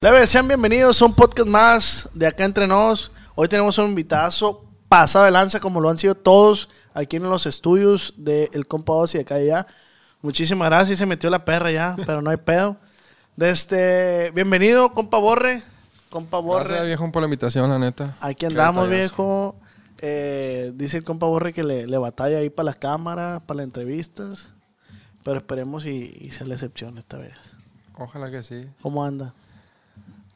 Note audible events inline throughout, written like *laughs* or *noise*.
Leve, sean bienvenidos a un podcast más de acá entre nos. Hoy tenemos un invitazo pasado de lanza, como lo han sido todos aquí en los estudios del compa Ozzy de acá y allá. Muchísimas gracias, se metió la perra ya, pero no hay pedo. De este, bienvenido, compa Borre. Compa Borre. Gracias, viejo, por la invitación, la neta. Aquí andamos, viejo. Eh, dice el compa Borre que le, le batalla ahí para las cámaras, para las entrevistas. Pero esperemos y, y sea la excepción esta vez. Ojalá que sí. ¿Cómo anda?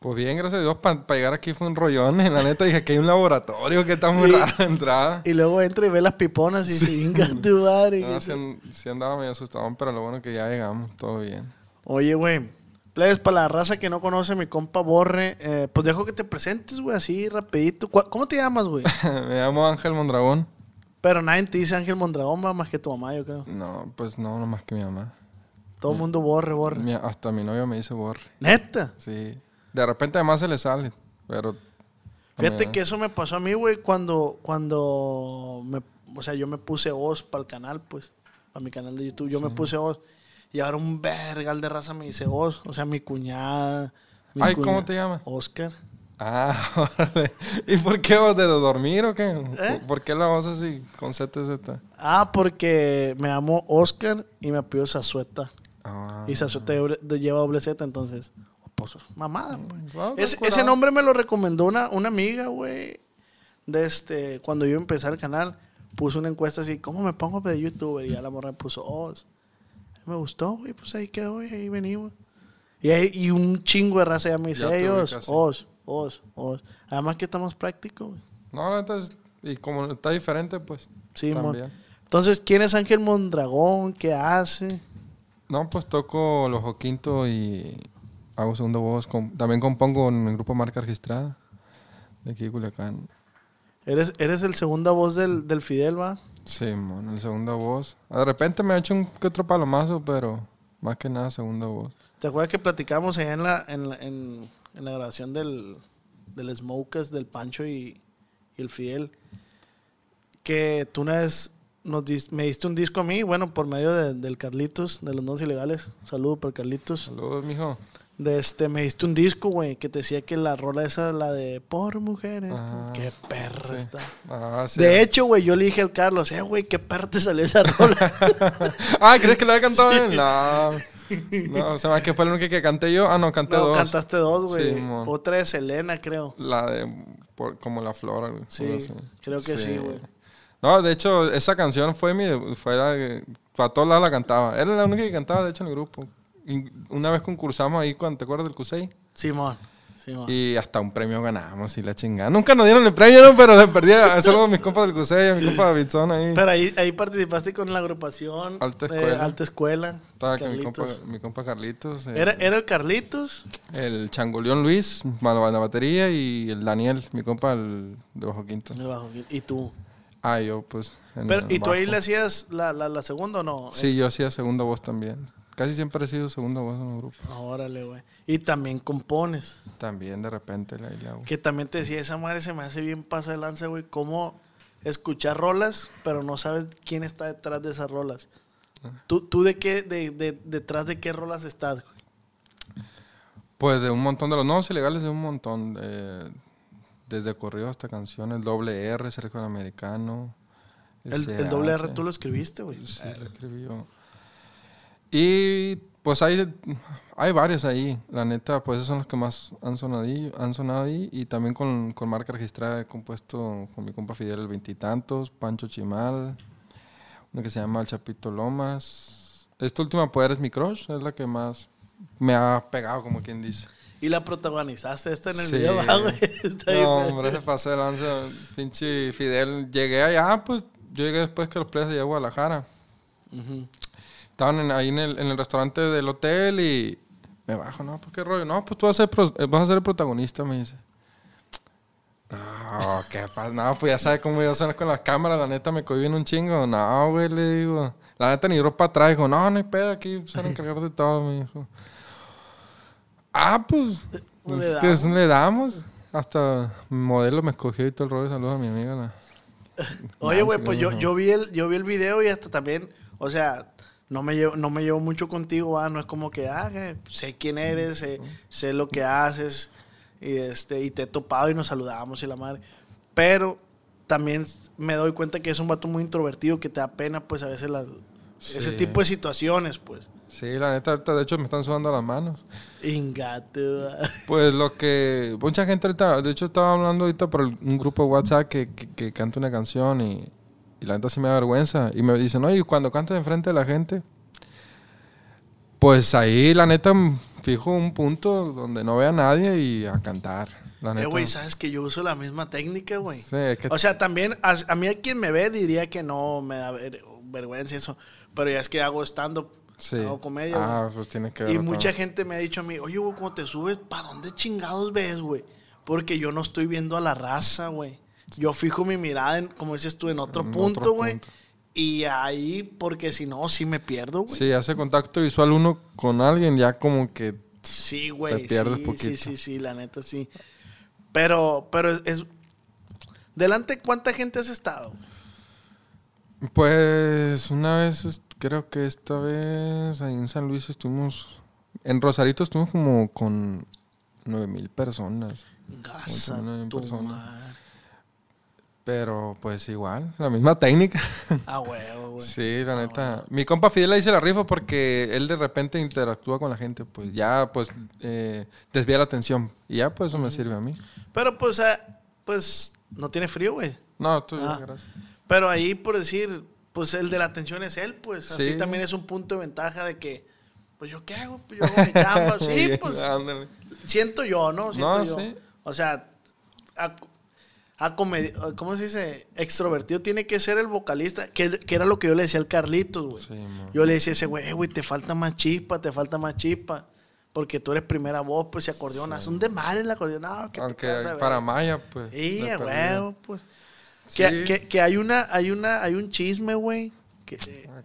Pues bien, gracias a Dios, para llegar aquí fue un rollón. y *laughs* La neta dije que hay un laboratorio que está muy Y- raro la entrada. Y luego entra y ve las piponas y se inga tu madre. No, sí, sí andaba medio asustado, pero lo bueno que ya llegamos, todo bien. Oye, güey. Plebes, para la raza que no conoce a mi compa Borre, eh, pues dejo que te presentes, güey, así rapidito. ¿Cuál- ¿Cómo te llamas, güey? *laughs* Me llamo Ángel Mondragón. Pero nadie te dice Ángel Mondragón, más que tu mamá, yo creo. No, pues no, no más que mi mamá. Todo el mundo Borre, Borre. Mi- hasta mi novio me dice borre. Neta. Sí. De repente además se le sale, pero... Fíjate que eso me pasó a mí, güey, cuando, cuando, me, o sea, yo me puse Oz para el canal, pues, para mi canal de YouTube. Yo me puse Oz. Y ahora un vergal de raza me dice Oz. O sea, mi cuñada. mi Ay, ¿cómo te llamas? Oscar. Ah, *laughs* órale. ¿Y por qué vos de dormir o qué? ¿Eh? ¿Por qué la voz así con ZZ? Ah, porque me llamo Oscar y me apellido Zazueta. Ah. Y de- lleva doble Z, entonces, pues, mamada, Ese, pues, ese curado. nombre me lo recomendó una, una amiga, güey. De este, cuando yo empecé el canal, puso una encuesta así, ¿cómo me pongo de youtuber? Y ya la morra me puso Oz. Me gustó, güey, pues ahí quedó, y ahí venimos. Y, ahí, y un chingo de raza ya me dice, "Ey, Oz. Oz, Oz. Además que está más práctico, güey. No, la neta es- y como está diferente, pues. Sí, mon. Entonces, ¿quién es Ángel Mondragón? ¿Qué hace? No, pues toco los Joquinto y hago segunda voz. también compongo en el grupo Marca Registrada de aquí de Culiacán. Eres, eres el segunda voz del, del Fidel, ¿va? Sí, mon, el segunda voz. De repente me ha hecho un que otro palomazo, pero más que nada segunda voz. ¿Te acuerdas que platicamos allá en la, en la, en, en la grabación del, del Smokers, del Pancho y, y el Fidel? Que tú una vez nos dis- me diste un disco a mí, bueno, por medio de- del Carlitos, de los Nodos Ilegales. Saludos para Carlitos. Saludos, mijo. De este, me diste un disco, güey, que te decía que la rola esa, la de Por Mujeres. Ah, qué perra sí. está. Ah, sí. De hecho, güey, yo le dije al Carlos, eh, güey, qué perra te salió esa rola. *laughs* ah, ¿crees que lo había cantado él? No. No, o sea, que fue la única que canté yo. Ah, no, canté no, dos. cantaste dos, güey. Otra de Selena, creo. La de por- como la flor. algo Sí, creo que sí, güey. No, de hecho, esa canción fue mi. Fue la para todos lados la cantaba. Era la única que cantaba, de hecho, en el grupo. Una vez concursamos ahí, cuando, ¿te acuerdas del CUSEI? Simón, Simón. Y hasta un premio ganamos y la chingada. Nunca nos dieron el premio, ¿no? pero se perdía. A mis compas del CUSEI, a mi compa Davidson ahí. Pero ahí, ahí participaste con la agrupación Alta de Escuela. Alta Escuela. Estaba con mi compa, Carlitos. mi compa Carlitos. eh, Era, era el Carlitos. El Changoleón Luis, la, la batería, y el Daniel, mi compa el de Bajo Quinto. bajo, y tú. Ah, yo, pues. en Pero, el ¿Y tú ahí le hacías la, la, la segunda o no? Sí, yo hacía segunda voz también. Casi siempre he sido segunda voz en el grupo. Eh, órale, güey. Y también compones. También de repente la, la hago. Que también te decía, esa madre se me hace bien pasa de lanza, güey. Cómo escuchar rolas, pero no sabes quién está detrás de esas rolas. Ah. ¿Tú, tú de qué, de, de- detrás de qué rolas estás, güey? Pues de un montón de los nuevos ilegales, de un montón. eh, desde corrido hasta canciones, doble R, Sergio el Americano. El, el doble R tú lo escribiste, güey. Sí, lo escribí yo. Y pues hay, hay varios ahí. La neta, pues esos son los que más han sonado, ahí- han sonado ahí. Y también con, con marca registrada he compuesto con mi compa Fidel el Veintitantos, Pancho Chimal, uno que se llama El Chapito Lomas. Esta última Poder es mi crush, es la que más me ha pegado, como quien dice. Y la protagonizaste esta en el Sí. video, ¿va, *laughs* güey. Está No, hombre, se pasó de lanza. Pinche Fidel. Llegué allá, pues yo llegué después que los players allá a Guadalajara. Ujú. Estaban en- ahí en el, en el restaurante del hotel y me bajo, no, pues qué rollo. No, pues tú vas a ser, pro- eh, vas a ser el protagonista, me dice. No, qué pasa. No, pues ya sabes cómo yo soy con las cámaras, la neta me cohiben un chingo. No, güey, le digo. La neta ni ropa traigo. No, no hay pedo, aquí se van a encargar de todo, me dijo. Ah, pues. Le ¿qué es? damos. le damos. Hasta mi modelo me escogió y todo el rollo. Saludos a mi amiga. la- *laughs* Oye, güey, pues yo, yo, vi el, yo vi el video y hasta también, o sea, no me llevo, no me llevo mucho contigo, ¿va? no es como que, ah, que sé quién eres, sé, sé lo que haces, y, este, y te he topado y nos saludamos y la madre. Pero también me doy cuenta que es un vato muy introvertido que te da pena, pues a veces las, ese Sí. tipo de situaciones, pues. Sí, la neta, ahorita de hecho me están sudando las manos. Ingato. *laughs* Pues lo que. Mucha gente ahorita. De hecho, estaba hablando ahorita por un grupo de WhatsApp que, que, que canta una canción y, y la neta sí me da vergüenza. Y me dicen, oye, cuando cantas enfrente de la gente. Pues ahí, la neta, fijo un punto donde no vea a nadie y a cantar. La Eh, neta. güey, sabes que yo uso la misma técnica, güey. Sí, es que- O sea, también a, a mí a quien me ve diría que no me da ver- vergüenza y eso. Pero ya es que hago stand-up, sí. hago comedia, Ah, pues tiene que Y ver. mucha gente me ha dicho a mí, oye, güey, cuando te subes, ¿para dónde chingados ves, güey? Porque yo no estoy viendo a la raza, güey. Yo fijo mi mirada, en, como dices tú, en otro En punto, güey. Y ahí, porque si no, sí me pierdo, güey. Sí, hace contacto visual uno con alguien, ya como que. Sí, güey. Te pierdes sí, poquito. Sí, sí, sí, la neta sí. Pero, pero es, Delante, ¿cuánta gente has estado? Pues una vez, creo que esta vez ahí en San Luis estuvimos, en Rosarito estuvimos como con nueve mil personas. Gasa tu persona. madre. Pero pues igual, la misma técnica. A *laughs* huevo, güey. Sí, la neta. Mi compa Fidel ahí se la rifa porque él de repente interactúa con la gente, pues ya pues eh, desvía la atención. Y ya pues eso me sirve a mí. Pero pues, ah, pues, no tiene frío, güey. No, tú, Ah. gracias. Pero ahí, por decir, pues el de la atención es él, pues. Así Sí. también es un punto de ventaja de que, pues yo qué hago, pues yo hago mi chamba. *laughs* Sí, pues Ándale. siento yo, ¿no? Siento No, yo. sí. O sea, a, ¿cómo se dice? Extrovertido tiene que ser el vocalista, que, que era lo que yo le decía al Carlitos, güey. Sí, yo le decía a ese güey, "Eh, güey, te falta más chispa, te falta más chispa. Porque tú eres primera voz, pues, y acordeón. Haz un desmadre en la acordeón. No, ¿qué te Aunque pasa, güey? para Maya, pues. Sí, huevo, pues. Que, Sí. que, que hay una, hay una, hay un chisme, güey. Que,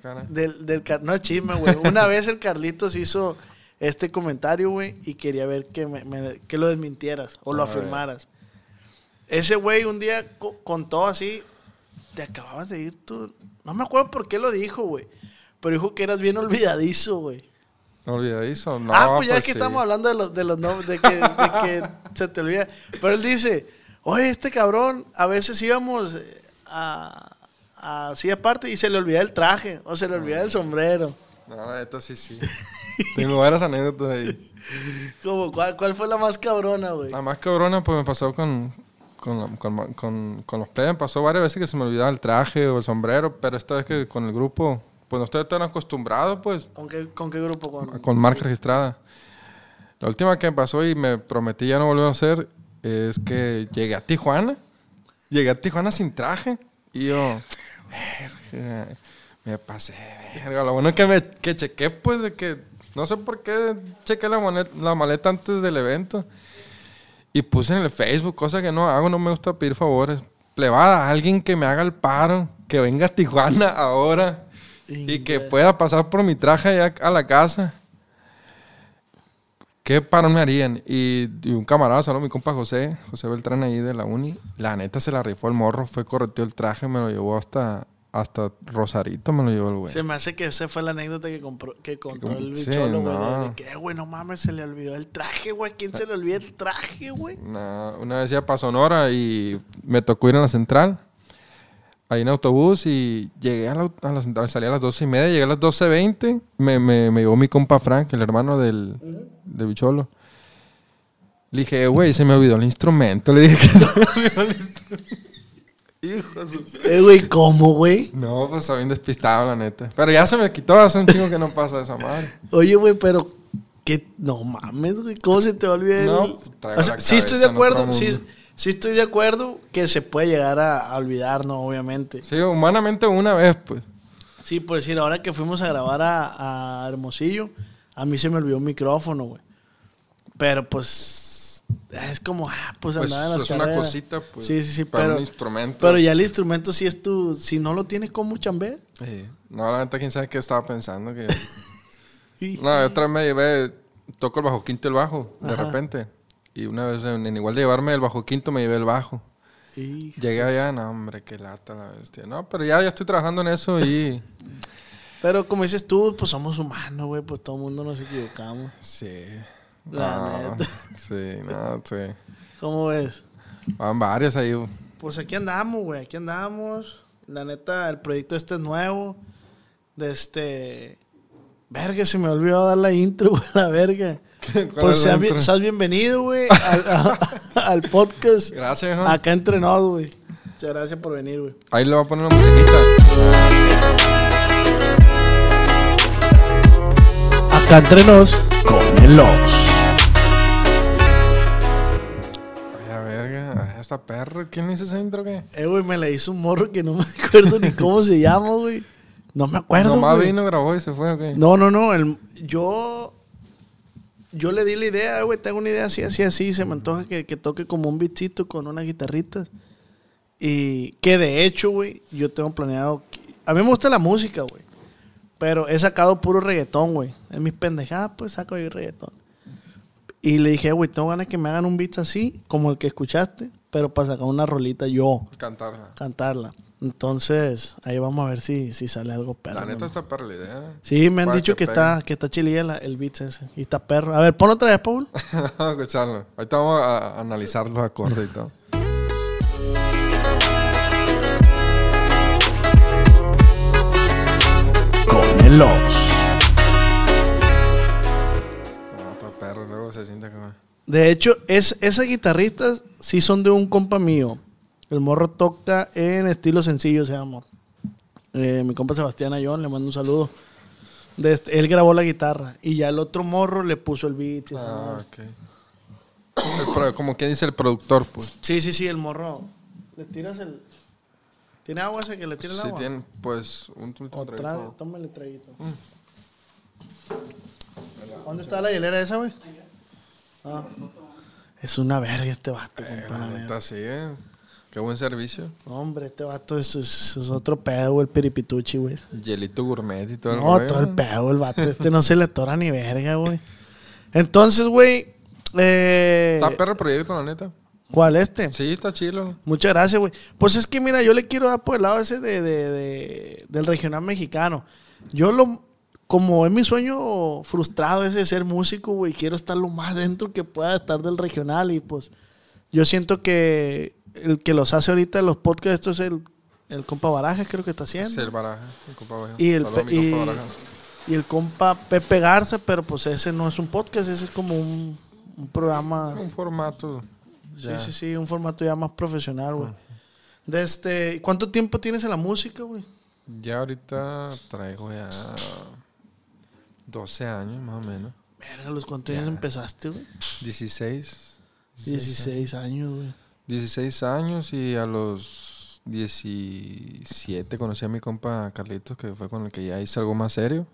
Ah, del, del, no es chisme, güey. Una vez el Carlitos hizo este comentario, güey, y quería ver que, me, me- que lo desmintieras o lo A ver. Ese güey un día co- contó así, te acababas de ir tú. No me acuerdo por qué lo dijo, güey. Pero dijo que eras bien olvidadizo, güey. Olvidadizo, no. ah, pues ya que sí. estamos hablando de los, de los nombres, de que, de que se te olvida. Pero él dice, oye, este cabrón, a veces íbamos eh, a, a- así aparte y se le olvida el traje o se le olvida el sombrero. No, neta sí, sí. Tengo varias anécdotas ahí. *laughs* Como, ¿cuál, ¿Cuál fue la más cabrona, güey? La más cabrona, pues me pasó con, con, con, con- con los plebes. Pasó varias veces que se me olvidaba el traje o el sombrero, pero esta vez que con el grupo, pues no estoy tan acostumbrado, pues, ¿Con qué, con qué grupo? Con, con marca registrada. La última que me pasó y me prometí ya no volver a hacer es que llegué a Tijuana. Llegué a Tijuana sin traje. Y yo, verga, me pasé, verga. Lo bueno es que me que chequé, pues, de que no sé por qué chequé la maleta, la maleta antes del evento. Y puse en el Facebook, cosa que no hago, no me gusta pedir favores. Plebada, alguien que me haga el paro, que venga a Tijuana *laughs* ahora y que pueda pasar por mi traje allá a la casa. ¿Qué paro me harían? Y, y un camarada, solo mi compa José, José Beltrán ahí de la uni, la neta se la rifó el morro, fue correteó el traje, me lo llevó hasta, hasta Rosarito, me lo llevó el güey. Se me hace que esa fue la anécdota que, compró, que contó el bicholo, güey. de- no. De, que, "Eh, güey, no mames, se le olvidó el traje, güey. ¿Quién se le olvida el traje, güey? Una, una vez ya para Sonora y me tocó ir a la central, ahí en autobús y llegué a la, a la central, salí a las 12 y media, llegué a las 12.20, me, me, me llevó mi compa Frank, el hermano del, del bicholo. Le dije, "Eh, güey, se me olvidó el instrumento. Le dije que *laughs* se me olvidó el instrumento. Hijo de su- Eh, güey, ¿cómo, güey? No, pues estaba bien despistado, la neta. Pero ya se me quitó, hace un chingo que no pasa esa madre. Oye, güey, pero ¿qué? No mames, güey. ¿Cómo se te va a olvidar? No, el- pues, traigo O sea, la sí estoy de acuerdo, sí, estoy de acuerdo que se puede llegar a, a olvidar, ¿no? Obviamente. Sí, humanamente una vez, pues. Sí, por decir, ahora que fuimos a grabar a, a Hermosillo, a mí se me olvidó un micrófono, güey. Pero pues es como, ah, pues Pues andaba en las es una cosita, pues. Sí, sí, sí, para pero, un instrumento. pero ya el instrumento sí es tu, si no lo tienes, ¿cómo chambear? Sí. No, la neta, quién sabe qué estaba pensando. Que... *laughs* no, otra vez me llevé, toco el bajo quinto y el bajo, de repente. Y una vez, en, igual de llevarme el bajo quinto, me llevé el bajo. Hijo. Llegué allá, no, hombre, qué lata la bestia. No, pero ya, ya estoy trabajando en eso y *laughs* Pero como dices tú, pues somos humanos, güey. Pues todo el mundo nos equivocamos. Sí. La No, neta. Sí, no, sí. ¿Cómo ves? Van varios ahí. Pues aquí andamos, güey. Aquí andamos. La neta, el proyecto este es nuevo. De este. Verga, se me olvidó dar la intro, *laughs* güey. La verga. ¿Cuál Pues seas, bien- seas bienvenido, güey, *laughs* al, podcast. Gracias, hijo. Acá entre nos, güey. Muchas gracias por venir, güey. Ahí le voy a poner la musiquita. Acá entre nos, con el Ox. Esta perro. ¿Quién hizo ese intro qué? Eh, güey, me la hizo un morro que no me *laughs* acuerdo ni cómo se llama, güey. No me acuerdo, Nomás vino, grabó y se fue, ¿ok? No, no, no. el- yo, yo le di la idea, güey. Tengo una idea así, así, así. Se me antoja que, que toque como un beatcito con una guitarrita. Y que de hecho, güey, yo tengo planeado. a mí me gusta la música, güey. Pero he sacado puro reggaetón, güey. En mis pendejadas, pues saco yo reggaetón. Y le dije, güey, tengo ganas que me hagan un beat así, como el que escuchaste, pero para sacar una rolita yo, Cantarla. cantarla. Entonces, ahí vamos a ver si, si sale algo perro. La neta está perra la idea. Sí, me han dicho que, que está, que está chililla la- el beat ese. Y está perro. A ver, ponlo otra vez, Paul. *laughs* Vamos a escucharlo. Ahorita vamos a, analizar los acordes y todo. Con el Ox. No, está perro. Luego se siente que va. De hecho, es, esas guitarristas sí son de un compa mío. El morro toca en estilo sencillo, se llama. Eh, mi compa Sebastián Ayón, le mando un saludo. De este- él grabó la guitarra y ya el otro morro le puso el beat. y Ah, madre. ok. El pro- como quien dice el productor, pues. Sí, sí, sí, el morro. Le tiras el. ¿Tiene agua ese que le tira el agua? tienen, pues, un O traguito. tómale traguito. ¿Dónde está la hielera esa, güey? Ah. Es una verga este vato, Eh, la la neta. neta, sí, eh. Qué buen servicio. Hombre, este vato es, es- es otro pedo, el piripituchi, güey. Hielito gourmet y todo el No, todo el pedo, el vato. Este no se le atora ni verga, güey. Entonces, güey. Eh, Está perro el proyecto, la neta. ¿Cuál este? Sí, está chilo. Muchas gracias, güey. Pues es que, mira, yo le quiero dar por el lado ese de, de- de- del regional mexicano. Yo lo... Como es mi sueño frustrado ese de ser músico, güey, quiero estar lo más dentro que pueda estar del regional y pues yo siento que el que los hace ahorita los podcasts, esto es el, el compa Barajas, creo que está haciendo. Sí, el baraja. El compa Baraja. Y el, y, compa y el compa Pepe Garza, pero pues ese no es un podcast, ese es como un, un programa. Un formato. Sí, ya. sí, sí, un formato ya más profesional, güey. De este, ¿Cuánto tiempo tienes en la música, güey? Ya ahorita traigo ya 12 años más o menos. Verga, ¿a los cuántos años empezaste, güey? 16. 16 años, güey. 16 años y a los 17 conocí a mi compa Carlitos, que fue con el que ya hice algo más serio.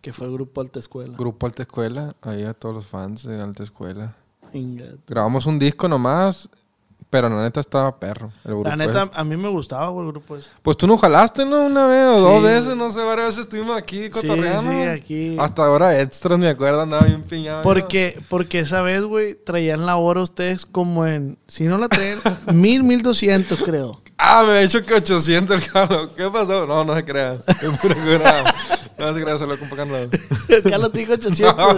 Que fue el grupo Alta Escuela. Grupo Alta Escuela, ahí a todos los fans de Alta Escuela. Inga. Grabamos un disco nomás, pero la neta estaba perro. el grupo La neta, ese. a mí me gustaba, el grupo ese. Pues tú nos jalaste, ¿no? Una vez o Sí, dos veces, no sé, varias veces estuvimos aquí Sí, cotorreando. sí, aquí. Hasta ahora extras, me acuerdo, andaba bien piñado. Porque, porque esa vez, güey, traían la hora ustedes como en... Si no la traían, *laughs* mil, mil doscientos, creo. Ah, me ha dicho que 800 el cabrón. ¿Qué pasó? No, no se crea. Es pura. *laughs* No se crea, se lo compa Carlos. Carlos dijo 800, No.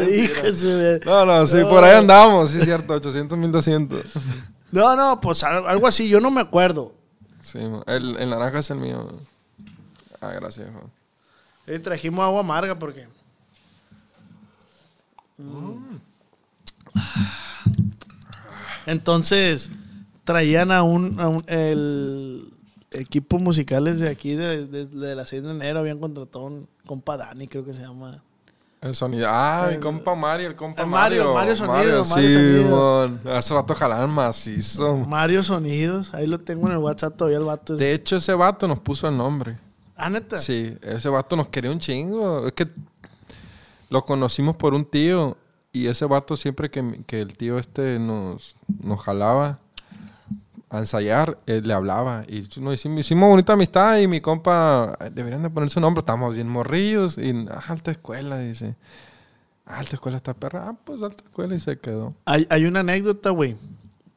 No, no, sí, No. por ahí andamos, sí, cierto. 800, 1200. No, no, pues al- algo así, yo no me acuerdo. Sí, el, el naranja es el mío. Ah, gracias. Eh, trajimos agua amarga porque... Mm. Entonces, traían a un, a un- el equipo musicales de aquí, de, de- de la 6 de enero, habían contratado un compa Dani, creo que se llama. El sonido. Ah, mi El- compa Mario, el compa el Mario, Mario. Mario Sonido, Mario sí, Sonido. mon. A Ese vato jalaban macizo. Mario Sonidos, ahí lo tengo en el WhatsApp todavía el vato. es- De hecho, ese vato nos puso el nombre. Ah, neta. Sí, ese vato nos quería un chingo. Es que lo conocimos por un tío y ese vato siempre que, que el tío este nos, nos jalaba a ensayar, él le hablaba y nos hicimos, hicimos bonita amistad y mi compa, "Ay, deberían de poner su nombre, estamos bien morrillos y "Ah, alta escuela, dice. "Ah, alta escuela está perra, ah, pues alta escuela y se quedó. Hay, hay una anécdota, güey,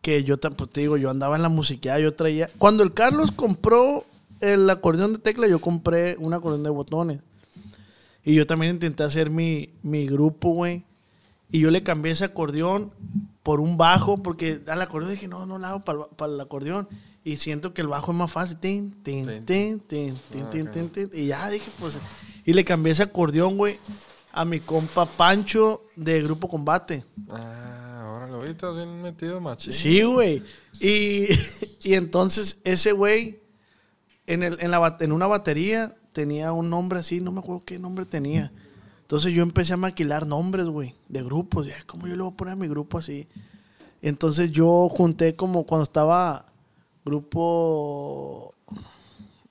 que yo pues, te digo, yo andaba en la musiqueada, yo traía... Cuando el Carlos compró el acordeón de tecla, yo compré un acordeón de botones. Y yo también intenté hacer mi, mi grupo, güey. Y yo le cambié ese acordeón por un bajo, porque al acordeón dije, no, no lo hago para, el acordeón. Y siento que el bajo es más fácil. Tin, tin, Sí. tin, tin, tin, Ah. Y ya dije, pues. Y le cambié ese acordeón, güey, a mi compa Pancho de Grupo Combate. Ah, ahora lo vi, estás bien metido, machín. Sí, güey. Y, *laughs* y entonces ese güey, en, el, en, la, en una batería, tenía un nombre así, no me acuerdo qué nombre tenía. Entonces yo empecé a maquilar nombres, güey, de grupos. Ya, ¿Cómo yo le voy a poner a mi grupo así? Entonces yo junté como cuando estaba grupo...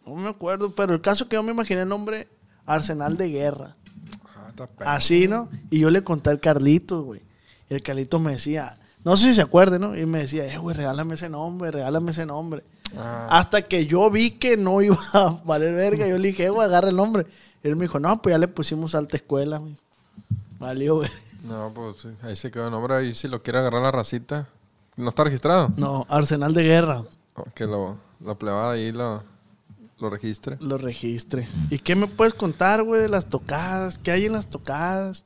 No me acuerdo, pero el caso que yo me imaginé el nombre Arsenal de Guerra. Ah. Así, ¿no? Y yo le conté al Carlitos, güey. Y el Carlitos me decía, no sé si se acuerde, ¿no? Y me decía, eh, güey, regálame ese nombre, regálame ese nombre. Ah, Hasta que yo vi que no *laughs* iba a valer verga, yo le dije, "Eh, güey, agarra el nombre. Y él me dijo, no, pues ya le pusimos alta escuela, güey. Valió, güey. no, pues ahí se quedó el nombre. Ahí si lo quiere agarrar la racita. ¿No está registrado? No, Arsenal de Guerra, Oh, Que lo, la plebada ahí lo, lo registre. lo registre. ¿Y qué me puedes contar, güey, de las tocadas? ¿Qué hay en las tocadas?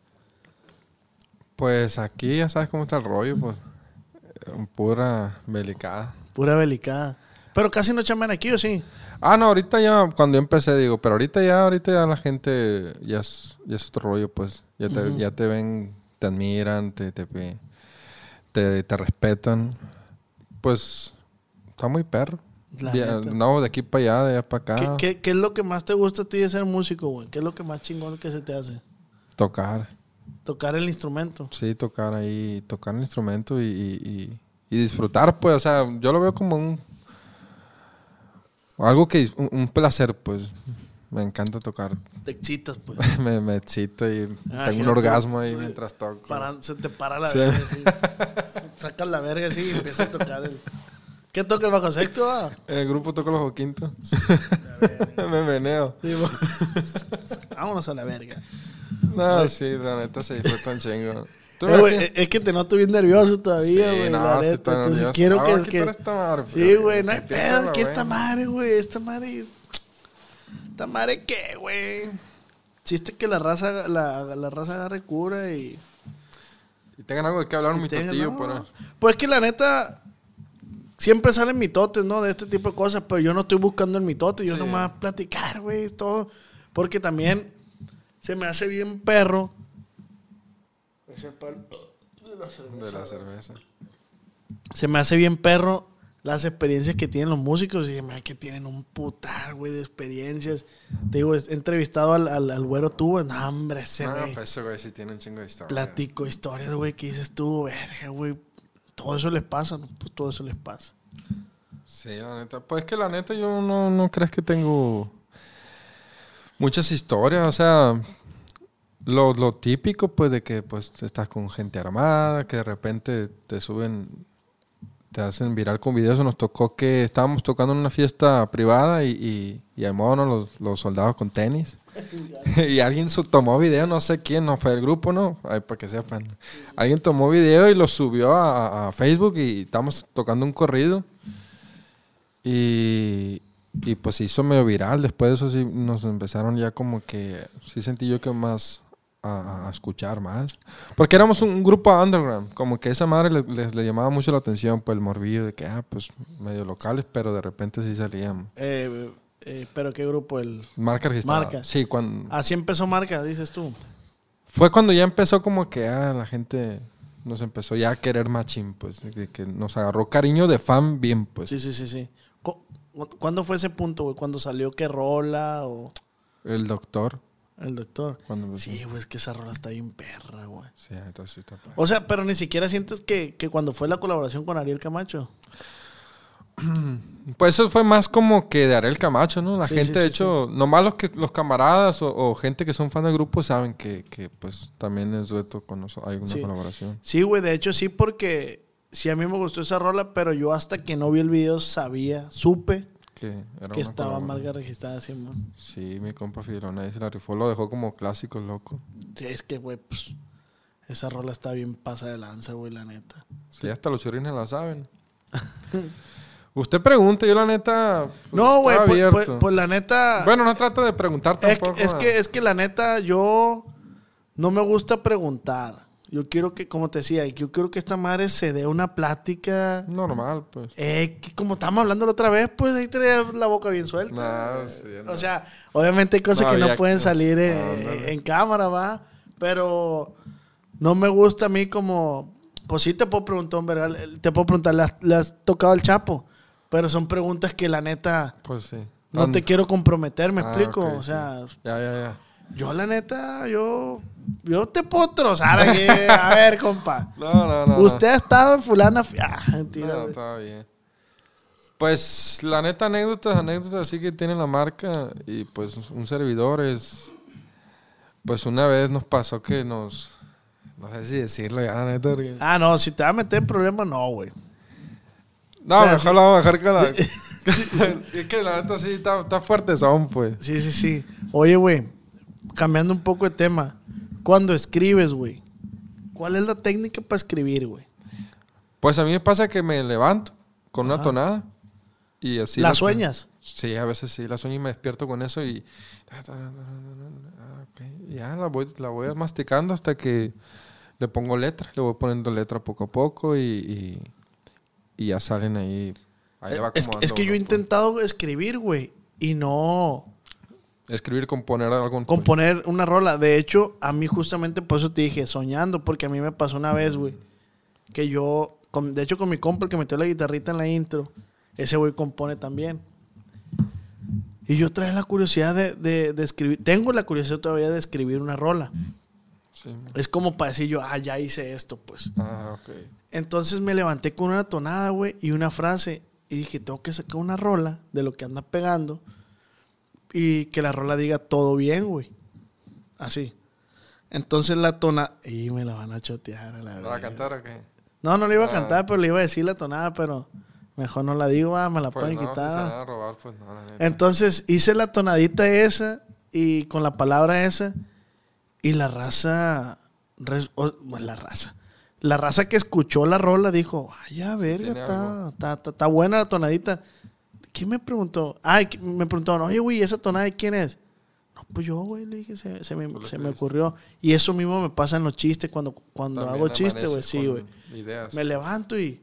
Pues aquí ya sabes cómo está el rollo, pues. eh, Pura belicada. Pura belicada. Pero casi no chaman aquí, ¿o sí? Ah, no, ahorita ya, cuando yo empecé, digo, pero ahorita ya, ahorita ya la gente ya es, ya es otro rollo, pues. Ya te, ya te ven, te admiran, te, te, te, te respetan. Pues, está muy perro. Ya, no, de aquí para allá, de allá para ¿Qué, acá. qué, qué es lo que más te gusta a ti de ser músico, güey? ¿Qué es lo que más chingón que se te hace? Tocar. Tocar el instrumento. Sí, tocar ahí, tocar el instrumento y, y- y- y disfrutar, pues, o sea, yo lo veo como un algo que un, un placer, pues. Me encanta tocar. Te excitas, pues. *laughs* me, me excito y Ah, tengo un orgasmo ahí mientras toco. Para- se te para la Sí. verga. así. *laughs* Sacas la verga así y empiezas a tocar el... ¿Qué toca el bajo sexto? ah? En el grupo toco los quinto. *laughs* me meneo. Sí, Vámonos a la verga. No, sí, la neta se disfruta un chingo. ¿Tú Eh, güey, ves es es que te noto bien nervioso todavía, Sí, güey. no, la neta. Entonces nervioso. quiero a que. que- esta madre, Sí, güey, no hay pedo. la ¿Qué esta madre, güey? Esta madre. ¿Esta madre qué, güey? Chiste que la raza, la, la raza agarre cura y. Y tengan algo de qué hablar, y mi tenga- tío, no. Pues que la neta. Siempre salen mitotes, ¿no? De este tipo de cosas, pero yo no estoy buscando el mitote, yo Sí. nomás platicar, güey, todo. Porque también se me hace bien perro. Ese pal- de la cerveza. de la cerveza. Se me hace bien perro las experiencias que tienen los músicos y se me hace que tienen un putar, güey, de experiencias. Te digo, he entrevistado al, al, al güero tú, no, hombre, ese No, güey. pues ese güey sí tiene un chingo de historia. Platico historias, güey, que dices tú, verga, güey. Todo eso les pasa, ¿no? Pues todo eso les pasa. Sí, la neta. Pues que la neta yo no, no crees que tengo muchas historias. O sea, lo, lo típico pues de que pues estás con gente armada, que de repente te suben, te hacen viral con videos. Nos tocó que estábamos tocando en una fiesta privada y, y, y ¿no? los, los soldados con tenis. *laughs* y alguien tomó video, no sé quién, no fue el grupo, ¿no? Ay, para que sepan. Alguien tomó video y lo subió a, a Facebook y estamos tocando un corrido. Y, y pues hizo medio viral. Después de eso sí nos empezaron ya como que, sí sentí yo que más a, a escuchar más. Porque éramos un, un grupo underground. Como que esa madre le, les- le llamaba mucho la atención, pues el morbillo de que, ah, pues medio locales, pero de repente sí salían. Eh, eh, pero qué grupo el. Marca registrada. Marca. Sí, cuando, Así empezó marca, dices tú. fue cuando ya empezó como que, ah, la gente nos empezó ya a querer machín, pues. que nos agarró cariño de fan bien, pues. Sí, sí, sí, sí. Cu- ¿Cuándo fue ese punto, güey? ¿Cuando salió que rola o El doctor. El doctor? Cuando Sí, güey, es que esa rola está bien perra, güey. Sí, entonces sí está padre. O sea, pero ni siquiera sientes que, que cuando fue la colaboración con Ariel Camacho. *clears throat* Pues eso fue más como que de Ariel Camacho, ¿no? La Sí, gente, sí, de hecho, nomás los que los camaradas o, o gente que son fan del grupo saben que, que, pues también es dueto con nosotros, hay una colaboración. Sí, güey, de hecho sí, porque sí a mí me gustó esa rola, pero yo hasta que no vi el video sabía, supe Que, era que una estaba marca registrada así, man. Sí, mi compa Fidelón ahí se la rifó, lo dejó como clásico, loco. Sí, es que, güey, pues, esa rola está bien pasa de lanza, güey, la neta. Sí, hasta los churrines la saben. *laughs* Usted pregunte, yo la neta. pues, No, güey, pues, pues- pues la neta. Bueno, no trato de preguntar tampoco. es ah. que, es que la neta, yo no me gusta preguntar. Yo quiero que, como te decía, yo quiero que esta madre se dé una plática. Normal, pues. Eh, que como estábamos hablando la otra vez, pues ahí traía la boca bien suelta. Nah, sí, no. O sea, obviamente hay cosas que no pueden salir eh, No, ándale. en cámara, va. Pero no me gusta a mí como. Pues sí te puedo preguntar, ¿verdad? Te puedo preguntar, ¿le has, le has tocado al Chapo? Pero son preguntas que la neta Pues sí. no te quiero comprometer, ¿me Ah, explico? o sea, Ya, ya, ya. Yo la neta, yo. Yo te puedo trozar aquí. A ver, compa. *laughs* No, no, no. Usted ha estado en fulana. Ah, mentira. no, está bien. Pues la neta, anécdotas, anécdotas así que tiene la marca. Y pues un servidor es. Pues una vez nos pasó que nos. No sé si decirlo ya, la neta. porque- Ah, no, si te va a meter en problemas, no, güey. No, o sea, mejor lo vamos a dejar con la. *laughs* *laughs* es que la neta sí está, está fuerte son, pues. Sí, sí, sí. Oye, güey, cambiando un poco de tema. Cuando escribes, güey, ¿cuál es la técnica para escribir, güey? Pues a mí me pasa que me levanto con una tonada. Y así. ¿La sueñas? Sí, a veces sí, la sueño y me despierto con eso y. Ya la voy, la voy masticando hasta que le pongo letra. Le voy poniendo letra poco a poco y, y, y ya salen ahí. Ahí le va Eh, Es, acomodando es que yo he pues. intentado escribir, güey, y no Escribir, componer algo. componer una rola. De hecho, a mí justamente por eso te dije, soñando, porque a mí me pasó una vez, güey, que yo, con- de hecho con mi compa, el que metió la guitarrita en la intro, ese güey compone también. Y yo traía la curiosidad de, de- de escribir, tengo la curiosidad todavía de escribir una rola. Sí. Es como para decir yo, ah, ya hice esto, pues. Ah, ok. Entonces me levanté con una tonada, güey, y una frase. Y dije, tengo que sacar una rola de lo que anda pegando. Y que la rola diga todo bien, güey. Así. Entonces la tonada... Y me la van a chotear a la ¿La va a cantar o qué? No, no le iba a Ah. cantar, pero le iba a decir la tonada, pero mejor no la digo, ah, me la Pues pueden no, se van quitar. a robar, pues no, la neta. Entonces hice la tonadita esa y con la palabra esa y la raza, res- o- bueno, la raza, la raza que escuchó la rola dijo, vaya verga, está, está- está buena la tonadita. ¿Quién me preguntó? Ay, me preguntaron, oye, güey, ¿esa tonada de quién es? No, pues yo, güey, le dije, se, se me, se ocurrió. Y eso mismo me pasa en los chistes cuando, cuando También hago chistes, güey, sí, güey. Me levanto y.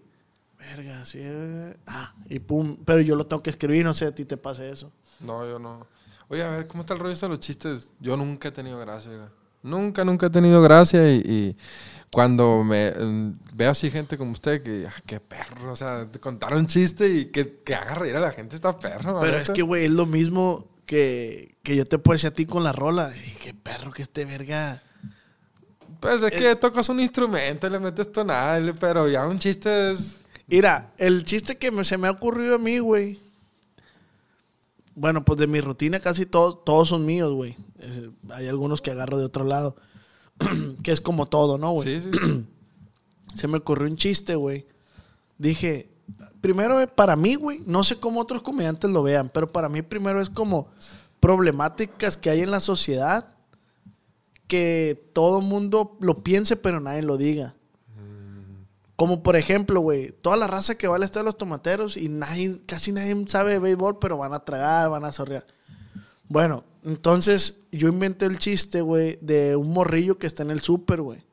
Verga, sí. eh, Ah, y pum. Pero yo lo tengo que escribir, no sé a ti te pasa eso. No, yo no. Oye, a ver, ¿cómo está el rollo de los chistes? Yo nunca he tenido gracia, oiga. Nunca, nunca he tenido gracia y, y cuando me mm, veo así gente como usted que, ah, qué perro, o sea, te contar un chiste y que, que haga reír a la gente está perro. Pero es que, güey, es lo mismo que, que yo te puedo decir a ti con la rola. Y qué perro que este verga. Pues es que tocas un instrumento, le metes le- pero ya un chiste es... Mira, el chiste que me- se me ha ocurrido a mí, güey. Bueno, pues de mi rutina casi todos, todos son míos, güey. Eh, hay algunos que agarro de otro lado. *clears throat* que es como todo, ¿no, güey? Sí, sí, sí. *clears throat* se me ocurrió un chiste, güey. Dije, primero para mí, güey, no sé cómo otros comediantes lo vean, pero para mí primero es como problemáticas que hay en la sociedad que todo mundo lo piense, pero nadie lo diga. Como por ejemplo, güey, toda la raza que va al estadio de los tomateros y nadie, casi nadie sabe de béisbol, pero van a tragar, van a sorrear. Bueno, entonces yo inventé el chiste, güey, de un morrillo que está en el súper, güey.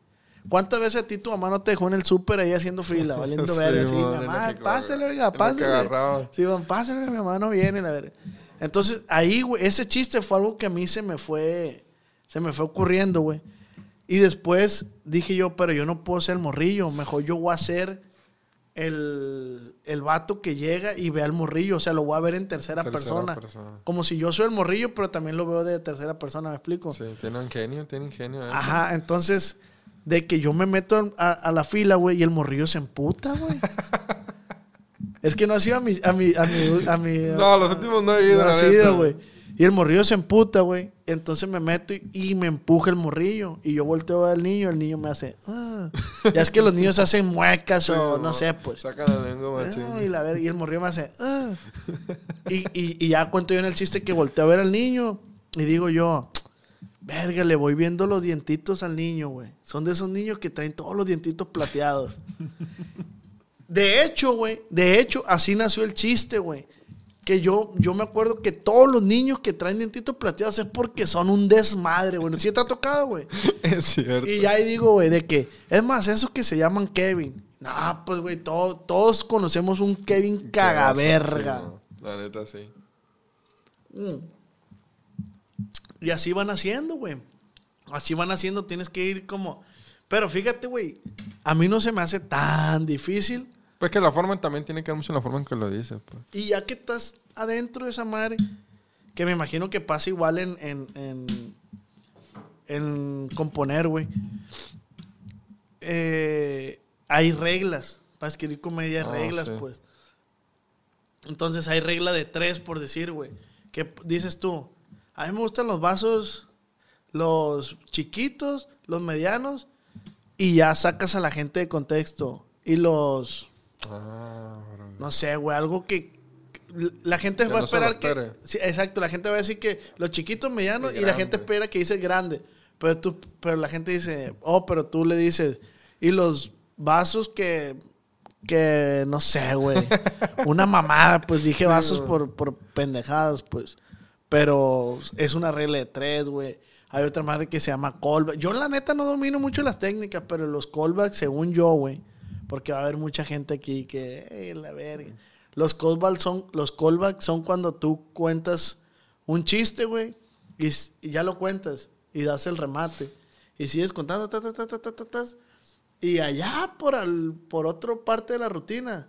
¿Cuántas veces a ti tu mamá no te dejó en el súper ahí haciendo fila, *laughs* valiendo Sí, ver así? Mamá, pásale, oiga, pásale. Sí, van, pásale, mi mamá no viene, la. Entonces, ahí, güey, ese chiste fue algo que a mí se me fue, se me fue ocurriendo, güey. Y después dije yo, pero yo no puedo ser el morrillo, mejor yo voy a ser el, el vato que llega y ve al morrillo, o sea, lo voy a ver en tercera, Tercera persona. persona. Como si yo soy el morrillo, pero también lo veo de tercera persona, ¿me explico? Sí, tiene ingenio, tiene ingenio. ¿eh? Ajá, entonces, de que yo me meto a, a la fila, güey, y el morrillo se emputa, güey. *laughs* es que no ha sido a mi, a mi, a mi, a mi- No, los últimos no he ido, no ha sido, güey. Y el morrillo se emputa, güey. Entonces me meto y, y me empuja el morrillo. Y yo volteo a ver al niño, el niño me hace. "Ah". Ya es que los niños hacen muecas o no sé, pues. Sacan la lengua. Ah, y, la ver- y el morrillo me hace. "Ah". Y, y- y ya cuento yo en el chiste que volteo a ver al niño. Y digo yo, verga, le voy viendo los dientitos al niño, güey. Son de esos niños que traen todos los dientitos plateados. De hecho, güey, de hecho, así nació el chiste, güey. Que yo, yo me acuerdo que todos los niños que traen dientitos plateados es porque son un desmadre, güey. ¿Sí te ha tocado, güey? *laughs* Es cierto. Y ya ahí digo, güey, de que, es más, esos que se llaman Kevin. No, pues, güey, todo- todos conocemos un Kevin cagaverga. Sí, no, la neta, sí. Y así van haciendo, güey. Así van haciendo, tienes que ir como... Pero fíjate, güey, a mí no se me hace tan difícil. Pues que la forma también tiene que ver mucho en la forma en que lo dices, pues. Y ya que estás adentro de esa madre, que me imagino que pasa igual en, en, en, en componer, güey. Eh, hay reglas. Para escribir comedia hay Ah, reglas, sí. pues. Entonces hay regla de tres, por decir, güey. ¿Qué p- dices tú? A mí me gustan los vasos, los chiquitos, los medianos, y ya sacas a la gente de contexto. Y los, Ah, no sé, güey, algo que la gente va a no esperar que... Sí, exacto, la gente va a decir que los chiquitos, medianos, Y la gente espera que dice grande. Pero, tú, pero la gente dice, oh, pero tú le dices, y los vasos que, que no sé, güey, *laughs* una mamada, pues dije vasos por, por pendejadas, pues. Pero es una regla de tres, güey. Hay otra madre que se llama callback. Yo la neta no domino mucho las técnicas, pero los callbacks, según yo, güey, porque va a haber mucha gente aquí que, "Ey, la verga. Los callbacks son, los callbacks son cuando tú cuentas un chiste, güey, y, y ya lo cuentas y das el remate. Y sigues contando, ta, ta, ta, ta, ta, ta, ta, y allá por, al, por otra parte de la rutina,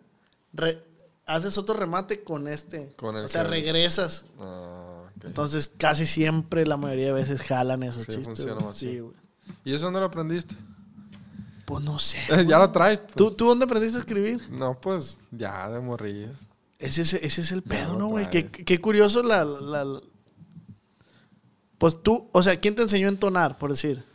re- haces otro remate con este. Con o sea, que- regresas. Ah. Entonces, casi siempre, la mayoría de veces jalan esos Sí, chistes. funciona más. Sí, güey. ¿Y eso dónde lo aprendiste? Pues no sé. ya lo traes. pues. ¿Tú, ¿Tú dónde aprendiste a escribir? No, pues ya de morrillo. Ese es, ese es el pedo, ¿no, güey? Qué, traes. qué curioso la, la- la- Pues tú, o sea, ¿quién te enseñó a entonar, por decir?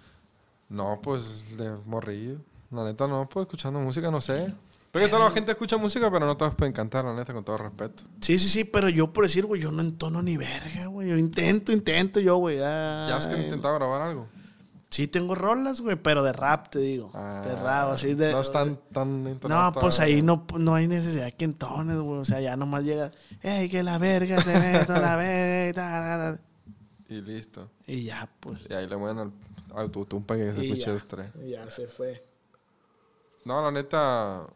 No, pues de morrillo. La neta no, pues escuchando música, no sé. Pero que toda la gente escucha música, pero no todos pueden cantar, la neta, con todo respeto. Sí, sí, sí, pero yo por decir, güey, yo no entono ni verga, güey. Yo intento, intento yo, güey. ¿Ya has que intentado grabar algo? Sí tengo rolas, güey, pero de rap, te digo. de Ah, rap, así de... No están tan entonados No, pues ahí no, no hay necesidad que entones, güey. O sea, ya nomás llega, ey, que la verga te meto la verga. ta, ta, ta". Y listo. Y ya, pues. Y ahí le mueven al autotune para que se y escuche este. y ya se fue. No, la neta,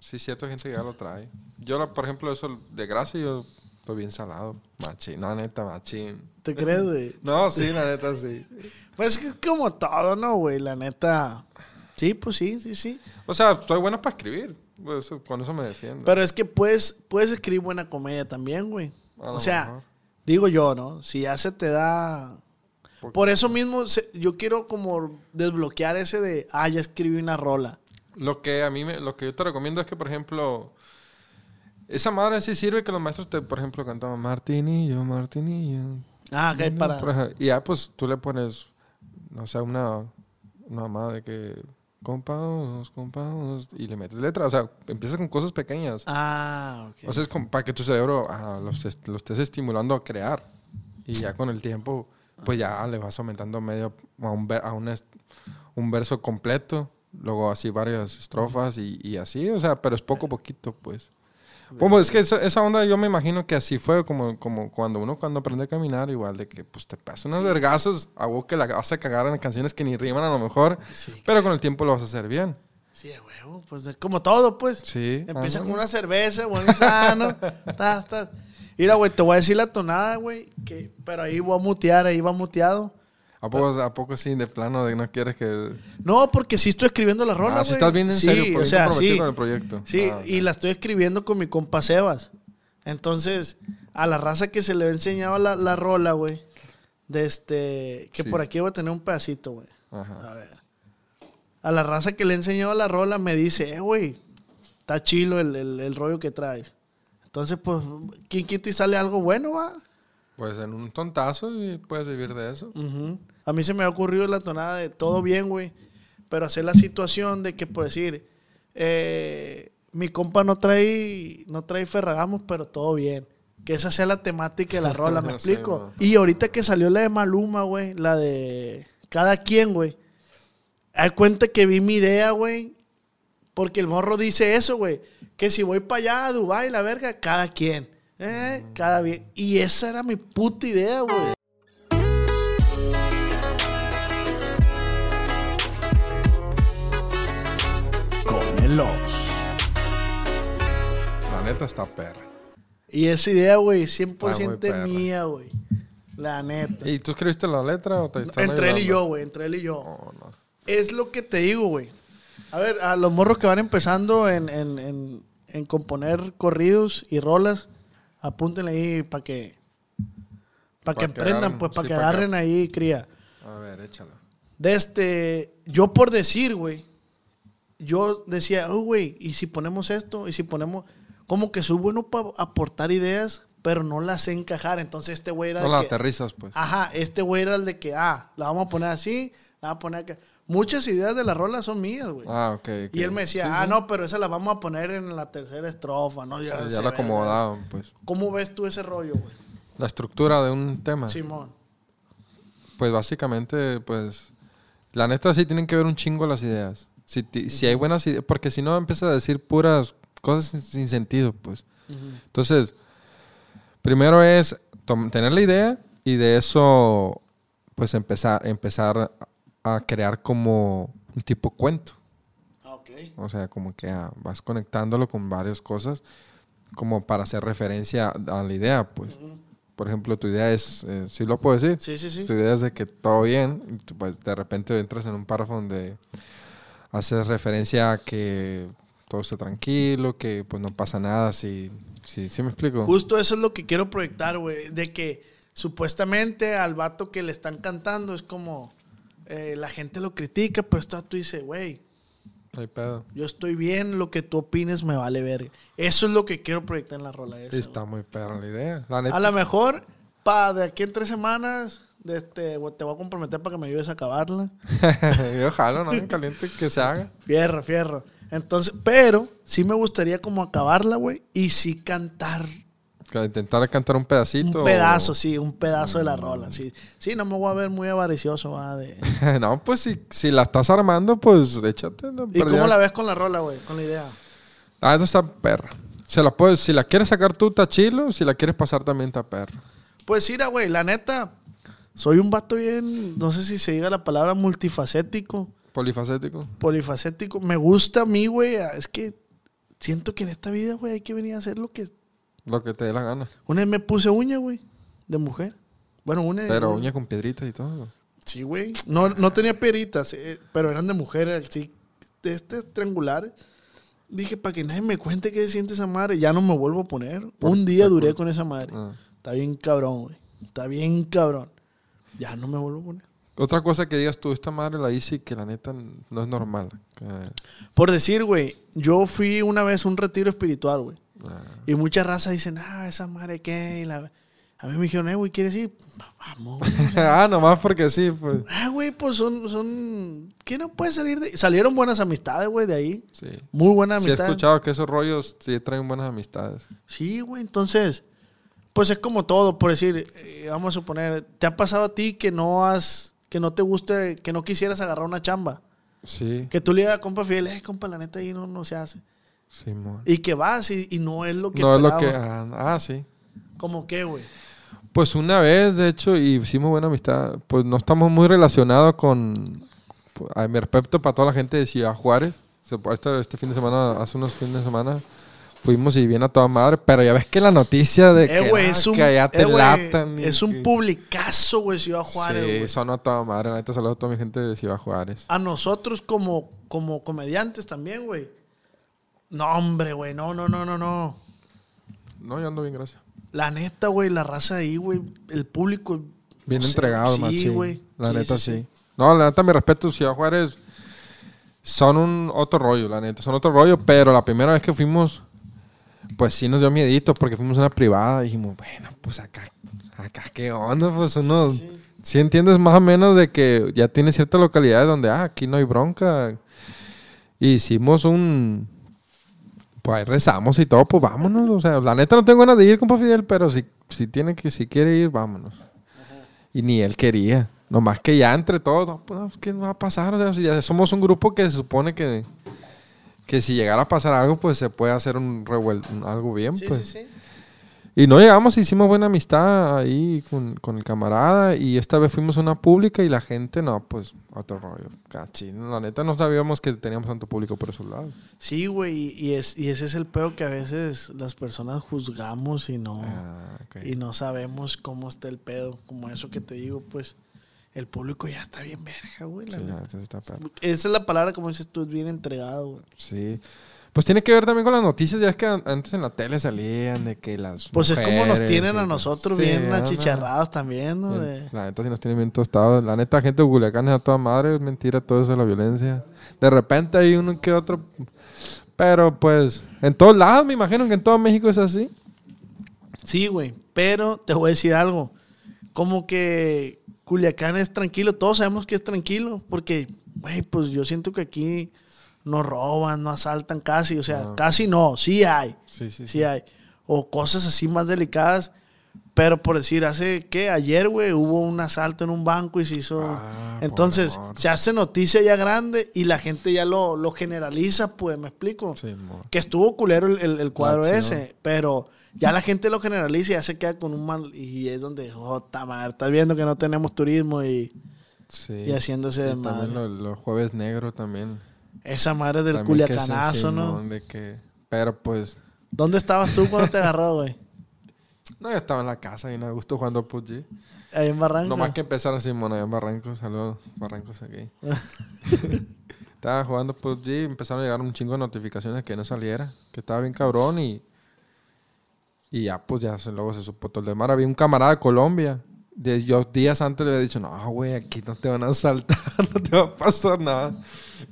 sí, cierta gente que ya lo trae. Yo, por ejemplo, eso de grasa, yo lo bien salado. Machín, no, neta, machín. ¿Te crees, güey? *laughs* No, sí, la neta, sí. *laughs* Pues es como todo, ¿no, güey? La neta. Sí, pues sí, sí, sí. O sea, soy bueno para escribir. Pues, con eso me defiendo. Pero es que puedes, puedes escribir buena comedia también, güey. O sea, mejor. digo yo, ¿no? Si ya se te da... Por eso mismo se- yo quiero como desbloquear ese de, ah, ya escribí una rola. Lo que a mí, me, lo que yo te recomiendo es que, por ejemplo, esa madre sí sirve que los maestros te, por ejemplo, cantaban Martinillo, Martinillo. Ah, ok, para... Ejemplo, Y ya, pues, tú le pones, no sé, una, una mamada de que, compaos, compaos, y le metes letra. O sea, empiezas con cosas pequeñas. Ah, ok. O sea, es como para que tu cerebro ah, lo estés estimulando a crear. Y ya con el tiempo, pues ya le vas aumentando medio a un, a un, un verso completo. Luego así varias estrofas y, y así. O sea, pero es poco a poquito, pues. Como es que esa, esa onda yo me imagino que así fue como, como cuando uno cuando aprende a caminar, igual de que pues te pasa unos vergazos, a vos que la vas a cagar en canciones que ni riman a lo mejor, Sí. pero con el tiempo lo vas a hacer bien. Sí, a huevo, pues es como todo, pues. Sí. Empieza con una cerveza, bueno, sano. *laughs* tas, tas. Mira, güey, te voy a decir la tonada, güey, que, pero ahí voy a mutear, ahí va muteado. ¿A poco, ¿A poco sí, de plano, de no quieres que... No, porque sí estoy escribiendo la rola, ah, güey. si estás bien en sí, serio, por o sea, sí. con el proyecto. Sí, Ah, y la estoy escribiendo con mi compa Sebas. Entonces, a la raza que se le enseñaba la, la rola, güey, de este, que Sí. por aquí voy a tener un pedacito, güey. Ajá. A ver. A la raza que le enseñaba la rola me dice, eh, güey, está chilo el, el- el rollo que traes. Entonces, pues, ¿quién quita y sale algo bueno, va? Pues en un tontazo y puedes vivir de eso. A mí se me ha ocurrido la tonada de todo bien, güey. Pero hacer la situación de que, por decir, eh, mi compa no trae, no trae Ferragamos, pero todo bien. Que esa sea la temática de la rola, ¿me *laughs* explico? y ahorita que salió la de Maluma, güey, la de cada quien, güey. Hay cuenta que vi mi idea, güey. Porque el morro dice eso, güey. Que si voy para allá a Dubái, la verga, cada quien. Eh, cada bien. Y esa era mi puta idea, güey. Con el Ops. La neta está perra. Y esa idea, güey, Está muy 100% perra. mía, güey. La neta. ¿Y tú escribiste la letra o te Entre él y yo, güey, entre él y yo. No. Es lo que te digo, güey. A ver, a los morros que van empezando en, en- en- en componer corridos y rolas, apúntenle ahí para que para Pa' que que emprendan, pues para sí, que pa' que- agarren ahí, cría. A ver, échala. De este, yo por decir, güey, yo decía, oh, güey, ¿y si ponemos esto? ¿Y si ponemos...? Como que soy bueno para aportar ideas, pero no las sé encajar. Entonces este güey era No de que- aterrizas, pues. Ajá, este güey era el de que, ah, la vamos a poner así, la vamos a poner acá. Muchas ideas de la rola son mías, güey. Ah, ok. ok. Y él me decía, Sí, ah, sí. no, pero esa la vamos a poner en la tercera estrofa, ¿no? O Ya, sea, ya la acomodaban, pues. ¿Cómo ves tú ese rollo, güey? La estructura de un tema. Simón. Pues básicamente, pues. La neta sí tienen que ver un chingo las ideas. Si, ti- si hay buenas ideas. Porque si no empieza a decir puras cosas sin, sin sentido, pues. Entonces, primero es tener la idea y de eso, pues empezar, empezar a crear como un tipo cuento. Ah, ok. O sea, como que ah, vas conectándolo con varias cosas como para hacer referencia a la idea, pues. Por ejemplo, tu idea es, eh, ¿sí lo puedo decir? Sí, sí, sí. Tu idea es de que todo bien, y pues de repente entras en un párrafo donde haces referencia a que todo está tranquilo, que pues no pasa nada, si, si, ¿sí me explico? Justo eso es lo que quiero proyectar, güey. De que supuestamente al vato que le están cantando es como eh, la gente lo critica, pero esto tú dices, güey, yo estoy bien, lo que tú opines me vale ver. Eso es lo que quiero proyectar en la rola esa. Sí, está muy perra la idea. La güey. neta, A lo mejor, pa, de aquí en tres semanas, de este, te voy a comprometer para que me ayudes a acabarla. *laughs* yo jalo, no en caliente que se haga. Fierro, fierro. Entonces, pero sí me gustaría como acabarla, güey, y sí cantar Intentar cantar un pedacito. un pedazo, sí, un pedazo de la rola, sí. Sí, no me voy a ver muy avaricioso, va, de... *laughs* no, pues si, si la estás armando, pues échate. ¿Y cómo la ves con la rola, güey? Con la idea. Ah, esta está perra. Se la puedes, si la quieres sacar tú, está chilo. Si la quieres pasar, también está perra. Pues mira, güey, la neta, soy un vato bien, no sé si se diga la palabra multifacético, Polifacético. polifacético. Me gusta a mí, güey, es que siento que en esta vida, güey, hay que venir a hacer lo que... Lo que te dé la gana. Una vez me puse uña, güey, de mujer. Bueno, una... Pero uña con piedritas y todo. Sí, güey. No, no tenía peritas, eh, pero eran de mujeres, así, de estas triangulares. Dije, para que nadie me cuente qué se siente esa madre, ya no me vuelvo a poner. Un día duré con esa madre. Ah. Está bien cabrón, güey. Está bien cabrón. Ya no me vuelvo a poner. Otra cosa que digas tú, esta madre la hice y que la neta no es normal. Que- Por decir, güey, yo fui una vez a un retiro espiritual, güey. Ah, Y muchas razas dicen, ah, esa madre qué. Y la- A mí me dijeron, eh, güey, ¿quieres ir? Va- Vamos. güey. *laughs* ah, nomás porque sí, pues. ah, güey, pues son, son... ¿Qué no puede salir de Salieron buenas amistades, güey, de ahí. Sí. Muy buenas Sí, he amistades. escuchado que esos rollos sí traen buenas amistades. Sí, güey, entonces, pues es como todo, por decir, eh, vamos a suponer, ¿te ha pasado a ti que no has, que no te guste, que no quisieras agarrar una chamba? Sí, Que tú le digas a compa fiel, eh, compa, la neta ahí no, no se hace. Simón. Y que vas y, y no es lo que No es lo que. esperaba. Ah, ah, sí. ¿Cómo qué, güey? Pues una vez, de hecho, y hicimos buena amistad. Pues no estamos muy relacionados con. A mi respeto para toda la gente de Ciudad Juárez. Este, este fin de semana, hace unos fines de semana, fuimos y viene a toda madre. Pero ya ves que la noticia de Eh, que, güey, ah, es un, que allá te eh, latan. es un que- publicazo, güey, Ciudad Juárez, Sí, güey. son a toda madre. Neta, saludo a toda mi gente de Ciudad Juárez. A nosotros como, como comediantes también, güey. No, hombre, güey, no, no, no, no, no. No, yo ando bien, gracias. La neta, güey, la raza ahí, güey, el público. Bien no sé, entregado, sí, machín. güey. La Sí, neta, sí, sí, sí. No, la neta, mi respeto, Ciudad Juárez son un otro rollo, la neta, son otro rollo, pero la primera vez que fuimos, pues sí nos dio miedito porque fuimos a una privada y dijimos, bueno, pues acá, acá, ¿qué onda? Pues uno, sí, entiendes más o menos de que ya tiene ciertas localidades donde, ah, aquí no hay bronca. Hicimos un, pues ahí rezamos y todo, pues vámonos. O sea, la neta no tengo ganas de ir, compa Fidel, pero si, si tiene que, si quiere ir, vámonos. Y ni él quería. Nomás que ya entre todos, no, pues, ¿qué va a pasar? O sea, si ya somos un grupo que se supone que, que si llegara a pasar algo, pues se puede hacer un revuel algo bien, Sí, pues. sí, sí. Y no llegamos, hicimos buena amistad ahí con, con el camarada y esta vez fuimos a una pública y la gente, no, pues otro rollo. Cachín. La neta no sabíamos que teníamos tanto público por esos lados. Sí, güey, y, es, y ese es el peor que a veces las personas juzgamos y no, Ah, y no sabemos cómo está el pedo. Como eso que te digo, pues el público ya está bien verga, güey. la Sí, neta. está. Esa es la palabra, como dices tú, es bien entregado, güey. Sí. Pues tiene que ver también con las noticias, ya es que an- antes en la tele salían de que las Pues es como nos tienen a nosotros Sí, bien achicharrados también, ¿no? De- La neta sí nos tienen bien tostados. La neta, gente de Culiacán es a toda madre, es mentira todo eso de la violencia. De repente hay uno que otro. Pero pues, en todos lados, me imagino que en todo México es así. Sí, güey, pero te voy a decir algo. Como que Culiacán es tranquilo, todos sabemos que es tranquilo, porque, güey, pues yo siento que aquí no roban, no asaltan casi, o sea, Ah. casi no, sí hay, Sí, sí, sí hay. O cosas así más delicadas, pero por decir, hace, ¿qué? Ayer, güey, hubo un asalto en un banco y se hizo... Ah, Entonces, se hace noticia ya grande y la gente ya lo, lo generaliza, pues, ¿me explico? Sí. Que estuvo culero el, el- el cuadro ese, pero ya la gente lo generaliza y ya se queda con un mal. Y es donde, jota madre, estás viendo que no tenemos turismo y, Sí. y haciéndose de también madre. lo- los jueves negros también. Esa madre del También que culiacanazo, ¿no? De que, pero pues, ¿Dónde estabas tú cuando te agarró, güey? *laughs* no, yo estaba en la casa y a gusto jugando PUBG. Ahí en Barranco. No más que empezaron Simón allá en Barrancos. Saludos, Barrancos aquí. *laughs* estaba jugando PUBG y empezaron a llegar un chingo de notificaciones que no saliera. Que estaba bien cabrón y... Y ya, pues ya luego se supo todo el demás. Había un camarada de Colombia. De, yo días antes le había dicho, no, güey, aquí no te van a asaltar, *laughs* no te va a pasar nada.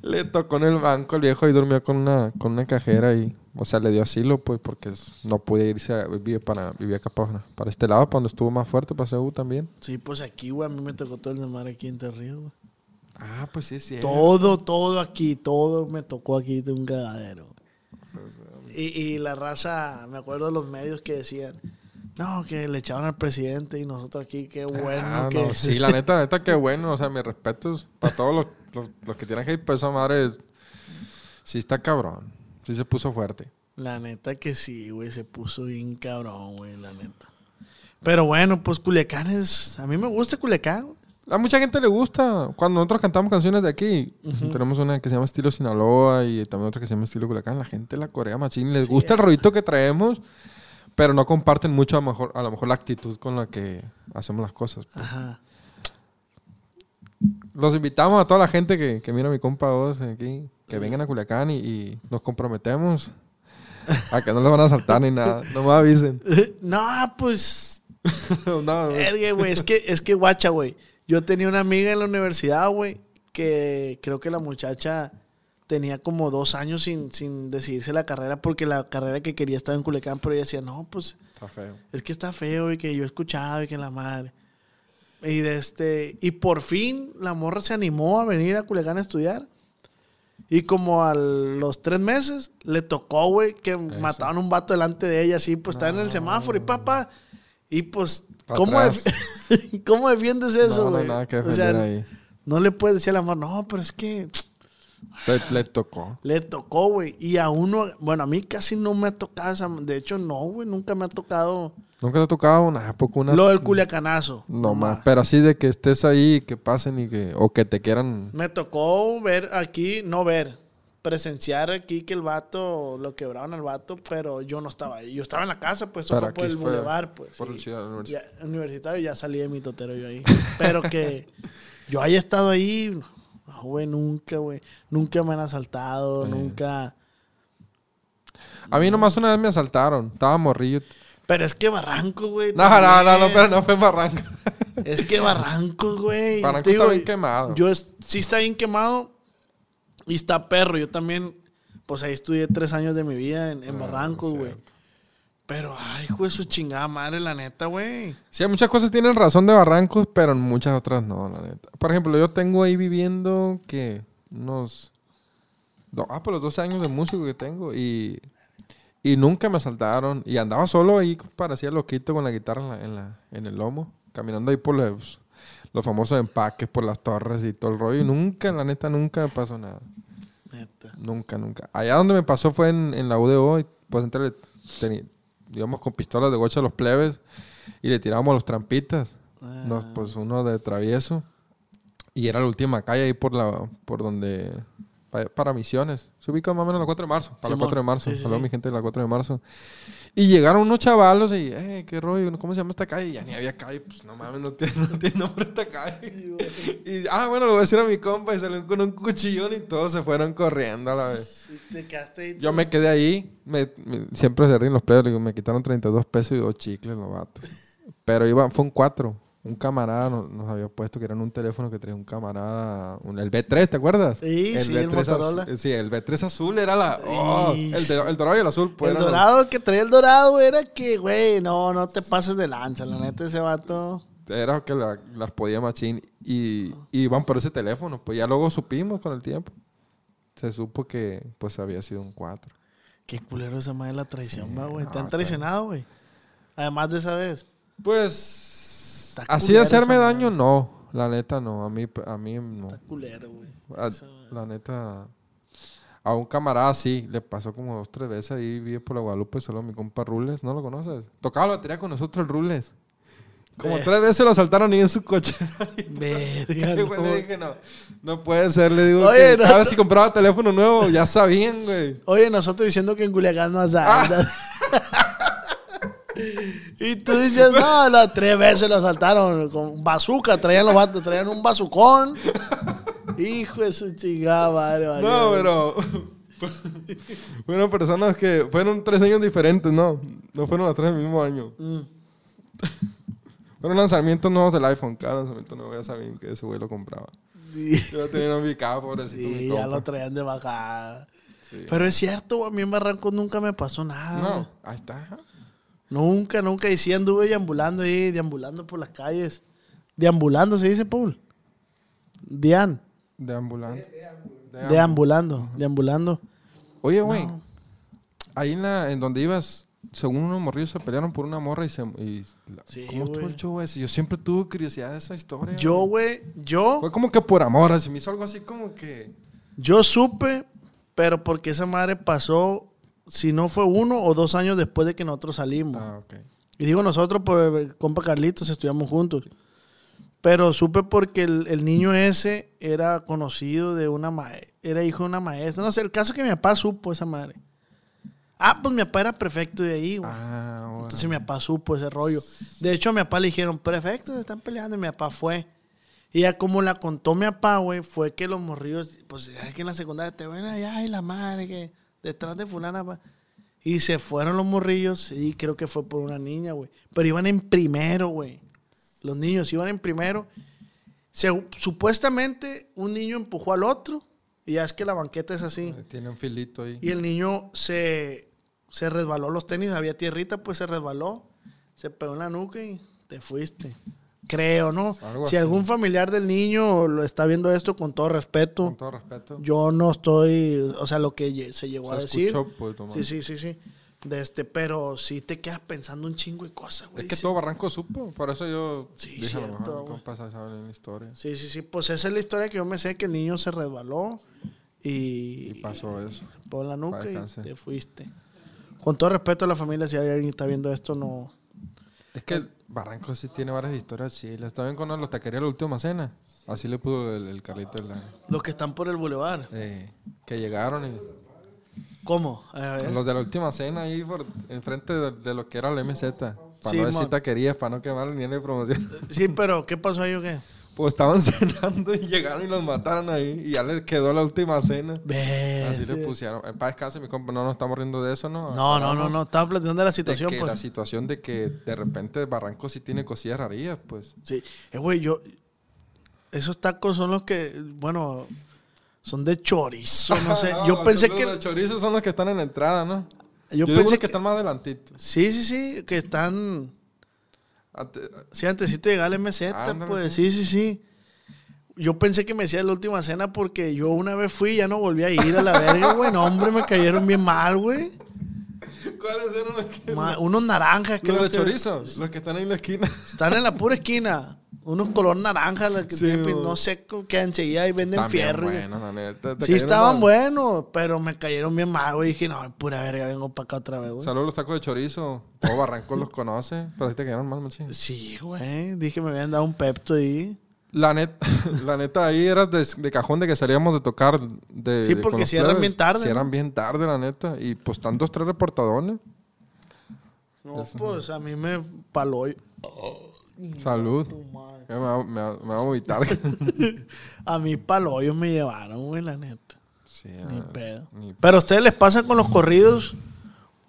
Le tocó en el banco el viejo y durmió con una, con una cajera y, o sea, le dio asilo, pues, porque no pude irse a vivir para, vivir acá para, para este lado, para donde estuvo más fuerte, para CEU también. Sí, pues aquí, güey, a mí me tocó todo el desmadre aquí en Terrido, güey. Ah, pues sí, cierto. Todo, todo aquí, todo me tocó aquí de un cagadero. Y, y la raza, me acuerdo de los medios que decían, no, que le echaban al presidente y nosotros aquí, qué bueno Ah, que... no, sí, la neta, la neta, qué bueno. O sea, mis respetos para todos los, los, los que tienen hate, pues esa madre sí está cabrón. Sí se puso fuerte. La neta que sí, güey, se puso bien cabrón, güey, la neta. Pero bueno, pues Culiacán es... A mí me gusta Culiacán, güey. A mucha gente le gusta. Cuando nosotros cantamos canciones de aquí, tenemos una que se llama estilo Sinaloa y también otra que se llama estilo Culiacán. La gente la corea machín. Les Sí, gusta el ah. rollito que traemos, pero no comparten mucho a lo mejor, a lo mejor la actitud con la que hacemos las cosas. pues. Ajá. Los invitamos a toda la gente que, que mira a mi compa vos aquí, que vengan a Culiacán y, y nos comprometemos a que no les van a saltar ni nada. No me avisen. *laughs* no, pues... *laughs* no, no. Es que, es que guacha, güey. Yo tenía una amiga en la universidad, güey, que creo que la muchacha tenía como dos años sin, sin decidirse la carrera porque la carrera que quería estaba en Culiacán, pero ella decía, no, pues Está feo. es que está feo y que yo he escuchado y que la madre. Y de este, y por fin la morra se animó a venir a Culiacán a estudiar. Y como a los tres meses le tocó, güey, que mataban un vato delante de ella, así, pues estaba en el semáforo y papá. Y pues, Pa' ¿cómo, def- *laughs* ¿cómo defiendes eso, no, no güey? nada que O sea, no le puedes decir a la morra, no, pero es que Le, le tocó. le tocó, güey. Y a uno, bueno, a mí casi no me ha tocado esa, de hecho, no, güey, nunca me ha tocado ¿Nunca te ha tocado una poco una lo del culiacanazo. No más, pero así de que estés ahí, que pasen y que o que te quieran. Me tocó ver aquí, no ver, presenciar aquí que el vato, lo quebraron al vato, pero yo no estaba ahí. Yo estaba en la casa, pues eso Pero fue por el bulevar, pues. por sí. el Ciudad Universitario. Ya- universitario ya salí de mi totero yo ahí. Pero que *laughs* yo haya estado ahí, no, güey, nunca, güey. Nunca me han asaltado, Eh. nunca. A mí nomás una vez me asaltaron, estaba morrillo. Pero es que Barranco, güey. No, no, no, no, pero no fue Barranco. Es que Barranco, güey. *laughs* Barranco está bien quemado. Yo es- sí está bien quemado y está perro. Yo también, pues ahí estudié tres años de mi vida en, en Ah, Barranco, güey. Pero, ay, güey, su chingada madre, la neta, güey. Sí, muchas cosas tienen razón de Barrancos, pero en muchas otras no, la neta. Por ejemplo, yo tengo ahí viviendo que unos. do- ah, por los 12 años de músico que tengo y. Y nunca me asaltaron. Y andaba solo ahí, parecía loquito con la guitarra en, la- en, la- en el lomo. Caminando ahí por los, los famosos empaques, por las torres y todo el rollo. Y nunca, la neta, nunca me pasó nada. Neta. Nunca, nunca. Allá donde me pasó fue en, en la UDO. y, Pues teni- íbamos con pistolas de gocha a los plebes y le tirábamos los trampitas. Nos, Ah. pues uno de travieso. Y era la última calle ahí por la por donde... pa- Para misiones. Se ubica más o menos la 4 de marzo. Para la Simón. 4 de marzo. Sí, sí, sí. mi gente de la 4 de marzo. Y llegaron unos chavalos y, eh, qué rollo, ¿cómo se llama esta calle? Y ya ni había calle, pues no mames, no tiene, *laughs* no tiene nombre esta calle. Y, ah, bueno, lo voy a decir a mi compa y salió con un cuchillón y todos se fueron corriendo a la vez. Y te quedaste ahí Yo me quedé ahí, me, me- siempre se ríen los digo, me quitaron 32 pesos y dos chicles los vatos. Pero iba, fue un 4. Un camarada nos, nos había puesto que era un teléfono que traía un camarada, un- el B3, ¿te acuerdas? Sí, sí, el az- Motorola. sí, el B3 azul era la... oh, Sí. el, el dorado y el azul. pues, el los- dorado, el que traía el dorado era que, güey, no, no te pases de lanza. La neta, ese vato. Era que la- las podía machín y, y iban por ese teléfono. Pues ya luego supimos con el tiempo. Se supo que pues había sido un 4. Qué culero esa madre la traición, va, güey. no, Te han traicionado, güey. Además de esa vez. Pues Está así de hacerme daño, no. La neta no. A mí, a mí no. Está culero, güey. A- Esa madre. la neta. A un camarada sí, le pasó como dos, tres veces ahí, vive por la Guadalupe, solo mi compa Rules, ¿no lo conoces? Tocaba la batería con nosotros el Rules. Como tres veces lo asaltaron ahí en su coche. Verga, *laughs* Y, güey, no. le dije, no, no puede ser. Le digo, Oye, que no. cada vez que compraba teléfono nuevo, ya sabían, güey. Oye, nosotros diciendo que en Culiacán no Ah. *laughs* y tú dices, no, las tres veces lo asaltaron con bazooka, traían los vatos, traían un bazucón. Hijo de su chingada, madre, vale. No, pero. fueron personas que. Fueron tres años diferentes, ¿no? No fueron las tres del mismo año. Mm. Fueron lanzamientos nuevos del iPhone. Cada lanzamiento nuevo ya sabían que ese güey lo compraba. Sí, Yo tenía un ubicado, pobrecito. sí, ya lo traían de bajada. Sí. Pero es cierto, a mí en Barranco nunca me pasó nada. No, ahí está. Nunca, nunca. Y sí anduve deambulando ahí, deambulando por las calles. Deambulando, se dice, Paul. Dian. Deambulando. Deambulando, deambulando. Oye, güey. Ahí en, la, en donde ibas, según unos morrillos se pelearon por una morra y se. Y, la- Sí, ¿Cómo estuvo güey. el show ese? Yo siempre tuve curiosidad de esa historia. Yo, güey, yo, Fue como que por amor, así me hizo algo así como que. yo supe, pero porque esa madre pasó, si no fue uno o dos años después de que nosotros salimos. Ah, ok. Y digo nosotros por el compa Carlitos, estudiamos juntos. Pero supe porque el, el niño ese era conocido de una maestra, era hijo de una maestra. No sé, el caso es que mi papá supo esa madre. Ah, pues mi papá era prefecto de ahí, güey. Ah, bueno. Entonces mi papá supo ese rollo. De hecho, a mi papá le dijeron, prefecto, se están peleando. Y mi papá fue. Y ya como la contó mi papá, güey, fue que los morrillos, pues es que en la secundaria te ven allá y la madre que detrás de fulana. pa". Y se fueron los morrillos y creo que fue por una niña, güey. Pero iban en primero, güey. Los niños iban en primero. Se- supuestamente un niño empujó al otro. Y ya es que la banqueta es así. Tiene un filito ahí. Y el niño se, se resbaló los tenis, había tierrita, pues se resbaló, se pegó en la nuca y te fuiste. Creo, ¿no? Algo si así. algún familiar del niño lo está viendo esto con todo respeto, Con todo respeto. yo no estoy, o sea, lo que se llegó Se a decir. escuchó, pues. Sí, sí, sí, sí. De este, pero sí te quedas pensando un chingo de cosas, güey. Es que Sí. todo Barranco supo, por eso yo Sí, dije, a lo cierto, mejor mi güey. compa sabe la historia. Sí, sí, sí. Pues esa es la historia que yo me sé que el niño se resbaló y, Y pasó eso. por la nuca y te fuiste. Con todo respeto a la familia, si hay alguien que está viendo esto, no. Es que Barranco sí tiene varias historias chilas. También con los taquerías de la última cena. Así le pudo el, el daño. Los que están por el bulevar. Eh, que llegaron y ¿Cómo? A ver. los de la última cena ahí por enfrente de, de lo que era la MZ. Para Sí, no decir taquerías, para no quemar ni de promoción. Sí, pero ¿qué pasó ahí o qué? Pues estaban *laughs* cenando y llegaron y los mataron ahí. Y ya les quedó la última cena. Así le pusieron. En paz descanse, mi compa. No nos estamos riendo de eso, ¿no? No, no, no, no. Estaba planteando la De situación, que la pues. situación de que de repente Barranco sí tiene cosillas rarillas, pues. Sí. Eh, güey, yo. Esos tacos son los que. Bueno. Son de chorizo, no sé. *laughs* No, Yo los- pensé los que. de chorizo son los que están en la entrada, ¿no? Yo, pensé los que, que. están más adelantitos. Sí, sí, sí. Que están. Ante- Sí, antesito de llegar al MZ, Ándale, pues. Sí, sí, sí. Yo pensé que me decía la última cena porque yo una vez fui y ya no volví a ir a la verga, güey. No, hombre, me cayeron bien mal, güey. ¿Cuáles eran los que.? Ma- Unos naranjas, creo Los de que- chorizo, los que están ahí en la esquina. Están en la pura esquina. Unos color naranja, las que Sí, tienen, güey. no sé, que enseguida ahí venden También fierro. bueno, la neta. Sí, estaban mal. buenos, pero me cayeron bien mal, güey. Dije, no, pura verga, vengo para acá otra vez, güey. Saludos a los tacos de chorizo. Todo Barranco los conoce, pero sí te quedaron mal, machín. Sí, güey. Dije, me habían dado un pepto ahí. La neta, *laughs* la neta ahí era de, de cajón de que salíamos de tocar de Sí, de- porque cierran bien tarde, Cierran ¿no? bien tarde, la neta. Y pues están dos, tres reportadones. No, pues a mí me paló. Salud. Me va, me va- me va a vomitar. *laughs* A mí paloyos me llevaron, güey, la neta. sí, Ni pedo. ni- Pero a ustedes les pasa con los corridos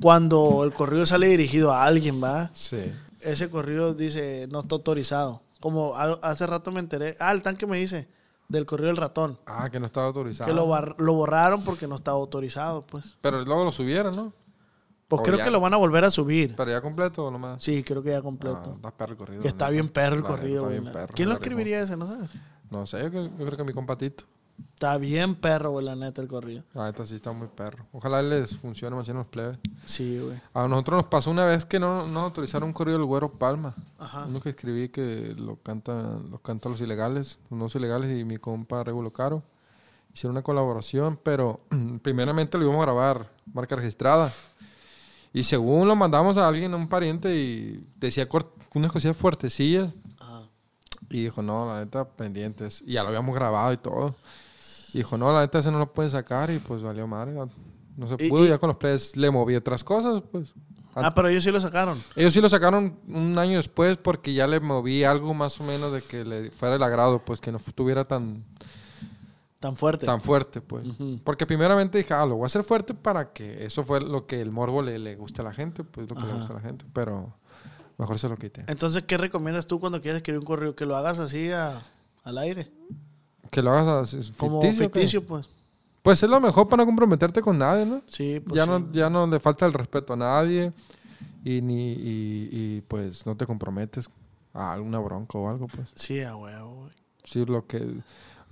cuando el corrido sale dirigido a alguien, ¿va? sí. Ese corrido dice no está autorizado. Como hace rato me enteré. Ah, el tanque me dice del corrido del ratón. Ah, que no estaba autorizado. Que lo, lo borraron porque no estaba autorizado, pues. Pero luego lo subieron, ¿no? Pues O creo ya. que lo van a volver a subir. Pero ya completo o nomás. Sí, creo que ya Ah, completo. está perro corrido. que está bien perro el corrido, bien perro, ¿Quién lo escribiría ese? No sabes. No sé, yo, creo- yo creo que mi compatito. Está bien perro, güey, la neta, el corrido. La neta sí está muy perro. Ojalá les funcione machín a los plebes. Sí, güey. A nosotros nos pasó una vez que no nos autorizaron un corrido del Güero Palma. Ajá. Uno que escribí que lo canta, lo canta los ilegales, unos ilegales y mi compa Regulo Caro. Hicieron una colaboración, pero *clears throat* primeramente lo íbamos a grabar, marca registrada. Y según lo mandamos a alguien, a un pariente, y decía unas cosillas fuertecillas. Ajá. Y dijo, no, la neta, pendientes. Y ya lo habíamos grabado y todo. Y dijo, no, la neta, ese no lo pueden sacar. Y pues valió madre. No se Y- pudo. y- ya con los players le moví otras cosas, pues. Ah, pero ellos sí lo sacaron. Ellos sí lo sacaron un año después porque ya le moví algo más o menos de que le fuera el agrado, pues que no estuviera tan, Tan fuerte. tan fuerte, pues. Porque primeramente dije, ah, lo voy a hacer fuerte para que eso fue lo que el morbo le, le guste a la gente, pues lo que le gusta a la gente, pero mejor se lo quité. Entonces, ¿qué recomiendas tú cuando quieres escribir un correo? Que lo hagas así a- al aire. Que lo hagas así, Como ficticio. ficticio, pues. Pues es lo mejor para no comprometerte con nadie, ¿no? Sí, pues. ya, sí. no ya no le falta el respeto a nadie y, ni, y, y, pues no te comprometes a alguna bronca o algo, pues. Sí, a huevo, güey. Sí, lo que...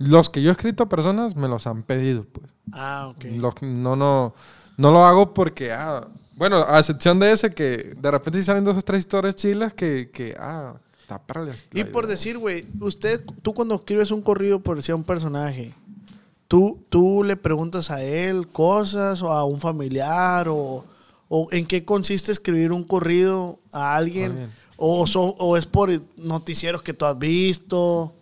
Los que yo he escrito a personas me los han pedido, pues. Ah, ok. No, no, no lo hago porque, ah, bueno, a excepción de ese que de repente salen dos o tres historias chilas que, que ah, está para la- Y por idea. decir, güey, usted, tú cuando escribes un corrido por decir a un personaje, tú, tú le preguntas a él cosas o a un familiar o, o en qué consiste escribir un corrido a alguien Alguien. o, son- o es por noticieros que tú has visto.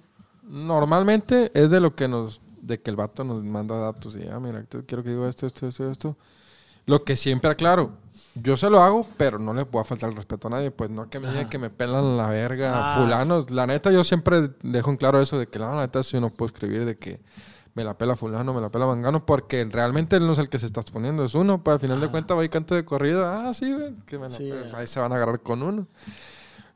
Normalmente es de lo que nos, de que el vato nos manda datos y, ah, mira, quiero que diga esto, esto, esto, esto. Lo que siempre aclaro, yo se lo hago, pero no le puedo faltar el respeto a nadie, pues no que me digan que me pelan la verga, Ah. fulano. La neta, yo siempre dejo en claro eso de que la neta, si no puedo escribir de que me la pela fulano, me la pela mangano, porque realmente él no es el que se está exponiendo, es uno, pues al final de cuentas va y canto de corrido, ah, sí, güey, que me la Sí, pela, ahí se van a agarrar con uno.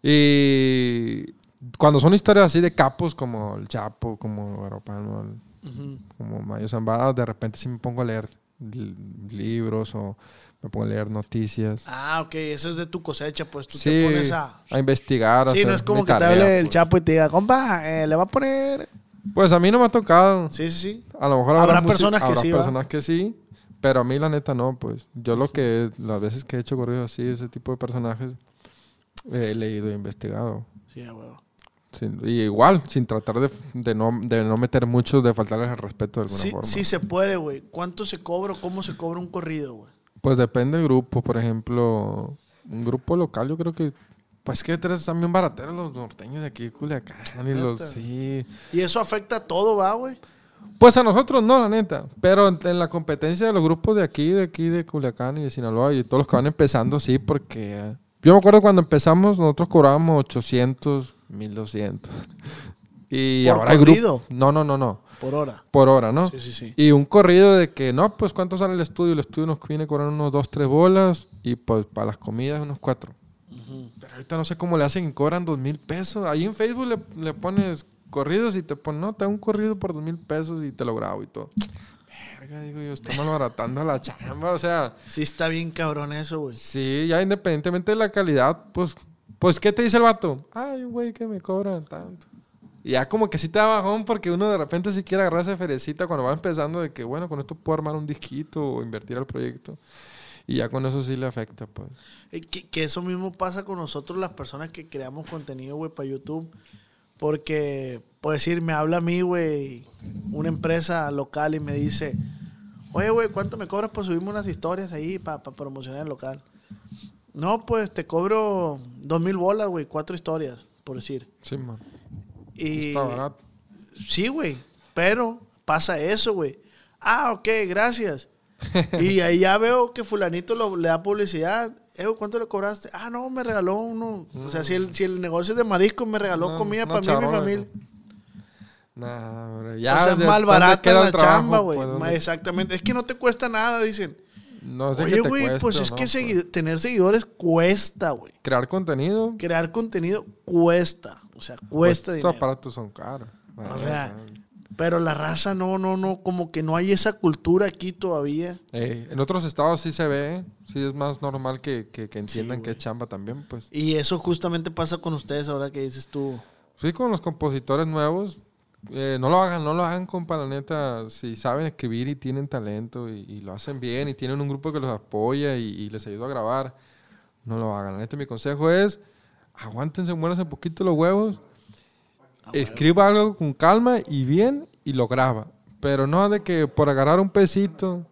Y cuando son historias así de capos como el Chapo, como Palma, el- Ujú. como Mayo Zambada, de repente sí me pongo a leer li- libros o me pongo a leer noticias. Ah, ok, eso es de tu cosecha, pues tú sí, te pones a... a investigar. a Sí, no es como que te hable el pues. chapo y te diga, compa, eh, le va a poner... Pues a mí no me ha tocado. Sí, sí, sí. A lo mejor Habrá personas que habrá sí, ¿va? personas que sí, pero a mí la neta no, pues. Yo lo que, las veces que he hecho corridos así, ese tipo de personajes, he leído e investigado. Sí, a huevo. Y igual, sin tratar de, de no, de no meter mucho, de faltarles el respeto de alguna Sí, forma. sí se puede, güey. ¿Cuánto se cobra o cómo se cobra un corrido, güey? Pues depende del grupo, por ejemplo, un grupo local, yo creo que, pues que tres también barateros los norteños de aquí, de Culiacán, y los. Y eso afecta a todo, ¿va, güey? Pues a nosotros no, la neta, pero en, la competencia de los grupos de aquí, de aquí, de Culiacán y de Sinaloa, y todos los que van empezando, sí, porque yo me acuerdo cuando empezamos, nosotros cobrábamos 800, 1200. Y ¿Por ahora corrido? No, no, no, no. Por hora. Por hora, ¿no? Sí, sí, sí. Y un corrido de que, no, pues cuánto sale el estudio. El estudio nos viene cobrando unos 2, 3 bolas y pues para las comidas unos 4. Ujú. Pero ahorita no sé cómo le hacen, cobran 2 mil pesos. Ahí en Facebook le, le pones corridos y te ponen, no, te da un corrido por 2 mil pesos y te lo grabo y todo. Verga, digo yo, está malbaratando la chamba. O sea, Sí está bien cabrón eso, güey. sí, ya independientemente de la calidad, pues, pues ¿qué te dice el vato? Ay, güey que me cobran tanto. Y ya como que sí te da bajón porque uno de repente sí quiere agarrar esa ferecita cuando va empezando de que, bueno, con esto puedo armar un disquito o invertir al proyecto. Y ya con eso sí le afecta, pues. Eh, Que, que eso mismo pasa con nosotros, las personas que creamos contenido, güey, para YouTube. Porque, por decir, me habla a mí, güey, una empresa local y me dice, oye, güey, ¿cuánto me cobras por subirme unas historias ahí para promocionar el local? No, pues te cobro dos mil bolas, güey, cuatro historias, por decir. Sí, man. Y, Está barato. Sí, güey, pero pasa eso, güey. Ah, ok, gracias. *laughs* y ahí ya veo que fulanito lo- le da publicidad. Eh, ¿cuánto le cobraste? Ah, no, me regaló uno. O sea, si el, si el negocio es de marisco, me regaló No, comida para mí y mi familia. Nah, hombre, o ya. sea, ¿de mal barata la trabajo, chamba, güey. pues? Exactamente. Es que no te cuesta nada, dicen. No Oye, güey, pues es no, que pues. segui- tener seguidores cuesta, güey. Crear contenido. Crear contenido cuesta. O sea, cuesta pues, dinero. Estos aparatos son caros. O sea, pero la raza no, no, no, como que no hay esa cultura aquí todavía. Eh, en otros estados sí se ve, sí es más normal que, que, que entiendan que es chamba también, pues. Y eso justamente pasa con ustedes ahora que dices tú. Sí, con los compositores nuevos, eh, no lo hagan, no lo hagan, compa, la neta. Si saben escribir y tienen talento y, lo hacen bien y tienen un grupo que los apoya y, y les ayuda a grabar, no lo hagan. La neta, mi consejo es, aguántense, muéranse un poquito los huevos, escriba algo con calma y bien y lo graba. Pero no de que por agarrar un pesito,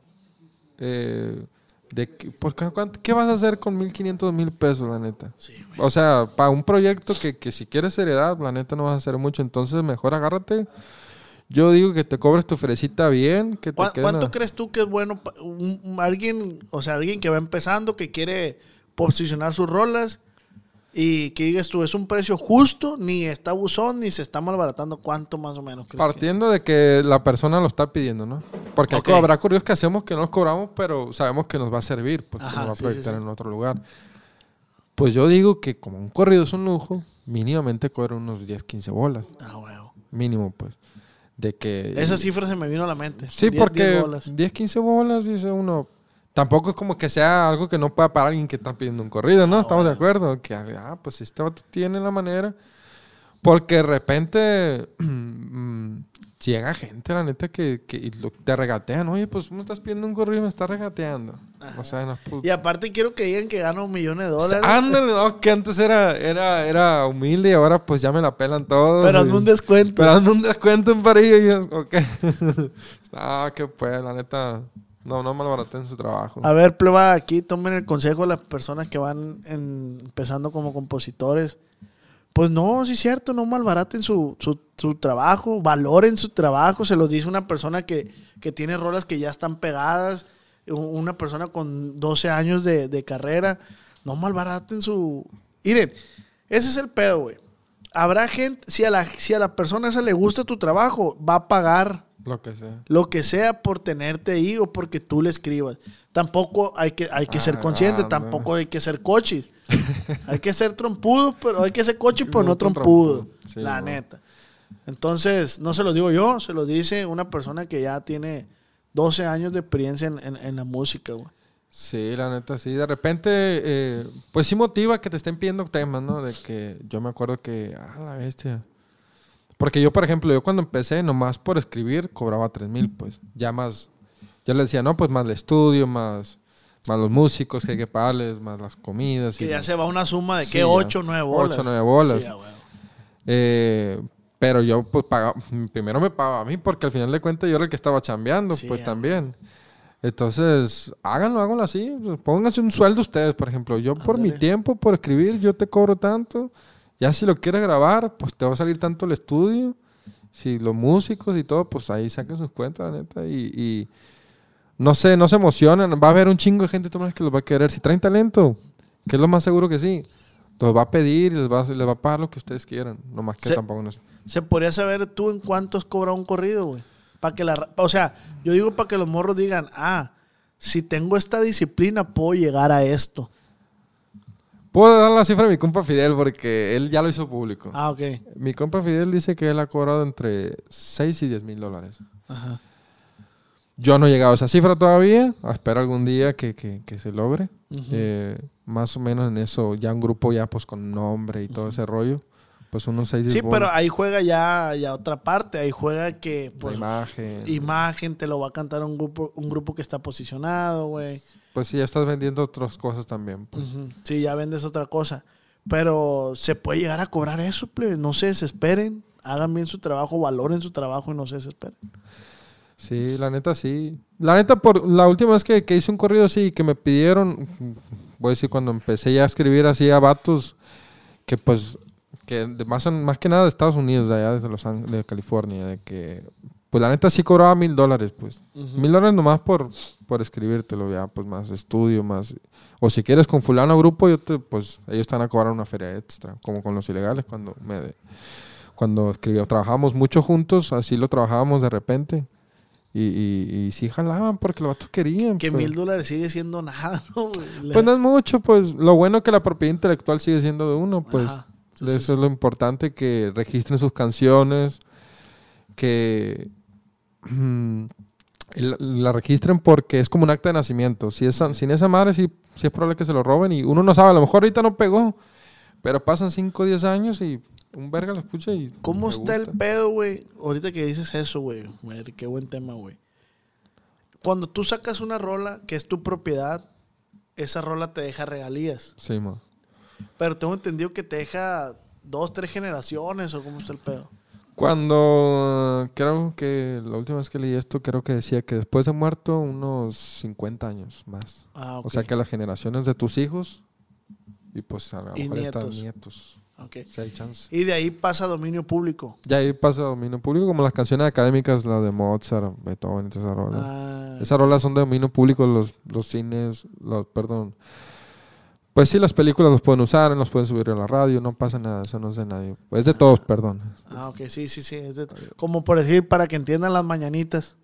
eh, de que, ¿por qué, cuánto- ¿qué vas a hacer con 1500, mil pesos, la neta? Sí, güey. O sea, para un proyecto que, que si quieres seriedad, la neta no vas a hacer mucho. Entonces, mejor agárrate. Yo digo que te cobres tu fresita bien. Que te ¿Cuá- quede ¿Cuánto crees tú que es bueno pa- un- un- alguien, o sea, alguien que va empezando, que quiere posicionar sus rolas y que digas tú, es un precio justo, ni está buzón, ni se está malbaratando? ¿Cuánto más o menos que- Partiendo de que la persona lo está pidiendo, ¿no? Porque habrá corridos que hacemos que no los cobramos, pero sabemos que nos va a servir, pues Ajá, nos va a sí, proyectar sí. en otro lugar. Pues yo digo que como un corrido es un lujo, mínimamente cobra unos 10, 15 bolas. Ah, huevo. Mínimo, pues. De que... Esa cifra se me vino a la mente. Sí, 10, porque 10 bolas. 10, 15 bolas, dice uno. Tampoco es como que sea algo que no pueda pagar alguien que está pidiendo un corrido, ¿no? Ah, Estamos de acuerdo. Que, ah, pues este vato tiene la manera. Porque de repente *clears throat* mm, llega gente, la neta, que, que te regatean. Oye, pues me estás pidiendo un corrido y me estás regateando. O sea, no es pu- Y aparte quiero que digan que gano un millón de dólares. Ándale, no, que antes era, era, era humilde y ahora pues ya me la pelan todos. pero hazme un descuento. pero hazme un descuento en parillo y yo, ok. ah, que pues, la neta. No, no malbaraten su trabajo. A ver, pleba, aquí tomen el consejo de las personas que van empezando como compositores. Pues no, sí es cierto, no malbaraten su, su, su trabajo, valoren su trabajo. Se los dice una persona que, que tiene rolas que ya están pegadas, una persona con 12 años de, de carrera. No malbaraten su... Miren, ese es el pedo, güey. Habrá gente, si a, la, si a la persona esa le gusta tu trabajo, va a pagar Lo que sea. lo que sea por tenerte ahí o porque tú le escribas. Tampoco hay que, hay que ser Ah, consciente, tampoco hay que ser cochis. *laughs* hay que ser trompudo, pero hay que ser cochi, pero no No tan trompudo. trompudo. Sí, la neta. Entonces, no se lo digo yo, se lo dice una persona que ya tiene 12 años de experiencia en, en- en la música, güey. Sí, la neta, sí. De repente, eh, pues sí motiva que te estén pidiendo temas, ¿no? De que yo me acuerdo que, ah, la bestia. Porque yo, por ejemplo, yo cuando empecé, nomás por escribir, cobraba 3 mil, pues. Ya más, yo le decía, no, pues más el estudio, más, más los músicos que hay que pagarles, más las comidas. Que y ya se va una suma de Sí, ya. 8 o 9 bolas. Ocho, nueve bolas. Sí, a huevo. Eh, pero yo, pues, pagaba, primero me pagaba a mí, porque al final de cuentas yo era el que estaba chambeando, Sí, pues ya. también. Entonces, háganlo, háganlo así. Pónganse un sueldo ustedes, por ejemplo. Yo por mi tiempo, por escribir, yo te cobro tanto. Ya si lo quieres grabar, pues te va a salir tanto el estudio. Si los músicos y todo, pues ahí saquen sus cuentas, la neta. Y, y no sé, no se emocionan. Va a haber un chingo de gente que los va a querer. Si traen talento, que es lo más seguro que sí, los va a pedir y les va a, les va a pagar lo que ustedes quieran. No más que Se- tampoco no es- Se podría saber tú en cuántos cobra un corrido, güey. Para que la, o sea, yo digo para que los morros digan, ah, si tengo esta disciplina puedo llegar a esto. Puedo dar la cifra de mi compa Fidel porque él ya lo hizo público. Ah, ok. Mi compa Fidel dice que él ha cobrado entre 6 y 10 mil dólares. Ajá. Yo no he llegado a esa cifra todavía. Espero algún día que, que- que se logre. Eh, más o menos en eso, ya un grupo ya pues con nombre y todo ese rollo. Pues unos 6 Sí, pero ahí juega ya, ya otra parte. Ahí juega que, la pues, imagen. imagen te lo va a cantar un grupo, un grupo que está posicionado, güey. Pues sí, ya estás vendiendo otras cosas también. Pues. Sí, ya vendes otra cosa. Pero se puede llegar a cobrar eso, plebes. No se desesperen. Hagan bien su trabajo, valoren su trabajo y no se desesperen. Sí, la neta sí. La neta, por la última vez que, que hice un corrido así, que me pidieron, voy a decir, cuando empecé ya a escribir así a vatos, que pues, que de más, más que nada de Estados Unidos, de allá desde Los Ángeles, de California, de que, pues la neta sí cobraba mil dólares, pues. Mil dólares nomás por, por escribírtelo, ya, pues más estudio, más. O si quieres con fulano grupo, yo te, pues ellos están a cobrar una feria extra, como con los ilegales cuando me de- cuando escribía, trabajábamos mucho juntos, así lo trabajábamos de repente. Y, y, y sí jalaban porque los vatos querían. Que pues. mil dólares sigue siendo nada, *laughs* ¿no? Pues no es mucho, pues lo bueno es que la propiedad intelectual sigue siendo de uno, pues. Ajá. Sí, De sí, eso es lo importante, que registren sus canciones, que *clears throat* la, registren porque es como un acta de nacimiento. Si esa, sin esa madre, sí, sí es probable que se lo roben y uno no sabe, a lo mejor ahorita no pegó, pero pasan 5 o 10 años y un verga lo escucha y... ¿Cómo está el pedo, güey? Ahorita que dices eso, güey. Qué buen tema, güey. Cuando tú sacas una rola que es tu propiedad, esa rola te deja regalías. Sí, ma. Pero tengo entendido que te deja dos, tres generaciones o cómo está el pedo. Cuando creo que la última vez que leí esto, creo que decía que después de muerto, unos 50 años más. Ah, ok. O sea que las generaciones de tus hijos y pues a lo mejor están nietos. nietos. Ok. Si hay chance. Y de ahí pasa dominio público. Ya ahí pasa dominio público, como las canciones académicas, las de Mozart, Beethoven esas rolas. Ah, Esas rolas son de dominio público, los, los cines, los, perdón. Pues sí, las películas los pueden usar, los pueden subir a la radio, no pasa nada, eso no es de nadie. Es de todos, perdón. ah, ok, sí, sí, sí. es de- como por decir, para que entiendan las mañanitas,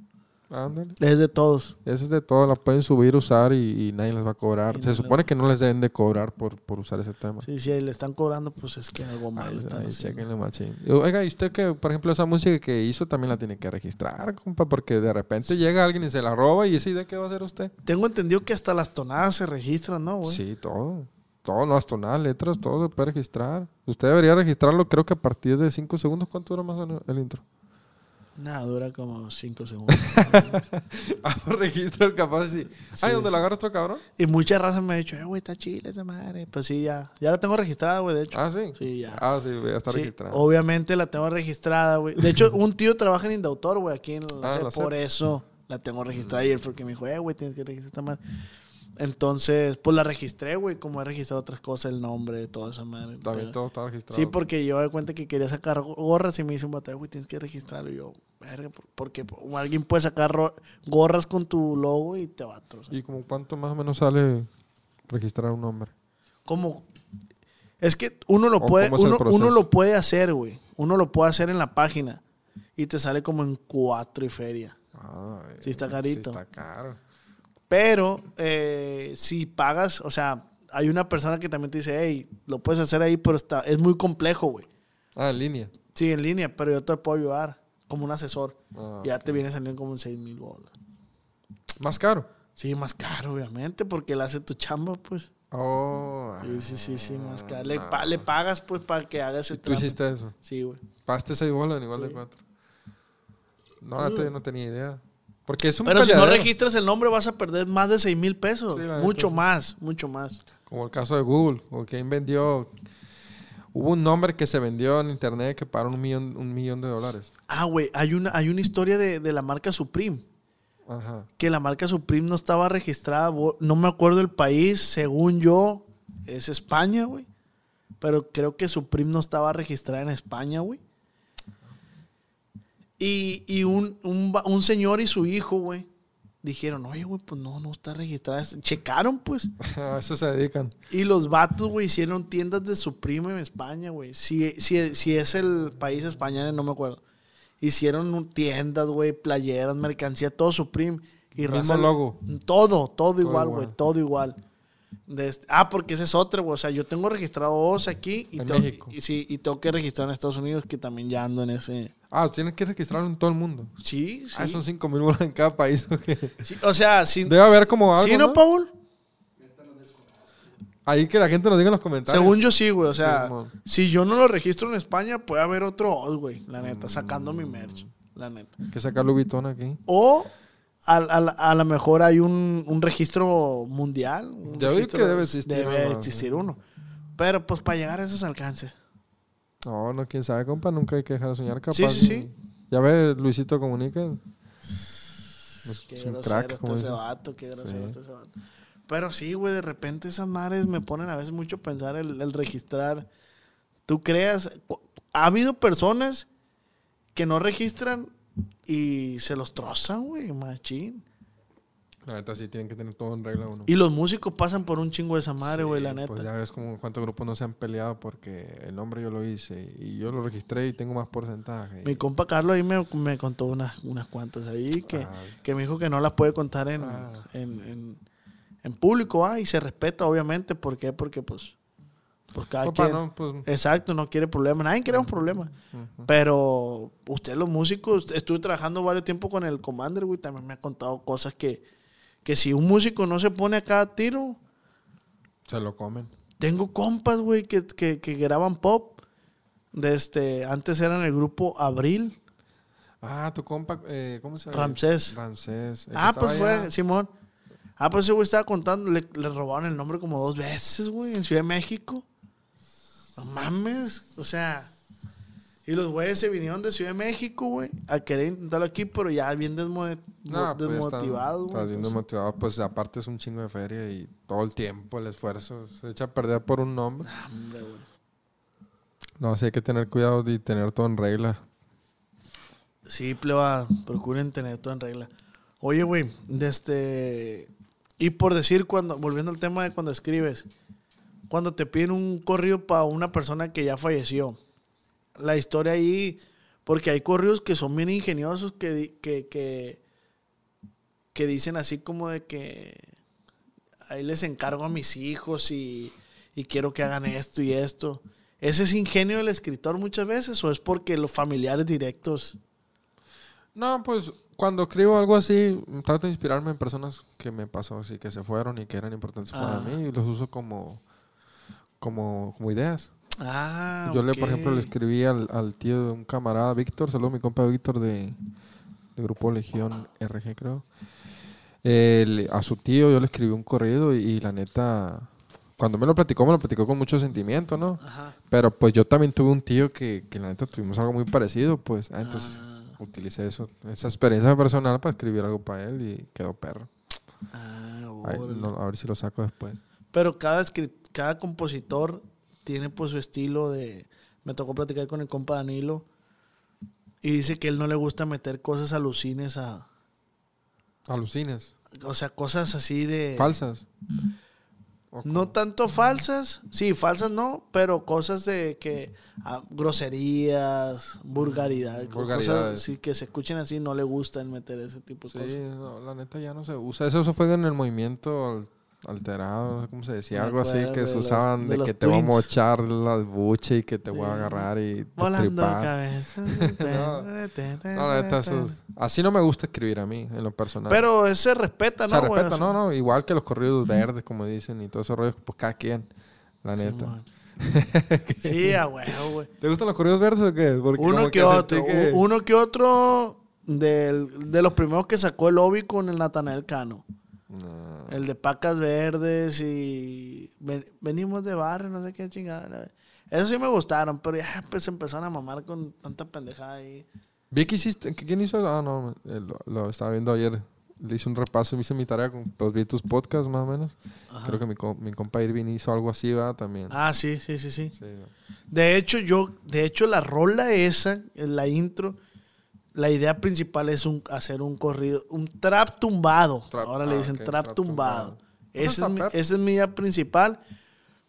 Ándale. es de todos. Esa es de todo, la pueden subir, usar y, y nadie les va a cobrar. Y Se no supone que no les deben de cobrar por, por usar ese tema. Sí, sí, le están cobrando, pues es que algo mal Ahí, están ahí, haciendo. machín. Oiga, y usted que, por ejemplo, esa música que hizo también la tiene que registrar, compa, porque de repente llega alguien y se la roba y esa idea qué va a hacer usted. Tengo entendido que hasta las tonadas se registran, ¿no, güey? Sí, todo. Todo, no, hasta nada, letras, todo se puede registrar. Usted debería registrarlo, creo que a partir de 5 segundos. ¿Cuánto dura más el intro? Nada, dura como cinco segundos. *laughs* Registra el capaz sí. Ay, ¿dónde sí. la agarra otro cabrón? y muchas razas me han dicho, eh, güey, está chile esa madre. Pues sí, ya. Ya la tengo registrada, güey, de hecho. Ah, sí. Sí, ya. Ah, sí, ya está Sí, registrado. obviamente la tengo registrada, güey. De hecho, *laughs* un tío trabaja en Indautor, güey, aquí en la Ah. Por eso la tengo registrada. Y él fue el que me dijo, eh, güey, tienes que registrar esta madre. Entonces, pues la registré, güey, como he registrado otras cosas, el nombre, toda esa madre. También todo está registrado. Sí, porque yo me di cuenta que quería sacar go- gorras y me hizo un batalla, güey, tienes que registrarlo. Y yo, verga, por- porque alguien puede sacar gorras con tu logo y te va a trozar. ¿Y como cuánto más o menos sale registrar un nombre? Como, es que uno lo ¿O puede, uno, lo puede hacer, güey. Uno lo puede hacer en la página y te sale como en cuatro y feria. Ah, Sí está eh, carito. Sí está caro. Pero eh, si pagas, o sea, hay una persona que también te dice, hey, lo puedes hacer ahí, pero está, es muy complejo, güey. Ah, en línea. Sí, en línea, pero yo te puedo ayudar como un asesor. Ah, ya te viene saliendo como en 6 mil bolas. Más caro. Sí, más caro, obviamente, porque él hace tu chamba, pues. Oh. Sí, sí, sí, sí, más caro. Le, no. pa- le pagas, pues, para que haga ese ¿Y ¿Tú hiciste eso? Sí, güey. Pagaste seis bolas en igual de Sí. cuatro. No, yo no tenía idea. Porque es un Pero si no registras el nombre, vas a perder más de 6 mil pesos. Sí, mucho neta, más, mucho más. Como el caso de Google. O quien vendió... Hubo un nombre que se vendió en internet que pagaron un millón, un millón de dólares. Ah, güey, hay una, hay una historia de, de la marca Supreme. Ajá. Que la marca Supreme no estaba registrada. No me acuerdo el país, según yo, es España, güey. Pero creo que Supreme no estaba registrada en España, güey. Y, y un, un un señor y su hijo, güey, dijeron, oye, güey, pues no, no está registrada. Checaron, pues. A *laughs* eso se dedican. Y los vatos, güey, hicieron tiendas de Supreme en España, güey. Si, si, si es el país España, no me acuerdo. Hicieron tiendas, güey, playeras, mercancía, todo Supreme. Y Mismo raza- logo. Todo, todo igual, güey, todo igual. De este- ah, porque ese es otro, güey. O sea, yo tengo registrado dos aquí y, En tengo, México. y, sí, y tengo que registrar en Estados Unidos, que también ya ando en ese. Ah, tienes que registrarlo en todo el mundo. Sí, sí. Ah, son cinco mil bolas en cada país. *laughs* ¿o qué? Sí, O sea, sin, Debe haber como algo, ¿Sí, no. Paul? Ahí que la gente nos diga en los comentarios. Según yo sí, güey. O sea, si yo no lo registro en España, puede haber otro Oz, güey. La neta, sacando mi merch. La neta. que sacar Vuitton aquí. O a, a, a lo mejor hay un, un registro mundial. un vi registro- que debe existir Debe uno, existir uno. Pero pues para llegar a esos alcances. No, no, quién sabe, compa. Nunca hay que dejar de soñar, capaz. Sí, sí, sí. Ya ve, Luisito Comunica. Qué Es un grosero crack, como ese vato, qué grosero Sí. está ese vato. Pero sí, güey, de repente esas madres me ponen a veces mucho a pensar el, el registrar. Tú creas, ha habido personas que no registran y se los trozan, güey, machín. La neta sí tienen que tener todo en regla uno. Y los músicos pasan por un chingo de esa madre, Sí, güey, la neta. Pues ya ves como cuántos grupos no se han peleado porque el nombre yo lo hice y yo lo registré y tengo más porcentaje. Mi compa Carlos ahí me, me contó unas, unas cuantas ahí que, Ah. que me dijo que no las puede contar en, Ah. en, en- en público, ah, y se respeta, obviamente. ¿Por qué? Porque, pues, pues cada Compa, quien... no, pues, Exacto, no quiere problemas. Nadie quiere un problema. Pero ustedes los músicos, estuve trabajando varios tiempo con el Commander, güey, también me ha contado cosas que, que si un músico no se pone a cada tiro, se lo comen. tengo compas, güey, que, que, que graban pop. De este, antes eran el grupo Abril. Ah, tu compa, eh, ¿cómo se llama? Ramsés. Ah, pues fue, allá. Simón. Ah, pues ese güey estaba contando, le, le robaron el nombre como dos veces, güey, en Ciudad de México. No mames, o sea. Y los güeyes se vinieron de Ciudad de México, güey, a querer intentarlo aquí, pero ya bien desmo- No, pues, desmotivados, güey. Estás bien desmotivado, pues aparte es un chingo de feria y todo el tiempo, el esfuerzo se echa a perder por un nombre. Ah, hombre, güey. No, sí hay que tener cuidado y tener todo en regla. Sí, pleba, procuren tener todo en regla. Oye, güey, de este. Y por decir, cuando, volviendo al tema de cuando escribes, cuando te piden un corrido para una persona que ya falleció, la historia ahí, porque hay corridos que son bien ingeniosos que, que, que, que dicen así como de que ahí les encargo a mis hijos y, y quiero que hagan esto y esto. ¿Ese es ingenio del escritor muchas veces o es porque los familiares directos... No, pues cuando escribo algo así, trato de inspirarme en personas que me pasó así, que se fueron y que eran importantes Ah. para mí y los uso como, como, como ideas. Ah, Yo, le, por ejemplo, le escribí al, al tío de un camarada, Víctor, saludo a mi compa Víctor de, de Grupo Legión RG, creo. Le- a su tío yo le escribí un corrido y, y la neta, cuando me lo platicó, me lo platicó con mucho sentimiento, ¿no? Ajá. Pero pues yo también tuve un tío que, que la neta tuvimos algo muy parecido, pues. ah, entonces Ah. utilicé eso, esa experiencia personal para escribir algo para él y quedó perro. Ah, órale. no, a ver si lo saco después. Pero cada, cada compositor tiene pues su estilo de... Me tocó platicar con el compa Danilo y dice que él no le gusta meter cosas alucines a... Alucines. O sea, cosas así de... Falsas. ¿O No tanto falsas, sí, falsas no, pero cosas de que ah, groserías, vulgaridad, cosas sí, que se escuchen así, no le gustan meter ese tipo de Sí, cosas. no, la neta ya no se usa. Eso, eso fue en el movimiento alterado, ¿cómo se decía? Me Algo así que se los- usaban de que te voy a twins. mochar la buche y que te voy Sí. a agarrar y Volando destripar. cabeza. *laughs* No, No, la neta, eso es- así no me gusta escribir a mí, en lo personal. Pero ese respeta, ¿no? se güey? respeta, no, no, igual que los corridos verdes, como dicen, y todo esos rollos, pues cada quien, la *laughs* Sí, neta. man. Sí, a huevo, güey. ¿Te gustan los corridos verdes o qué? Porque Uno que, otro. que- Uno que otro del- de los primeros que sacó el Obi con el Natanael Cano. No. El de pacas verdes y ven- venimos de barrio, no sé qué chingada. Esos sí me gustaron, pero ya pues empezaron a mamar con tanta pendejada ahí. Vi que hiciste, ¿quién hizo? Ah, no, eh, lo, lo estaba viendo ayer. Le hice un repaso, me hice mi tarea con pues, vi tus podcasts más o menos. Ajá. Creo que mi, mi compa Irving hizo algo así, va también. Ah, sí, sí, sí, sí. Sí, De hecho, yo, de hecho, la rola esa, la intro, la idea principal es un, hacer un corrido, un trap tumbado. Trap- Ahora le ah, dicen trap, trap tumbado. tumbado. Es, mi, esa es mi idea principal.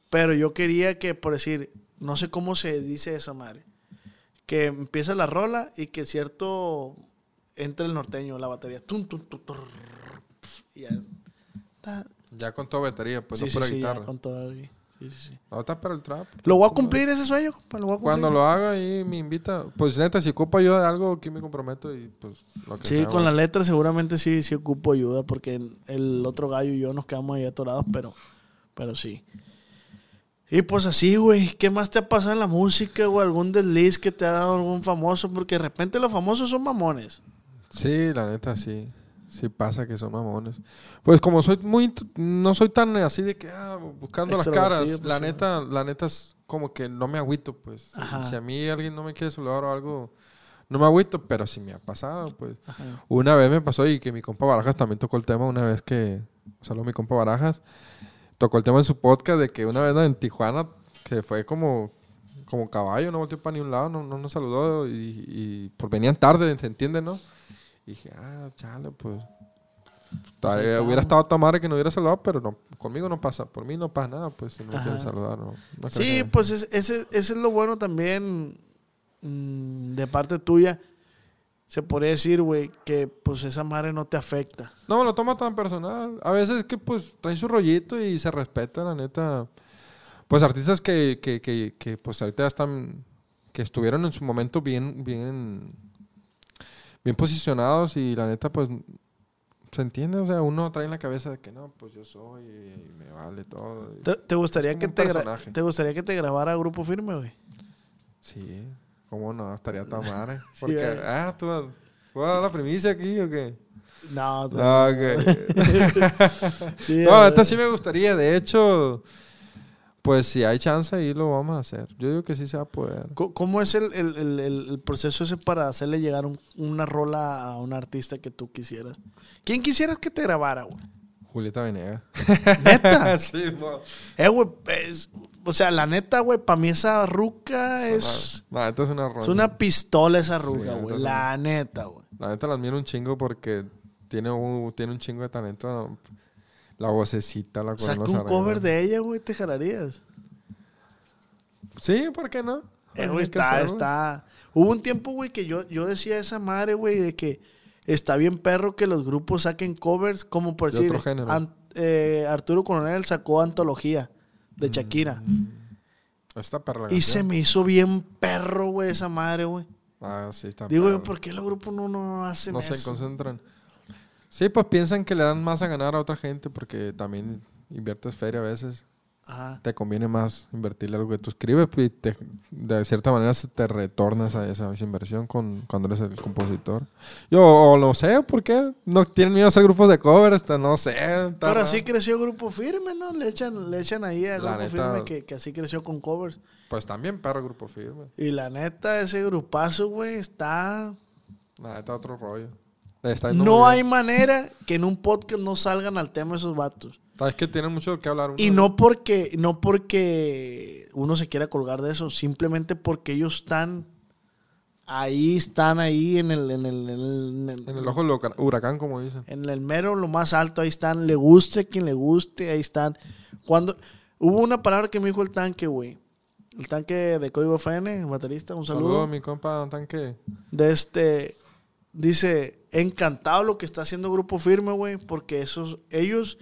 Pero yo quería que, por decir, no sé cómo se dice eso, madre. Que empieza la rola y que cierto entre el norteño, la batería. Tum, tum, tum, turr, y ya. Ya con toda batería, pues sí, no sí, pura sí, ya guitarra. con todo ahí. Sí, sí, sí. No, está para el trap. Lo voy a cumplir ese sueño, compa. Lo voy a cumplir. Cuando lo haga y me invita, pues neta, si ocupa yo de algo, aquí me comprometo y pues lo que Sí, sea, con la letra seguramente sí, sí ocupo ayuda porque el otro gallo y yo nos quedamos ahí atorados, pero, pero sí. Y pues así, güey, ¿qué más te ha pasado en la música o algún desliz que te ha dado algún famoso? Porque de repente los famosos son mamones. Sí, la neta, sí. Sí pasa que son mamones. Pues como soy muy, no soy tan así de que, ah, buscando las caras, pues, la sí. neta, la neta es como que no me agüito, pues. Ajá. Si a mí alguien no me quiere saludar o algo, no me agüito, pero sí me ha pasado, pues. Ajá. Una vez me pasó y que mi compa Barajas también tocó el tema una vez que, solo mi compa Barajas, tocó el tema en su podcast de que una vez en Tijuana, que fue como, como caballo, no volteó para ni un lado, no, no nos saludó y, y pues venían tarde, ¿se entiende, no? Y dije, ah, chale, pues. estamos. hubiera estado tan madre que no hubiera saludado, pero no, conmigo no pasa, por mí no pasa nada, pues si no quieren saludar, no. no creo Sí, pues es- ese, ese es lo bueno también mm, de parte tuya. Se podría decir, güey, que pues esa madre no te afecta. No lo toma tan personal. A veces es que pues traen su rollito y se respeta, la neta. Pues artistas que, que, que, que, pues ahorita están, que estuvieron en su momento bien, bien, bien posicionados y la neta pues se entiende, o sea, uno trae en la cabeza de que no, pues yo soy y me vale todo. ¿Te, te gustaría que te, te gustaría que te grabara Grupo Firme, güey? Sí, cómo no, estaría tan madre. *laughs* Sí, Porque, ah, tú, ¿puedo dar la primicia aquí o qué? No, tú- No, ok. *laughs* Sí, No, esta sí me gustaría. De hecho, pues si hay chance ahí lo vamos a hacer. Yo digo que sí se va a poder. ¿Cómo es el, el- el- proceso ese para hacerle llegar un- una rola a un artista que tú quisieras? ¿Quién quisieras que te grabara, güey? Julieta Venegas. Neta. *laughs* sí, eh, güey, o sea, la neta, güey, para mí esa ruca es, No, esta es una ronda. es una pistola esa Sí, ruca, la güey. neta, La neta, güey. La neta la admiro un chingo porque tiene un, tiene un chingo de talento. La vocecita, la Saca los un arreglos. cover de ella, güey, te jalarías. Sí, ¿por qué no? Eh, güey, está, está. Hubo un tiempo, güey, que yo, yo decía esa madre, güey, de que está bien perro que los grupos saquen covers, como por De decir, otro género. An- eh, Arturo Coronel sacó Antología de Shakira. Está perra Y se me hizo bien perro, güey, esa madre, güey. Ah, sí, está Digo perra. ¿por qué los grupos no, no hacen no se eso? concentran. Sí, pues piensan que le dan más a ganar a otra gente porque también inviertes feria a veces. Ajá. Te conviene más invertirle algo que tú escribes pues, y te- de cierta manera se te retornas a esa, esa inversión con, cuando eres el compositor. Yo o no sé por qué no tienen miedo a hacer grupos de covers, hasta no sé. Pero raro. así creció Grupo Firme, ¿no? Le echan, le echan ahí a La Grupo neta- Firme que, que así creció con covers. Pues también perro grupo firme. Y la neta, ese grupazo, güey, está... Nada, está otro rollo. Está No hay manera que en un podcast no salgan al tema esos vatos. Sabes que tienen mucho que hablar. Y no porque, no porque uno se quiera colgar de eso, simplemente porque ellos están ahí, están ahí en el, en el, en el, En el ojo del huracán, como dicen. en el mero, lo más alto, ahí están, le guste a quien le guste, ahí están. Cuando hubo una palabra que me dijo el tanque, güey. El tanque de Código FN, el baterista, un saludo. a mi compa Tanque. De este, dice, encantado lo que está haciendo Grupo Firme, güey, porque esos, ellos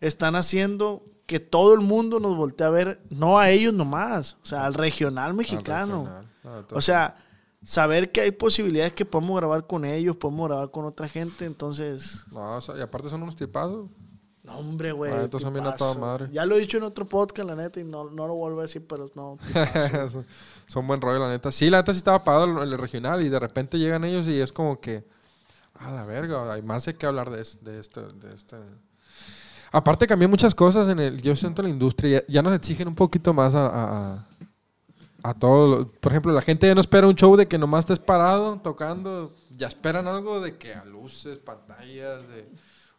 están haciendo que todo el mundo nos voltee a ver, no a ellos nomás, o sea, al regional mexicano. Al regional. Ah, O sea, saber que hay posibilidades que podemos grabar con ellos, podemos grabar con otra gente, entonces, No, o sea, y aparte son unos tipazos. no, hombre, güey. Estos son bien a tipazo. toda madre. Ya lo he dicho en otro podcast, la neta, y no, no lo vuelvo a decir, pero no. *laughs* son buen rollo, la neta. Sí, la neta sí estaba pagado el, el regional y de repente llegan ellos y es como que, a la verga, hay más de qué hablar de, es- de esto. De este. Aparte cambió muchas cosas en el, yo siento en la industria, ya, ya nos exigen un poquito más a, a, a- todo. Por ejemplo, la gente ya no espera un show de que nomás estés parado tocando, ya esperan algo de que a luces, pantallas, de,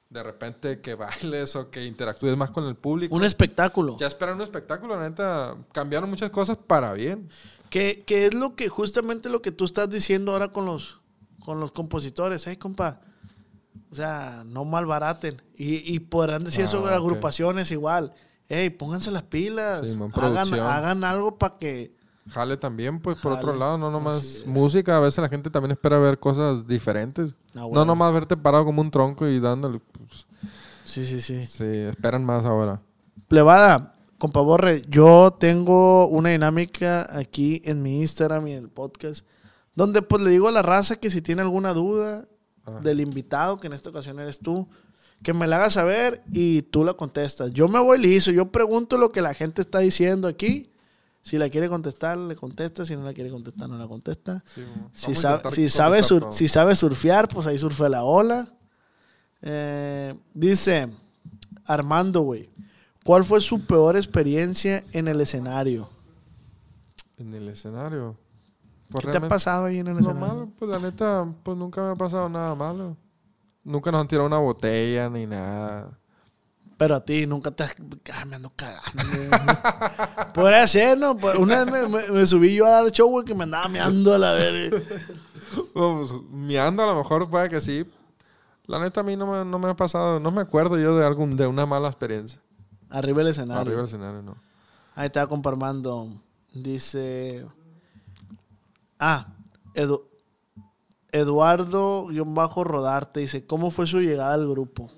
de repente que bailes o que interactúes más con el público. Un espectáculo. Ya esperan un espectáculo, la neta. Cambiaron muchas cosas para bien. Que, que es lo que, justamente lo que tú estás diciendo ahora con los, con los compositores, hey, compa. O sea, no malbaraten. Y, y podrán decir Ah, eso de agrupaciones igual. Hey, pónganse las pilas. Sí, man, hagan, hagan algo para que. Jale también, pues por otro lado, no nomás música. A veces la gente también espera ver cosas diferentes. Ah, No nomás verte parado como un tronco y dándole. pues, Sí, sí, sí. sí, esperan más ahora. Plebada, compa Borre, yo tengo una dinámica aquí en mi Instagram y en el podcast. Donde pues le digo a la raza que si tiene alguna duda del invitado, que en esta ocasión eres tú, que me la hagas saber y tú la contestas. Yo me voy liso, yo pregunto lo que la gente está diciendo aquí. Si la quiere contestar, le contesta. Si no la quiere contestar, no la contesta. Sí, Si, sabe, si, sabe sur- si sabe surfear, pues ahí surfe la ola. Eh, dice Armando, güey. ¿Cuál fue su peor experiencia en el escenario? En el escenario. Pues ¿Qué te ha pasado ahí en el escenario? Malo, pues la neta, pues nunca me ha pasado nada malo. Nunca nos han tirado una botella ni nada. Pero a ti nunca te has... Ah, me ando cagando. Podría ser, ¿no? Pues, una vez me, subí yo a dar show, güey, que me andaba meando a la verga. pues, meando a lo mejor puede que sí. La neta a mí no me, no me ha pasado, no me acuerdo yo de algún, de una mala experiencia. Arriba del escenario. Arriba del escenario, no. Ahí estaba comparmando. Dice. Ah, Edu, Eduardo-Rodarte dice: ¿Cómo fue su llegada al grupo?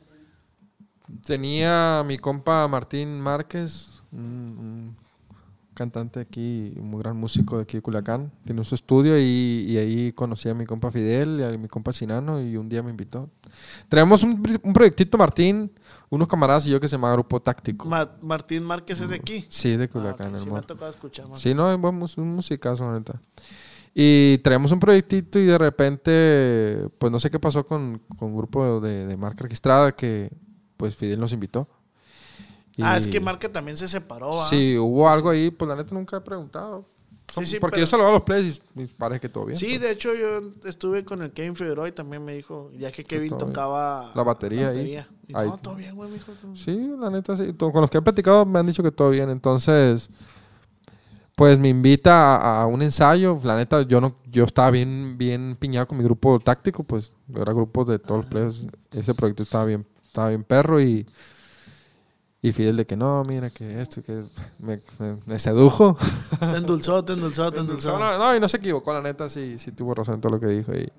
Tenía mi compa Martín Márquez, un, cantante aquí, un muy gran músico de aquí de Culiacán. Tiene su estudio y, ahí conocí a mi compa Fidel y a mi compa Chinano y un día me invitó. Tenemos un, un proyectito, Martín, unos camaradas y yo que se llama Grupo Táctico. Martín Márquez es de aquí. Sí, de Culiacán, ah, Sí, me ha tocado escuchar. Sí, no, es un, un musicazo, neta. Y traemos un proyectito y de repente, pues no sé qué pasó con, con un grupo de, de marca registrada que pues Fidel nos invitó. ah, es que Marca también se separó. Sí, hubo algo ahí, pues la neta nunca he preguntado. Sí, sí, porque yo saludaba a los plays y parece que todo bien. Sí, de hecho yo estuve con el Kevin Figueroa y también me dijo, ya que Kevin tocaba la batería, ahí. no, todo bien, güey, mijo. Sí, la neta sí. Con los que he platicado me han dicho que todo bien. Entonces, pues me invita a, un ensayo. La neta, yo no, yo estaba bien, bien piñado con mi grupo táctico, pues era grupo de todos los players. Ese proyecto estaba bien estaba bien perro y, y Fidel de que no, mira que esto, que me, me, sedujo. Te endulzó, te endulzó, te *laughs* endulzó. No, y no se equivocó, la neta, sí, sí tuvo razón en todo lo que dijo. Y,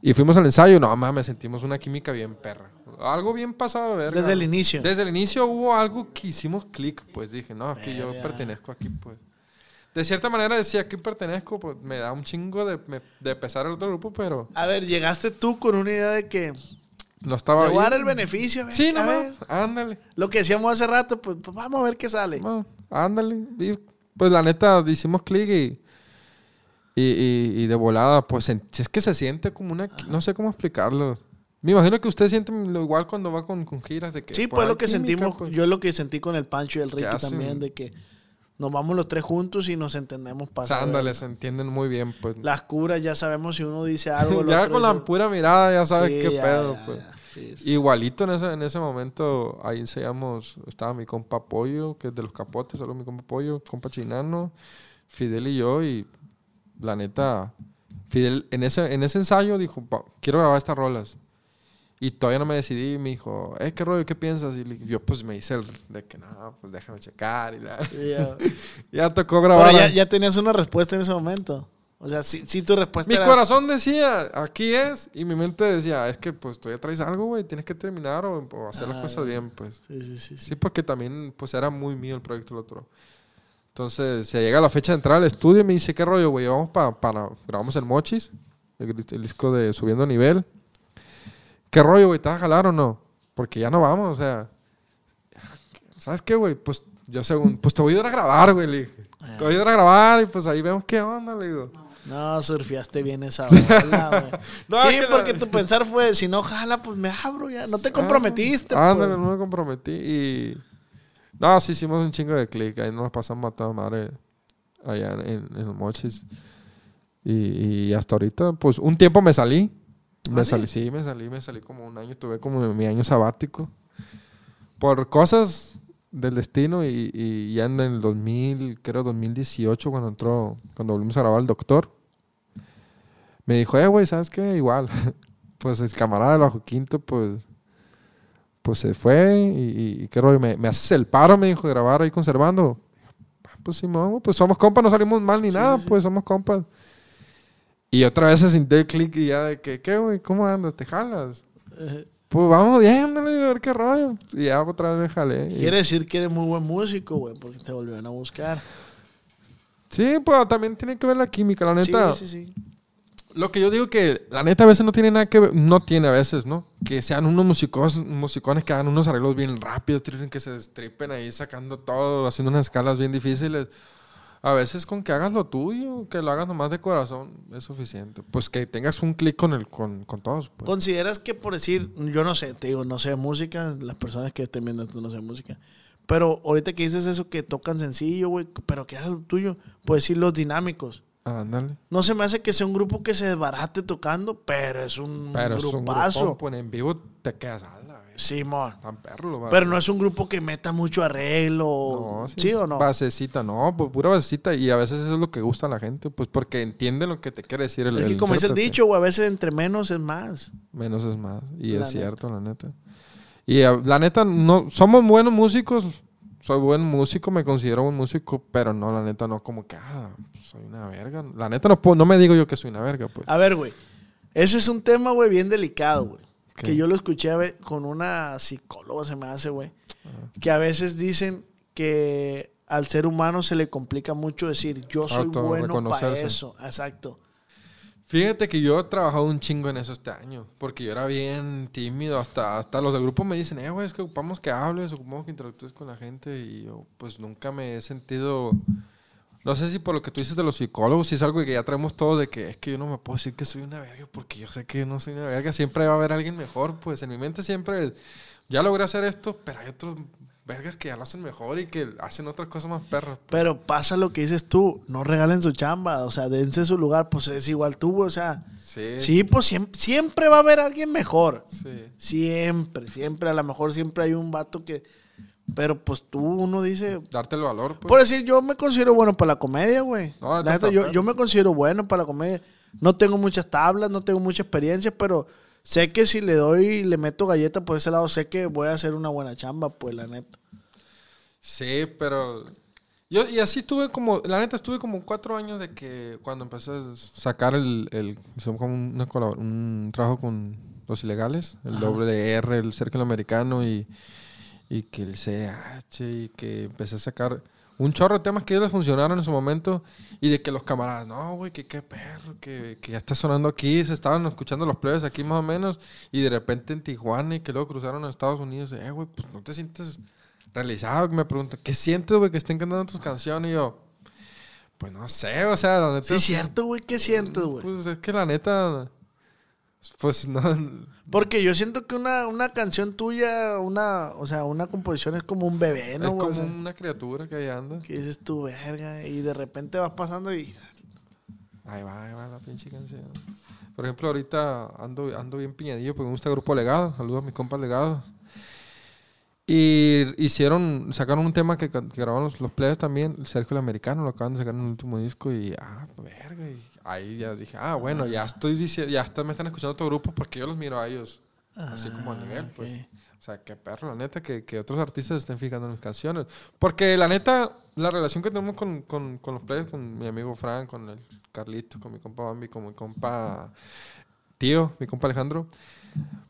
y fuimos al ensayo, no mames, sentimos una química bien perra. Algo bien pasado, ver. Desde el inicio. Desde el inicio hubo algo que hicimos clic, pues dije, no, es que yo pertenezco aquí, pues. De cierta manera decía que pertenezco, pues me da un chingo de, de pesar el otro grupo, pero... A ver, llegaste tú con una idea de que no estaba Le el beneficio. sí, no, ándale. Lo que decíamos hace rato, pues, pues vamos a ver qué sale. ándale. pues la neta, hicimos clic y, y, de volada, pues es que se siente como una... No sé cómo explicarlo. Me imagino que usted siente lo igual cuando va con, giras de que... Sí, pues, lo que sentimos, pues. yo lo que sentí con el Pancho y el Ricky también, de que nos vamos los tres juntos y nos entendemos para. ándale, se entienden muy bien, pues. Las curas, ya sabemos si uno dice algo. *laughs* ya con la pura mirada ya sabes qué pedo, pues. Igualito en ese, en ese momento, ahí ensayamos, estaba mi compa Pollo, que es de los capotes, solo mi compa Pollo, compa Chinano, Fidel y yo, y la neta, Fidel en ese, en ese ensayo dijo, quiero grabar estas rolas. Y todavía no me decidí. Y me dijo, eh, ¿qué rollo? ¿Qué piensas? Y yo, pues, me hice el de que no, pues déjame checar. Y la... *laughs* *laughs* ya tocó grabar. Pero ya, ya, tenías una respuesta en ese momento. O sea, sí, sí tu respuesta Mi corazón decía, aquí es. Y mi mente decía, es que, pues, todavía traes algo, güey. Tienes que terminar o, hacer las ah, cosas bien, pues. Sí, sí, sí, sí. porque también, pues, era muy mío el proyecto el otro. Entonces, se llega la fecha de entrar al estudio y me dice, ¿qué rollo, güey? Vamos para... para grabamos el Mochis, el, el disco de Subiendo Nivel. ¿Qué rollo, güey? ¿Te vas a jalar o no? Porque ya no vamos, o sea. ¿Sabes qué, güey? Pues yo según, pues te voy a ir a grabar, güey, le dije. Te voy a ir a grabar y pues ahí vemos qué onda, le digo. No, surfeaste bien esa bola, *laughs* güey. sí, porque tu pensar fue, si no jala, pues me abro ya. No te ah, comprometiste, Ah, no, no me comprometí y... No, sí hicimos un chingo de clic. Ahí nos pasamos a toda madre allá en, en, los mochis. Y, y, hasta ahorita, pues un tiempo me salí. Me ¿Ah, salí, sí? me salí, me salí como un año, tuve como mi año sabático. Por cosas del destino y, y ya en el 2000, creo 2018, cuando entró, cuando volvimos a grabar El Doctor, me dijo, eh, güey, ¿sabes qué? Igual. *laughs* pues el camarada del Bajo Quinto, pues, pues se fue y, qué rollo, me, me, haces el paro, me dijo, de grabar ahí conservando. Pues sí, pues somos compas, no salimos mal ni nada, pues somos compas. Y otra vez se sintió el clic y ya de que, ¿qué, güey? ¿Cómo andas? ¿Te jalas? Pues vamos bien, a ver qué rollo. Y ya otra vez me jalé. Quiere decir que eres muy buen músico, güey, porque te volvieron a buscar. Sí, pues también tiene que ver la química, la neta. Sí, sí, sí. Lo que yo digo que la neta a veces no tiene nada que ver, no tiene a veces, ¿no? Que sean unos músicos, musicones que hagan unos arreglos bien rápidos, que se estripen ahí sacando todo, haciendo unas escalas bien difíciles A veces con que hagas lo tuyo, que lo hagas nomás de corazón, es suficiente. Pues que tengas un clic con, el, con, con todos. Pues. ¿Consideras que por decir, yo no sé, te digo, no sé música, las personas que estén viendo esto no sé música, pero ahorita que dices eso que tocan sencillo, güey, pero que hagas lo tuyo, puedes decir los dinámicos. Ándale. No se me hace que sea un grupo que se desbarate tocando, pero es un Pero es un grupazo. grupón, pues en vivo te quedas vez. Simón. Tan perro Pero no es un grupo que meta mucho arreglo. No, ¿Sí, es o no? Basecita, no, pues pura basecita. Y a veces eso es lo que gusta a la gente, pues porque entiende lo que te quiere decir el es que el como dice el dicho, güey, a veces entre menos es más. Menos es más. Y La es cierto, la neta. Y eh, la neta, no, somos buenos músicos. Soy buen músico, me considero buen músico, pero no, la neta, no como que, ah, soy una verga. La neta, no, puedo- no me digo yo que soy una verga, pues. A ver, güey. Ese es un tema, güey, bien delicado, güey. ¿Qué? Que yo lo escuché con una psicóloga, se me hace, güey. Que a veces dicen que al ser humano se le complica mucho decir, yo soy Auto- bueno para eso. Exacto. Fíjate que yo he trabajado un chingo en eso este año, porque yo era bien tímido, hasta, hasta los del grupo me dicen, eh, güey, es que ocupamos que hables, ocupamos que interactúes con la gente, y yo pues nunca me he sentido, no sé si por lo que tú dices de los psicólogos, si es algo que ya traemos todos de que es que yo no me puedo decir que soy una verga, porque yo sé que no soy una verga, siempre va a haber alguien mejor, pues en mi mente siempre, ya logré hacer esto, pero hay otros vergas que ya lo hacen mejor y que hacen otras cosas más perras. pues. Pero pasa lo que dices tú, no regalen su chamba, o sea, dense su lugar, pues es igual tú, o sea, Sí, sí, pues siempre, siempre va a haber alguien mejor. sí. Siempre, siempre, a lo mejor siempre hay un vato que... Pero pues tú, uno dice... Darte el valor, pues. Por decir, yo me considero bueno para la comedia, güey. No, La está yo, yo me considero bueno para la comedia. No tengo muchas tablas, no tengo mucha experiencia, pero sé que si le doy, le meto galleta por ese lado, sé que voy a hacer una buena chamba, pues la neta. Sí, pero yo y así estuve como, la neta estuve como cuatro años de que cuando empecé a sacar el, el como una un trabajo con los ilegales, el Ajá. doble R, el cercle americano y, y que el CH y que empecé a sacar un chorro de temas que ellos les funcionaron en su momento y de que los camaradas, no, güey, que qué perro, que, que ya está sonando aquí, se estaban escuchando los plebes aquí más o menos y de repente en Tijuana y que luego cruzaron a Estados Unidos, eh, güey, pues no te sientes realizado, que me pregunta, ¿qué sientes, güey, que estén cantando tus canciones? Y yo, pues no sé, o sea, la neta. Sí, es cierto, güey, ¿qué sientes, güey? Pues es que la neta, pues *laughs* no. Porque yo siento que una, una canción tuya, una, o sea, una composición es como un bebé, es ¿no? güey? como O sea, una criatura que ahí anda. que dices tú, verga, y de repente vas pasando y... Ahí va, ahí va la pinche canción. Por ejemplo, ahorita ando, ando bien piñadillo porque me gusta el grupo Legado. Saludos a mis compas Legado. Y hicieron, sacaron un tema que, grabaron los, los players también, el Sergio el Americano, lo acaban de sacar en el último disco y, ah, verga, y ahí ya dije, ah, bueno, ya estoy diciendo, ya está, me están escuchando otro grupo porque yo los miro a ellos, así como a Ah, nivel, pues. O sea, qué perro, la neta, que, que otros artistas estén fijando en mis canciones. Porque la neta, la relación que tenemos con, con, con los players, con mi amigo Frank, con el Carlito, con mi compa Bambi, con mi compa tío, mi compa Alejandro,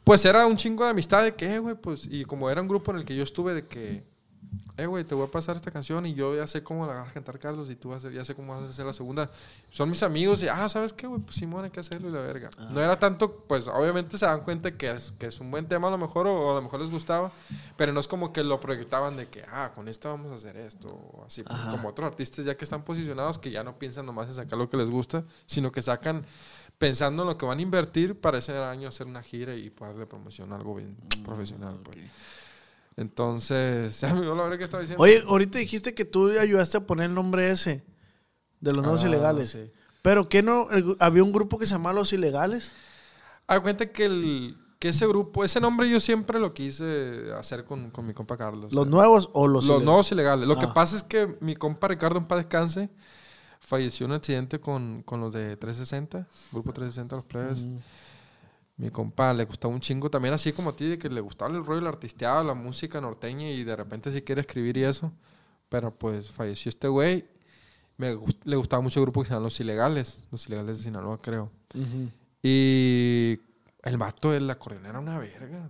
pues era un chingo de amistad de que, eh, güey, pues, y como era un grupo en el que yo estuve de que, eh, güey, te voy a pasar esta canción y yo ya sé cómo la vas a cantar, Carlos, y tú vas a ya sé cómo vas a hacer la segunda. Son mis amigos y, ah, ¿sabes qué, güey? Pues Simón, hay que hacerlo y la verga. No era tanto, pues, obviamente se dan cuenta que es, que es un buen tema a lo mejor, o, a lo mejor les gustaba, pero no es como que lo proyectaban de que, ah, con esta vamos a hacer esto, o así, pues, como otros artistas ya que están posicionados, que ya no piensan nomás en sacar lo que les gusta, sino que sacan pensando en lo que van a invertir para ese año hacer una gira y poder darle promoción algo bien profesional. Pues. Entonces, *laughs* ya me la verdad que estaba diciendo. Oye, ahorita dijiste que tú ayudaste a poner el nombre ese de los nuevos Ah, ilegales. sí. Pero que no, El- había un grupo que se llamaba Los Ilegales. Haz cuenta que, el, que ese grupo, ese nombre yo siempre lo quise hacer con, con mi compa Carlos. ¿Los Eh, nuevos o los, los, ilegales? nuevos ilegales. Lo que Ah. pasa es que mi compa Ricardo en paz descanse falleció en un accidente con, con los de 360, grupo 360, los plebes. Mm. Mi compa le gustaba un chingo también, así como a ti, de que le gustaba el rollo, el artisteado, la música norteña y de repente sí quiere escribir y eso. Pero pues falleció este güey. Me gust- le gustaba mucho el grupo que se llama Los Ilegales, Los Ilegales de Sinaloa, creo. Y el vato del acordeón era una verga.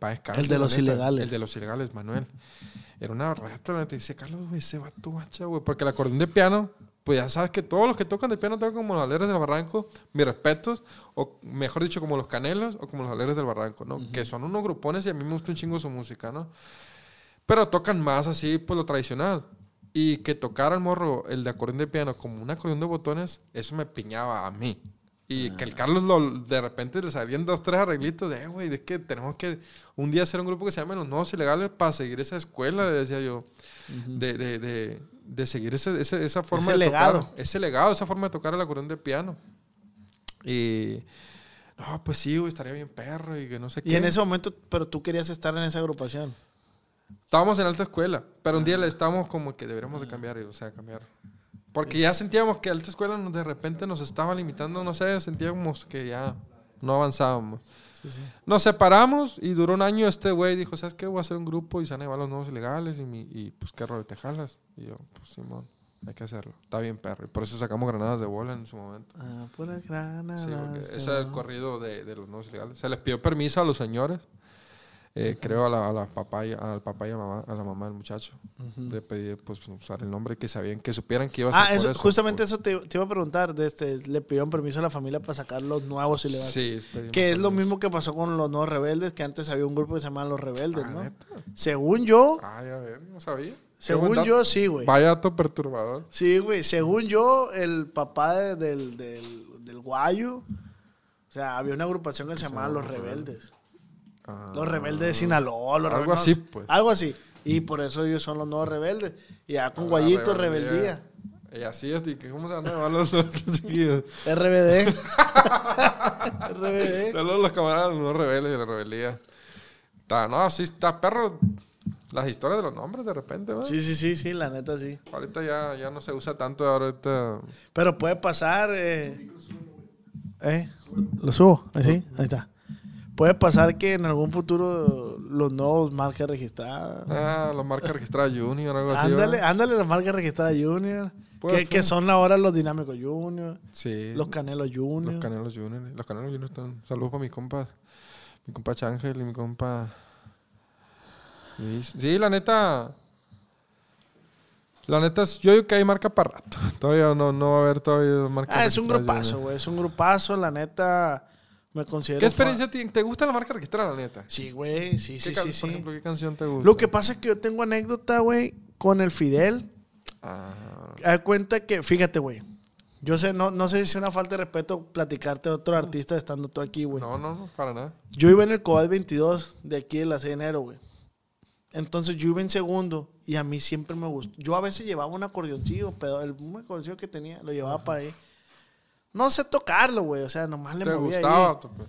Descanse, El de la Los. Ilegales. El de los ilegales, Manuel. Era una rata, la neta. Dice, Carlos, güey, ese vato guacha, güey. Porque el acordeón de piano, pues ya sabes que todos los que tocan de piano tocan como los aleros del barranco. Mis respetos. O mejor dicho, como los canelos o como los aleros del barranco, ¿no? Que son unos grupones y a mí me gusta un chingo su música, ¿no? Pero tocan más así, pues lo tradicional. Y que tocara el morro, el de acordeón de piano, como un acordeón de botones, eso me piñaba a mí. Y que el Carlos lo- de repente le salían dos, tres arreglitos de, "Eh, güey, es que tenemos que un día hacer un grupo que se llame Los Nuevos Ilegales para seguir esa escuela, decía yo, de, de, de, de seguir ese, ese- esa forma Ese de legado. tocar. Ese legado, esa forma de tocar el acordeón de piano. Y, no, pues sí, güey, estaría bien perro y que no sé qué. Y en ese momento, pero tú querías estar en esa agrupación. Estábamos en alta escuela, pero un día le estábamos como que deberíamos de cambiar, y, o sea, cambiar. Porque ya sentíamos que alta escuela de repente nos estaba limitando, no sé, sentíamos que ya no avanzábamos. Sí, sí. Nos separamos y duró un año este güey dijo, ¿sabes qué? Voy a hacer un grupo y se van a llevar los nuevos ilegales y, mi- y pues qué rollo, ¿te jalas? Y yo, pues Simón, hay que hacerlo. Está bien perro. Y por eso sacamos granadas de bola en su momento. Ah, puras Sí, granadas. de ese es el corrido de, de los nuevos ilegales. Se les pidió permiso a los señores, eh, creo a la, a la papá y, al papá y a, mamá, a la mamá del muchacho, de pedir pues usar el nombre que sabían, que supieran que iba a ser Ah, eso, eso, justamente eso te, te iba a preguntar. De este, le pidieron permiso a la familia para sacar los nuevos ilegales. Sí, pedimos Que es lo mismo que pasó con los nuevos rebeldes, que antes había un grupo que se llamaba Los Rebeldes, Ah, ¿no? ¿neta? Según yo, Ah, ya ver, no sabía. Según yo, sí, güey. Vaya dato perturbador. Sí, güey. Según yo, el papá de- del, del, del guayo, o sea, había una agrupación que se llamaba Los Rebeldes. Ah. Los rebeldes de Sinaloa. Los Algo así, pues. Algo así. Y por eso ellos son los nuevos rebeldes. Y ya con guayito, rebeldía. Y así es, y cómo se van a llamar los, los chiquillos. RBD. RBD. Saludos los camaradas, los nuevos rebeldes de la rebeldía. Está, no, sí, está perro. Las historias de los nombres de repente, ¿verdad? Sí, sí, sí, sí, la neta sí. Ahorita ya, ya no se usa tanto, ahorita... Pero puede pasar. Eh, ¿Eh? Lo subo, así, ahí está. Puede pasar que en algún futuro los nuevos marcas registradas. Ah, la marca registrada Junior, algo así. Ándale, ándale, las marcas registradas Junior. Que, son ahora los dinámicos Junior, Sí. los canelos Junior. Los Canelos Junior. Los Canelos Junior están... Saludos para mi compa. Mi compa Changel y mi compa... Sí, la neta... La neta, es- yo digo que hay marca para rato. *laughs* Todavía no, no va a haber todavía marca Ah, es un registrada grupazo, güey. Es un grupazo, la neta. Me considero. ¿Qué experiencia ti- te gusta la marca registrada, la neta? Sí, güey. Sí, ¿Qué sí, sí. Por sí. ejemplo, ¿qué canción te gusta? Lo que pasa es que yo tengo anécdota, güey, con el Fidel. Ah, Haz cuenta que, fíjate, güey. Yo sé, no, no sé si es una falta de respeto platicarte de otro artista estando tú aquí, güey. no, no, no, para nada. Yo iba en el COVID 22 de aquí de la 6 de enero, güey. Entonces yo iba en segundo y a mí siempre me gustó. Yo a veces llevaba un acordeoncillo, pero el acordeoncillo que tenía lo llevaba para ahí. No sé tocarlo, güey. O sea, nomás le ¿Te movía gustaba? pues?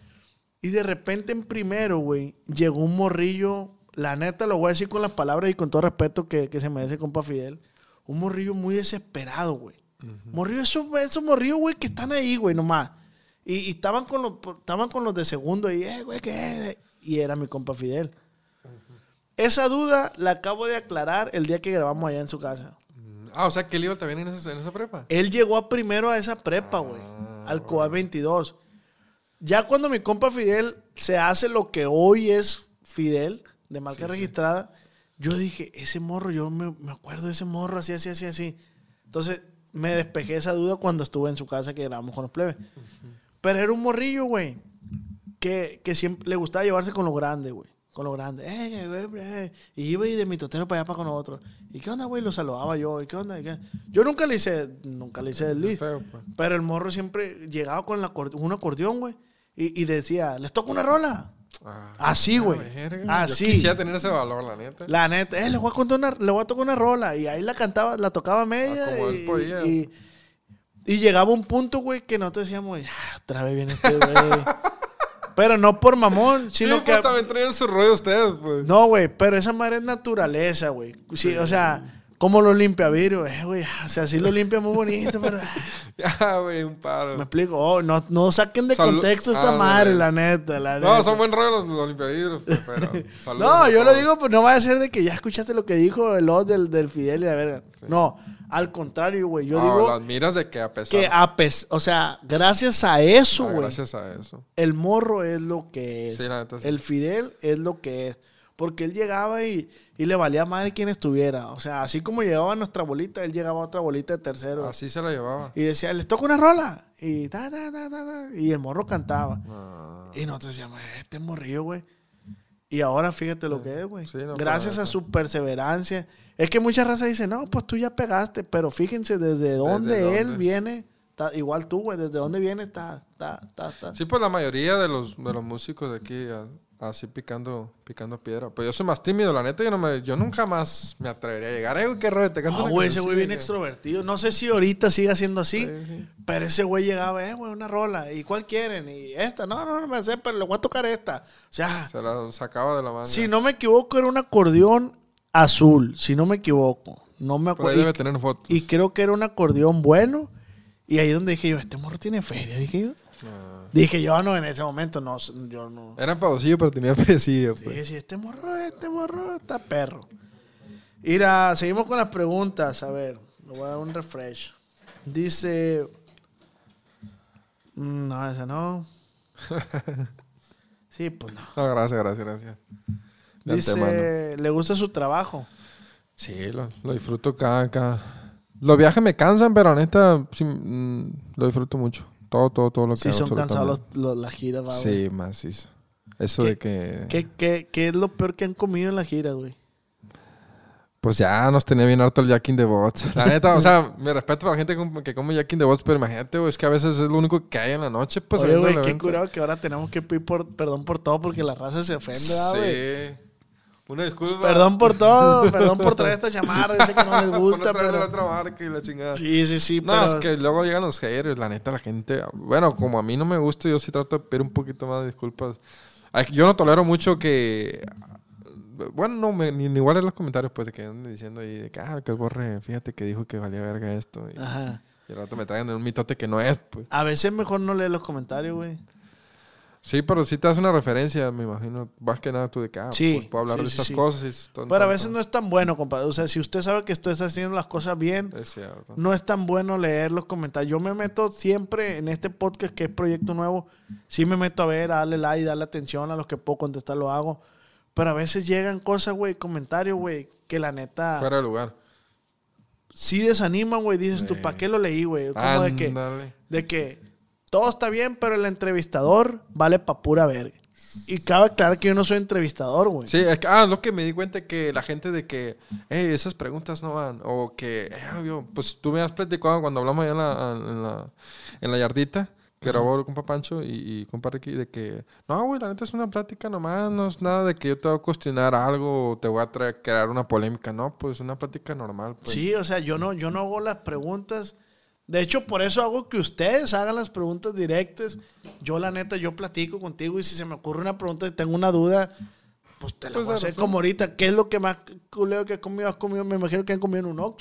Y de repente en primero, güey, llegó un morrillo. La neta, lo voy a decir con las palabras y con todo respeto que, que se merece compa Fidel. Un morrillo muy desesperado, güey. Morrillo, esos, esos morrillos, güey, que están ahí, güey, nomás. Y, y estaban, con los, estaban con los de segundo y, eh, güey, ¿qué? Y era mi compa Fidel. Esa duda la acabo de aclarar el día que grabamos allá en su casa. Ah, o sea, que él iba también en esa, en esa prepa. Él llegó a primero a esa prepa, güey. al COA 22. Ya cuando mi compa Fidel se hace lo que hoy es Fidel, de marca registrada, yo dije, ese morro, yo me, me acuerdo de ese morro, así, así, así, así. Entonces me despejé esa duda cuando estuve en su casa que grabamos con los plebes. Pero era un morrillo, güey, que, que siempre le gustaba llevarse con lo grande, güey. Con lo grande. Eh, güey, güey, eh. Y iba y de mi totero para allá para con otro. ¿Y qué onda, güey? Lo saludaba yo. ¿Y qué onda? ¿Y qué? Yo nunca le hice, nunca le hice el lead. Feo, pues. Pero el morro siempre llegaba con la un acordeón, güey. Y, y decía, ¿les toca una rola? Ah, Así, güey. Así. Yo quisiera tener ese valor, la neta. La neta, eh, le voy a contar una, le voy a tocar una rola. Y ahí la cantaba, la tocaba media. Ah, como él y, podía. y- y llegaba un punto, güey, que nosotros decíamos, "Ah, otra vez viene este güey. *laughs* pero no por mamón, *laughs* Sí, sino pues que. también traían su rollo ustedes, pues. No, güey, pero esa madre es naturaleza, güey. Sí, O sea, como lo limpia vidrio, eh, güey. O sea, sí lo limpia muy bonito, pero. *laughs* Ya, güey, un Me paro. explico. Oh, no, no saquen de Salu- contexto esta Ah, madre, güey. la neta, la No, neta. son buen rollo los, los limpiavidrios, pues, pero... *laughs* No, yo lo digo, pues no va a ser de que ya escuchaste lo que dijo el os del, del Fidel y la verga. No, al contrario, güey. Yo No, digo las miras de que a pesar... que a pes- o sea, gracias a eso, Ah, güey, gracias a eso. el morro es lo que es. Sí, la neta, sí. El Fidel es lo que es. Porque él llegaba y, y le valía madre quien estuviera. O sea, así como llegaba nuestra bolita, él llegaba a otra bolita de tercero. Así se la llevaba. Y decía, les toca una rola. Y, ta, ta, ta, ta, y el morro cantaba. Ah, Y nosotros decíamos, este morrillo, güey. Y ahora fíjate lo que es, güey. Sí, no, Gracias a su perseverancia. Es que mucha raza dice, no, pues tú ya pegaste, pero fíjense desde dónde él dónde. viene. está- igual tú, güey, desde dónde viene está, está, está, está. Sí, pues la mayoría de los, de los músicos de aquí así picando, picando piedra. Pues yo soy más tímido, la neta, yo, no me, yo nunca más me atrevería a llegar. Eh, qué rollo, te canto No, güey, ese güey bien extrovertido. No sé si ahorita siga siendo así, Sí, sí. pero ese güey llegaba, eh, güey, una rola. ¿Y cuál quieren? Y esta, no, no, no me sé, pero le voy a tocar esta. O sea, Se la sacaba de la manga. si no me equivoco, era un acordeón azul, si no me equivoco. No me Por ahí acuerdo. debe Y, tener fotos. y creo que era un acordeón bueno. Y ahí donde dije yo, este morro tiene feria, dije yo. Ah. Dije yo, no, en ese momento no, yo no. Era famosillo, pero tenía *laughs* frecillo. Pues. Dije, sí, este morro, este morro está perro. Mira, seguimos con las preguntas. A ver, le voy a dar un refresh. Dice. mm, No, esa no. *laughs* Sí, pues no. No, gracias, gracias, gracias. De antemano. Dice, le gusta su trabajo. Sí, lo, lo disfruto cada, cada... Los viajes me cansan, pero neta, sí, mm, lo disfruto mucho. Todo, todo, todo lo que Sí, hago, son cansados las giras, va, güey. Sí, macizo. Eso ¿Qué- de que... ¿Qué, qué, qué es lo peor que han comido en la gira, güey? Pues ya nos tenía bien harto el Jack in the Box. La neta, o sea, *laughs* me respeto a la gente que com- que come Jack in the Box, pero imagínate, güey, es que a veces es lo único que hay en la noche, pues. Oye, güey, qué evento. curado que ahora tenemos que pedir por, perdón por todo porque la raza se ofende, ¿va, güey? Sí. Una disculpa. Perdón por *laughs* todo, perdón por traer esta chamarra, yo sé que no les Por gusta, no traer de la pero... otra marca y la chingada. Sí, sí, sí, No, pero... es que luego llegan los haters, la neta, la gente. Bueno, como a mí no me gusta, yo sí trato de pedir un poquito más de disculpas. Yo no tolero mucho que. Bueno, no, me, ni, ni igual en los comentarios, pues, de que andan diciendo ahí, de que, ah, que el borre, fíjate que dijo que valía verga esto. Y, Ajá. y al rato me traen un mitote que no es, pues. A veces mejor no leer los comentarios, güey. Sí, pero sí te das una referencia, me imagino. Más que nada tú de que, ah, Sí, pues, puedo hablar sí, de sí, estas sí. cosas. es Pero a veces no es tan bueno, compadre. O sea, si usted sabe que usted está haciendo las cosas bien, Es no es tan bueno leer los comentarios. Yo me meto siempre en este podcast que es Proyecto Nuevo. Sí me meto a ver, a darle like, darle atención a los que puedo contestar, lo hago. Pero a veces llegan cosas, güey, comentarios, güey, que la neta Fuera de lugar. sí desaniman, güey. Dices tú. ¿para qué lo leí, güey? Como de que, de que todo está bien, pero el entrevistador vale pa' pura verga. Y cabe aclarar que yo no soy entrevistador, güey. Sí, es que- ah, lo que me di cuenta que la gente de que, hey, esas preguntas no van, o que, eh, yo, pues tú me has platicado cuando hablamos allá en la, en la, en la yardita, que grabó el compa Pancho y, y compa Ricky, de que, no, güey, la neta es una plática nomás, no es nada de que yo te voy a cuestionar algo o te voy a traer, crear una polémica, no, pues es una plática normal. Pues. Sí, o sea, yo no, yo no hago las preguntas. De hecho, por eso hago que ustedes hagan las preguntas directas. Yo, la neta, yo platico contigo y si se me ocurre una pregunta y tengo una duda, pues te la Pues voy a hacer razón. como ahorita. ¿Qué es lo que más culeo que has comido? Has comido, me imagino que han comido en un.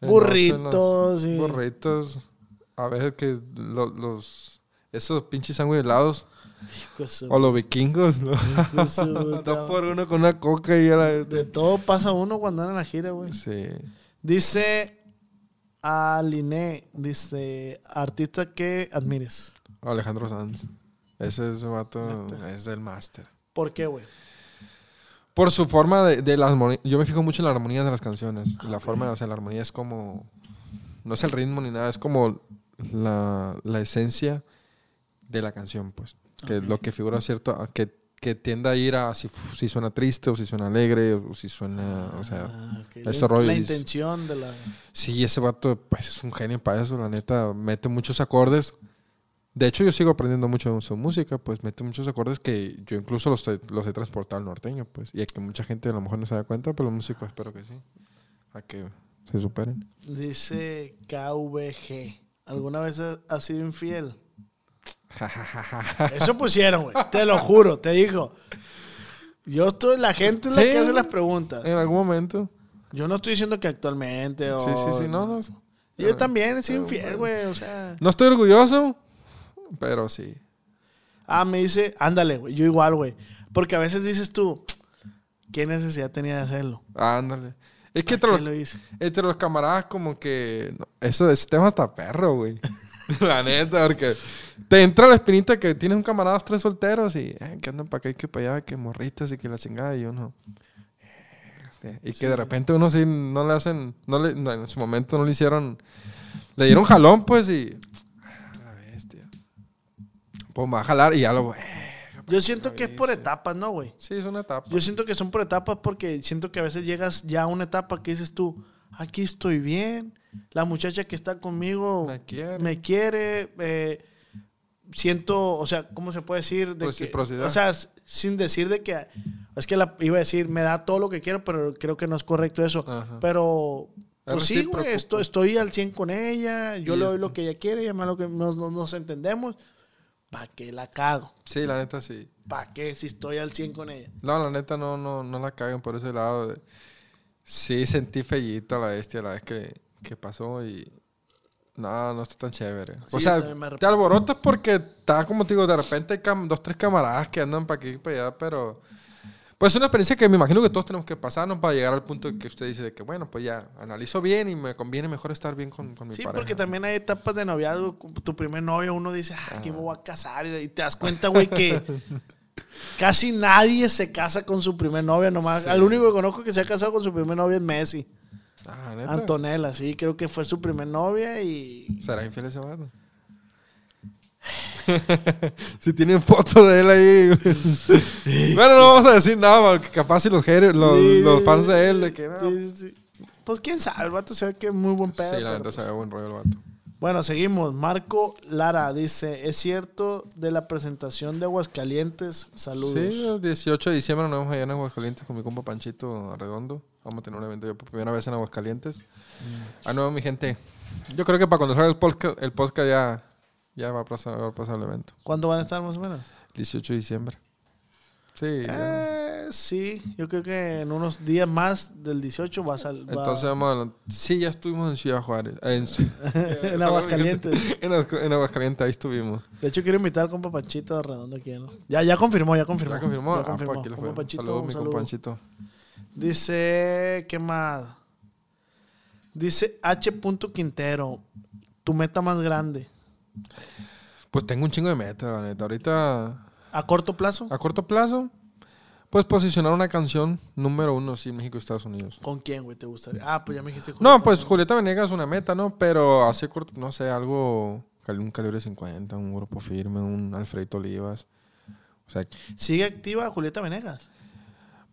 En Burritos y... Burritos, a veces que lo- los, esos pinches sándwiches helados, o los vikingos, ¿no? *laughs* Dos por uno con una coca y era... De todo pasa uno cuando anda en la gira, güey. Sí. Dice Aline, dice, artista que admires. Alejandro Sanz. Ese es su vato, es del máster. ¿Por qué, güey? Por su forma de, de la armonía. Yo me fijo mucho en la armonía de las canciones. La forma, o sea, la armonía es como. No es el ritmo ni nada, es como la, la esencia de la canción, pues. Que Ok. lo que figura cierto. Que, que tiende a ir a si, si suena triste o si suena alegre o si suena. O sea. Ah, ese la, rollo la intención de la... Sí, ese vato, pues es un genio para eso, la neta. Mete muchos acordes. De hecho, yo sigo aprendiendo mucho de su música, pues mete muchos acordes que yo incluso los, los he transportado al norteño, pues. Y que mucha gente a lo mejor no se da cuenta, pero los músicos espero que sí. A que se superen. Dice KVG. ¿Alguna vez ha- has sido infiel? *laughs* Eso pusieron, güey. Te lo juro, te digo. Yo estoy, la gente es la Sí. que hace las preguntas. en algún momento. Yo no estoy diciendo que actualmente o... Sí, sí, sí, no, no. Yo también Pero, infiel, güey. O sea... No estoy orgulloso, pero sí. Ah, me dice, ándale, güey. Yo igual, güey. Porque a veces dices tú, ¿qué necesidad tenía de hacerlo? Ándale. Es que entre los camaradas como que... no, eso, ese tema está perro, güey. *laughs* *laughs* la neta, porque te entra la espinita que tienes un camarada, tres solteros y eh, que andan para acá y que para allá, que morritas y que la chingada y uno... Este, y que de repente uno sí no le hacen... No le, en su momento no le hicieron... Le dieron jalón, pues, y... ah, La bestia. Pues va a jalar y ya lo... eh, Yo siento que es por etapas, ¿no, güey? Sí, es una etapa. Yo siento que son por etapas porque siento que a veces llegas ya a una etapa que dices tú, aquí estoy bien, la muchacha que está conmigo Me quiere. me quiere, eh, siento, o sea, ¿cómo se puede decir? De que, o sea, sin decir de que, es que la, iba a decir, me da todo lo que quiero, pero creo que no es correcto eso. Ajá. Pero, Es pues sí, güey, estoy, pues. estoy al 100 con ella, yo Y le doy lo que ella quiere, ella me lo que nos, nos, nos entendemos. ¿Para qué la cago? Sí, la neta sí. ¿Para qué si estoy al 100 con ella? No, la neta no, no, no la caguen por ese lado. Sí, sentí fellito a la bestia la vez que, que pasó y. No, no está tan chévere. Sí, o sea, te alborotas porque está como te digo, de repente dos, tres camaradas que andan para aquí y para allá, pero. Pues es una experiencia que me imagino que todos tenemos que pasarnos para llegar al punto que usted dice de que, bueno, pues ya analizo bien y me conviene mejor estar bien con, con mi Sí, pareja. porque también hay etapas de noviazgo. Tu primer novio, uno dice, ah, aquí me voy a casar. Y te das cuenta, güey, que casi nadie se casa con su primer novia. Nomás, Sí. al único que conozco que se ha casado con su primer novia es Messi. Ah, ¿neta? Antonella, sí, creo que fue su primer novia y. ¿Será infiel ese vato? *laughs* si tienen foto de él ahí. bueno, no vamos a decir nada, porque capaz si los, haters- los, Sí, los fans de él, de que no. Sí, sí, sí. Pues quién sabe, el vato se ve que es muy buen pedo. Sí, la neta se pues, ve buen rollo el vato. Bueno, seguimos. Marco Lara dice: ¿Es cierto de la presentación de Aguascalientes? Saludos. Sí, el 18 de diciembre nos vemos allá en Aguascalientes con mi compa Panchito Arredondo. Vamos a tener un evento por primera vez en Aguascalientes. Mm. Ah, no, mi gente. Yo creo que para cuando salga el podcast, el podcast ya, ya va, a pasar, va a pasar el evento. ¿Cuándo van a estar más o menos? 18 de diciembre. Sí. Eh, sí, yo creo que en unos días más del 18 va a salir. Entonces a... Sí, ya estuvimos en Ciudad Juárez. eh, En, *laughs* en Aguascalientes. *laughs* en, en Aguascalientes, ahí estuvimos. De hecho, quiero invitar al compa Panchito Redondo aquí, ¿no? Ya, ya confirmó, ya confirmó. ¿Ya confirmó? Ya Ah, pues confirmó. fue. Panchito, Saludos, mi compa Panchito. Dice, ¿qué más? Dice H. Quintero, tu meta más grande. Pues tengo un chingo de metas, la neta. Ahorita, ¿A corto plazo? a corto plazo, pues posicionar una canción número uno, sí, México y Estados Unidos. ¿Con quién, güey, te gustaría? Ah, pues ya me dijiste. No, Julieta, pues Julieta Venegas es una meta, ¿no? Pero así corto, no sé, algo, un calibre 50, un grupo firme, un Alfredito Olivas. O sea, ¿Sigue activa Julieta Venegas?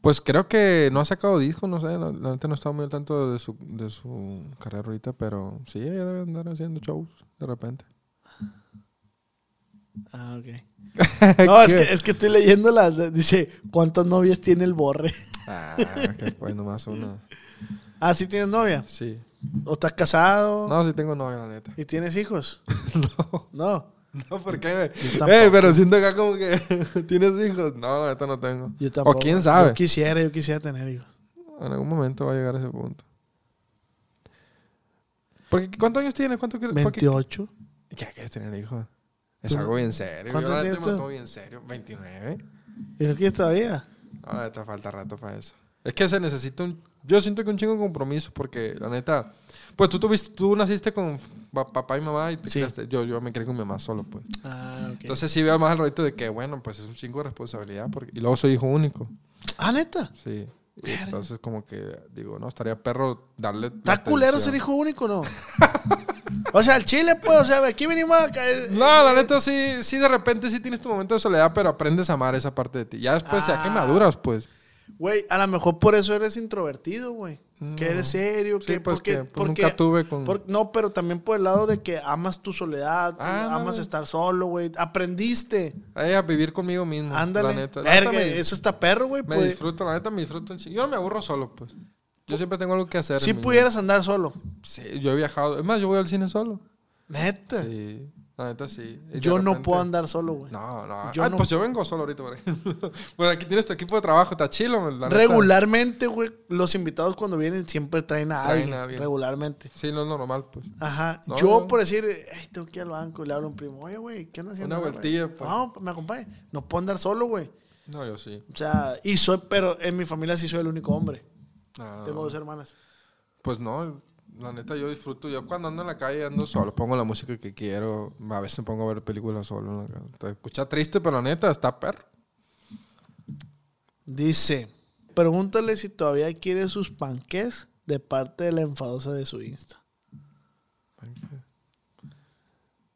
Pues creo que no ha sacado disco, no sé, la, la neta no estaba muy al tanto de su, de su carrera ahorita, pero sí, ella debe andar haciendo shows de repente. Ah, ok. *laughs* No, es que, es que estoy leyendo las. Dice, ¿cuántas novias tiene el borre? Ah, que pues nomás una. Ah, ¿sí tienes novia? Sí. ¿O estás casado? No, sí tengo novia, la neta. ¿Y tienes hijos? *laughs* No, No. *laughs* no, ¿por qué? Eh, pero siento acá como que *laughs* tienes hijos. No, neta no tengo. Yo tampoco. O quién sabe. Yo quisiera, yo quisiera tener hijos. En algún momento va a llegar a ese punto. Porque, ¿Cuántos años tienes? ¿Cuánto quieres? por qué- 28. ¿Qué quieres tener hijos? Es ¿Tú- algo bien serio. cuántos tienes tú? bien serio. 29. ¿Y no quieres todavía? No, neta falta rato para eso. Es que se necesita un... Yo siento que un chingo de compromiso porque, la neta... Pues tú tuviste... Tú naciste con pa- papá y mamá y te Sí. criaste- Yo, yo me crié con mi mamá solo, pues. Ah, ok. Entonces sí veo más el rolito de que, bueno, pues es un chingo de responsabilidad. Porque... Y luego soy hijo único. ah, neta. Sí. Y entonces como que, digo, no, estaría perro darle... ¿Está culero ser hijo único no? *laughs* o sea, el chile, pues, o sea, aquí venimos a caer. No, la neta sí, sí de repente sí tienes tu momento de soledad, pero aprendes a amar esa parte de ti. Ya después, ya que Ah. maduras, pues. Güey, a lo mejor por eso eres introvertido, güey. Que No. eres serio, Sí, que pues porque, que pues, porque- nunca tuve con... por- no, pero también por el lado de que amas tu soledad, Ah, no, amas estar solo, güey. Aprendiste. Ay, a vivir conmigo mismo. Ándale. La neta. La Verga, neta me, eso está perro, güey. me pues. disfruto, la neta me disfruto. Yo no me aburro solo, pues. Yo siempre tengo algo que hacer. Si mi pudieras andar solo. Sí, yo he viajado. Es más, yo voy al cine solo. Neta. Sí, la neta sí. Y Yo no puedo andar solo, güey. No, no. Yo Ay, no- Pues yo vengo solo ahorita, por ejemplo. *laughs* Pues aquí tienes tu equipo de trabajo, está chilo. la. Regularmente, güey, los invitados cuando vienen siempre traen a Traen alguien. a alguien. Regularmente. Sí, no es normal, pues. Ajá. No, yo, no. por decir, "Ay, tengo que ir al banco y le hablo a un primo, oye, güey, ¿qué andas haciendo? Una güey?" vueltilla, pues. No, me acompaña. No puedo andar solo, güey. No, yo sí. O sea, y soy, pero en mi familia sí soy el único hombre. Ah, Tengo dos hermanas. Pues no, la neta yo disfruto. Yo cuando ando en la calle ando solo, pongo la música que quiero. A veces me pongo a ver películas solo. en la Te escucha triste, pero la neta está perro. Dice, pregúntale si todavía quiere sus panques de parte de la enfadosa de su Insta.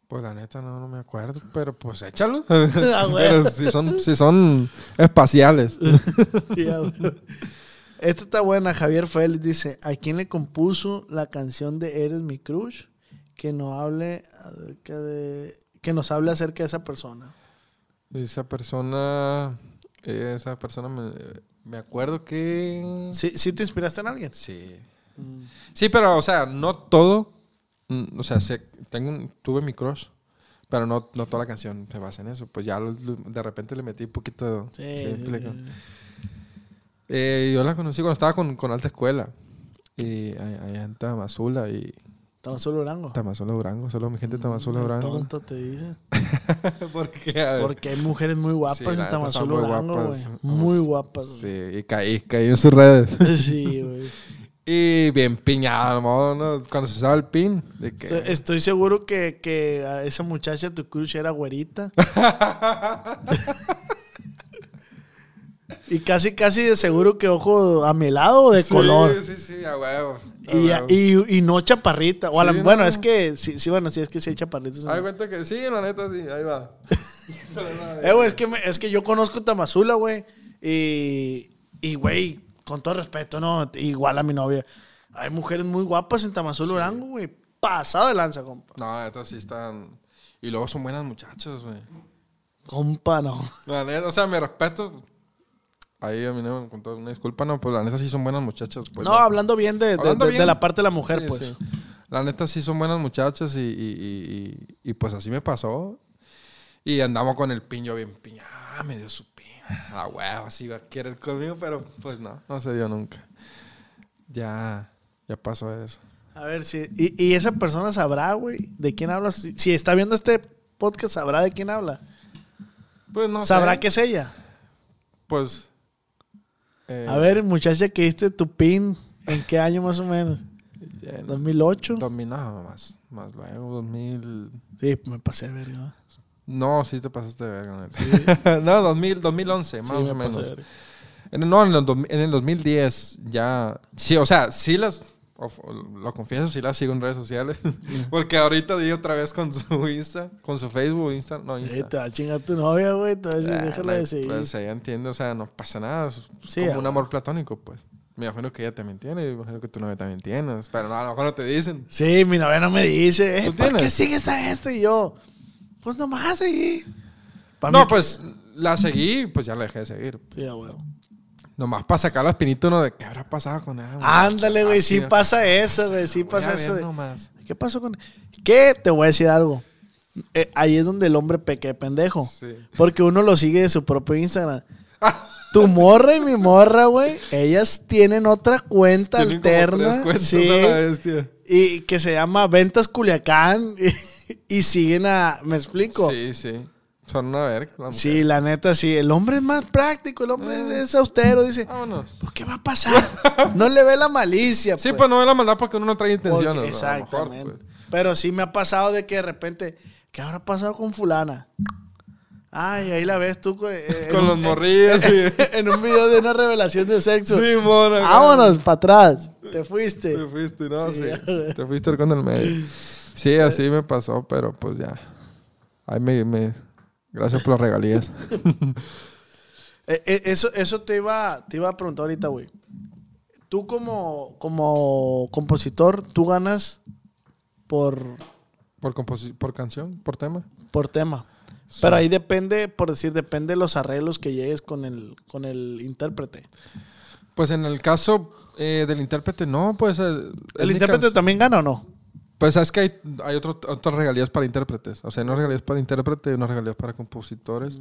Pues la neta no, no me acuerdo, pero pues échalo. *laughs* Ah, pero si son, si son espaciales. *laughs* Esta está buena. Javier Félix dice: ¿A quién le compuso la canción de Eres mi crush? Que, no hable acerca de, que nos hable acerca de esa persona. Esa persona, esa persona me, me acuerdo que... ¿Sí, ¿Sí te inspiraste en alguien? Sí. Mm. Sí, pero, o sea, no todo. mm, O sea, sé- tengo tuve mi crush, pero no, no toda la canción se basa en eso. Pues ya lo- lo- de repente le metí un poquito. Sí, ¿sí me sí, explico? sí. Eh, yo la conocí cuando estaba con, con alta escuela. Y ahí- allá en Tamazula y solo Durango. Tamazula Durango. Solo mi gente de Tamazula Durango. Tonto te dice. *laughs* ¿Por qué? A ver. Porque hay mujeres muy guapas Sí, en Tamazula Durango, güey. Muy guapas. Sí, y caí, caí en sus redes. *laughs* Sí, güey. *laughs* Y bien piñado, ¿no? Cuando se usaba el pin. De que... Estoy- Estoy seguro que, que a esa muchacha, tu crush, era güerita. Y casi, casi de seguro que ojo a mi lado o de Sí, color. Sí, sí, a huevo. a Y, huevo. y, y no chaparrita. O a la- Sí, bueno, no. es que sí, sí, bueno, sí, es que sí hay chaparritas. Hay cuenta que sí, la neta sí, ahí va. *laughs* Eh, güey, es que, me- es que yo conozco Tamazula, güey. Y, y, güey, con todo respeto, ¿no? Igual a mi novia. Hay mujeres muy guapas en Tamazula, Durango, güey. Pasado de lanza, compa. No, neta sí están. Y luego son buenas muchachas, güey. Compa, no. La neta, o sea, mi respeto. Ahí a mí no con toda una disculpa, no, pues la neta sí son buenas muchachas. Pues, no, hablando bien de, de- Hablando de- de bien. la parte de la mujer, Sí, pues. sí. La neta sí son buenas muchachas y, y, y, y- y, pues así me pasó. Y andamos con el piño bien piña. Ah, me dio su piña. Ah, huevo, así iba a querer conmigo, pero pues no, no se dio nunca. Ya, ya pasó eso. A ver, si, y, y esa persona sabrá, güey, de quién habla. Si, si está viendo este podcast, sabrá de quién habla. Pues no sabrá sé. que es ella. Pues. Eh, A ver, muchacha, que diste tu pin, ¿en qué año más o menos? en ¿2008? 2000, no, más, más luego, 2000. Sí, me pasé de verga. ¿no? No, sí te pasaste de verga. *laughs* no, 2000, 2011, más Sí, o pasé menos. de verga. En, no, en el, en el 2010 ya... Sí, o sea, sí las... Lo confieso, sí las sigo en redes sociales. *laughs* Porque ahorita di otra vez con su Insta, con su Facebook, Insta, no, Eh, Insta. te va a chingar tu novia, güey. Te va a decir, Ah, déjala de seguir. Pues ella entiende, o sea, no pasa nada. Es Sí, como ah, un amor platónico, pues. Me imagino que ella también tiene, me imagino que tu novia también tienes. Pero no, a lo mejor no te dicen. Sí, mi novia no me dice, eh, ¿Tú ¿por qué tienes? sigues a este? Y yo, pues nomás seguí. Pa' no, pues la seguí, pues ya la dejé de seguir. Sí, a huevo. Nomás para sacar la espinita uno de qué habrá pasado con ella. Ándale, güey, sí pasa eso, güey, sí pasa eso. de- nomás. ¿Qué pasó con ¿Qué? Te voy a decir algo. Eh, ahí es donde el hombre peque de pendejo. Sí. Porque uno lo sigue de su propio Instagram. *laughs* Tu morra y mi morra, güey, ellas tienen otra cuenta Tienen como alterna. tres sí, a la y que se llama Ventas Culiacán. *laughs* Y, y siguen a. ¿Me explico? Sí, sí. Son una verga. Sí, la neta, sí. El hombre es más práctico, el hombre es- es austero. Dice, Vámonos. pues, ¿qué va a pasar? No le ve la malicia. Sí, pues no me la mandar porque uno no trae intenciones. exactamente. mejor, pues. Pero sí me ha pasado de que de repente, ¿qué habrá pasado con fulana? Ay, ahí la ves tú eh, en Con los morrillos. sí. *laughs* en un video de una revelación de sexo. Sí, mona. Vámonos para atrás. Te fuiste. Te fuiste, ¿no? Sí. Sí. *laughs* Te fuiste con el medio. Sí, así me pasó, pero pues ya. Me, me... Gracias por las regalías. *laughs* Eh, eh, eso, eso te iba, te iba a preguntar ahorita, güey. Tú como, como compositor, tú ganas por, ¿Por, composi- por canción? ¿Por tema? por tema. Sí. Pero ahí depende, por decir, depende de los arreglos que llegues con el, con el intérprete. Pues en el caso eh, del intérprete, no, pues... eh, es ¿El intérprete también gana o no? Pues es que hay, hay otro- otras regalías para intérpretes. O sea, no regalías para intérprete, unas regalías para compositores.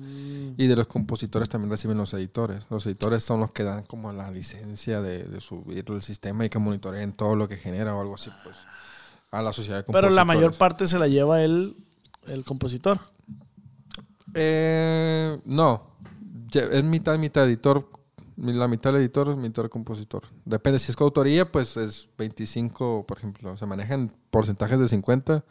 Y de los compositores también reciben los editores. Los editores son los que dan como la licencia de, de subir el sistema y que monitoreen todo lo que genera o algo así, pues. A la sociedad de Pero la mayor compositores. parte se la lleva el, el compositor. Eh, no. Es mitad, mitad editor. La mitad el editor, mitad compositor. Depende. Si es coautoría, pues es 25, por ejemplo. Se manejan porcentajes de 50.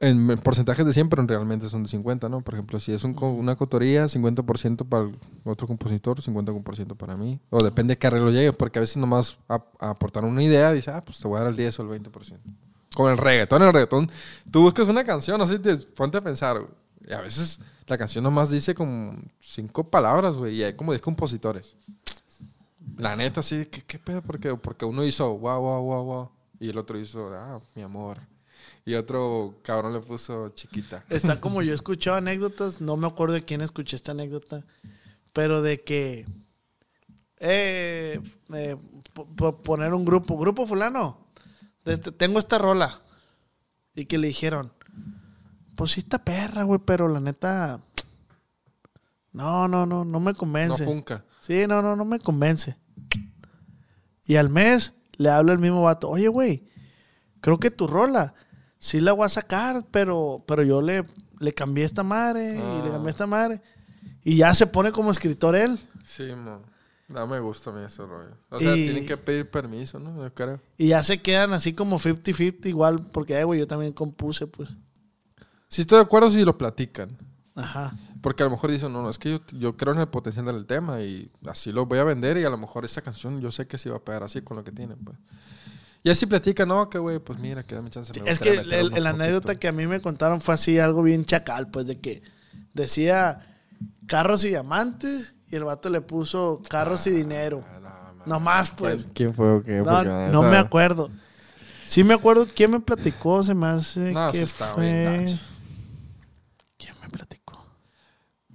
En porcentajes de 100, pero realmente son de 50, ¿no? Por ejemplo, si es un una coautoría, 50% para el otro compositor, 50% para mí. O depende de qué arreglo llegue, porque a veces nomás a, a aportar una idea, dice, ah, pues te voy a dar el 10 o el 20%. Con el reggaetón, el reggaetón. Tú buscas una canción, así te ponte a pensar, güey. Y a veces la canción nomás dice como cinco palabras, güey. Y hay como 10 compositores. La neta, sí, ¿qué, qué pedo? Porque, porque uno hizo wow, wow, wow, wow. Y el otro hizo, ah, mi amor. Y otro cabrón le puso chiquita. Está como yo he escuchado anécdotas, no me acuerdo de quién escuché esta anécdota, pero de que eh, eh, po- po- poner un grupo, grupo fulano, este- tengo esta rola. Y que le dijeron, pues sí está perra, güey, pero la neta, no, no, no, no me No convence. funca. Sí, no, no, no me convence. Y al mes le habla el mismo vato, oye, güey, creo que tu rola sí la voy a sacar, pero, pero yo le, le cambié esta madre y le Ah. cambié esta madre. Y ya se pone como escritor él. Sí, no. No me gusta a mí ese rollo. O sea, Y- tienen que pedir permiso, ¿no? Yo creo. Y ya se quedan así como 50-50 igual, porque, güey, yo también compuse, pues. Sí estoy de acuerdo si lo platican. Ajá. Porque a lo mejor dicen, no, no, es que yo, yo creo en el potencial del tema y así lo voy a vender y a lo mejor esa canción yo sé que sí va a pegar así con lo que tiene, pues. Y así platican, no, que güey, pues mira, que dame chance. me Es que el anécdota poquito". que a mí me contaron fue así, algo bien chacal, pues, de que decía carros y diamantes y el vato le puso carros y dinero. Ah, no, man. Nomás, pues. ¿Quién- ¿Quién fue o qué? No, la no me acuerdo. Sí me acuerdo quién me platicó, se me hace No, que sí está bien fue... gacho. ¿Quién me platicó?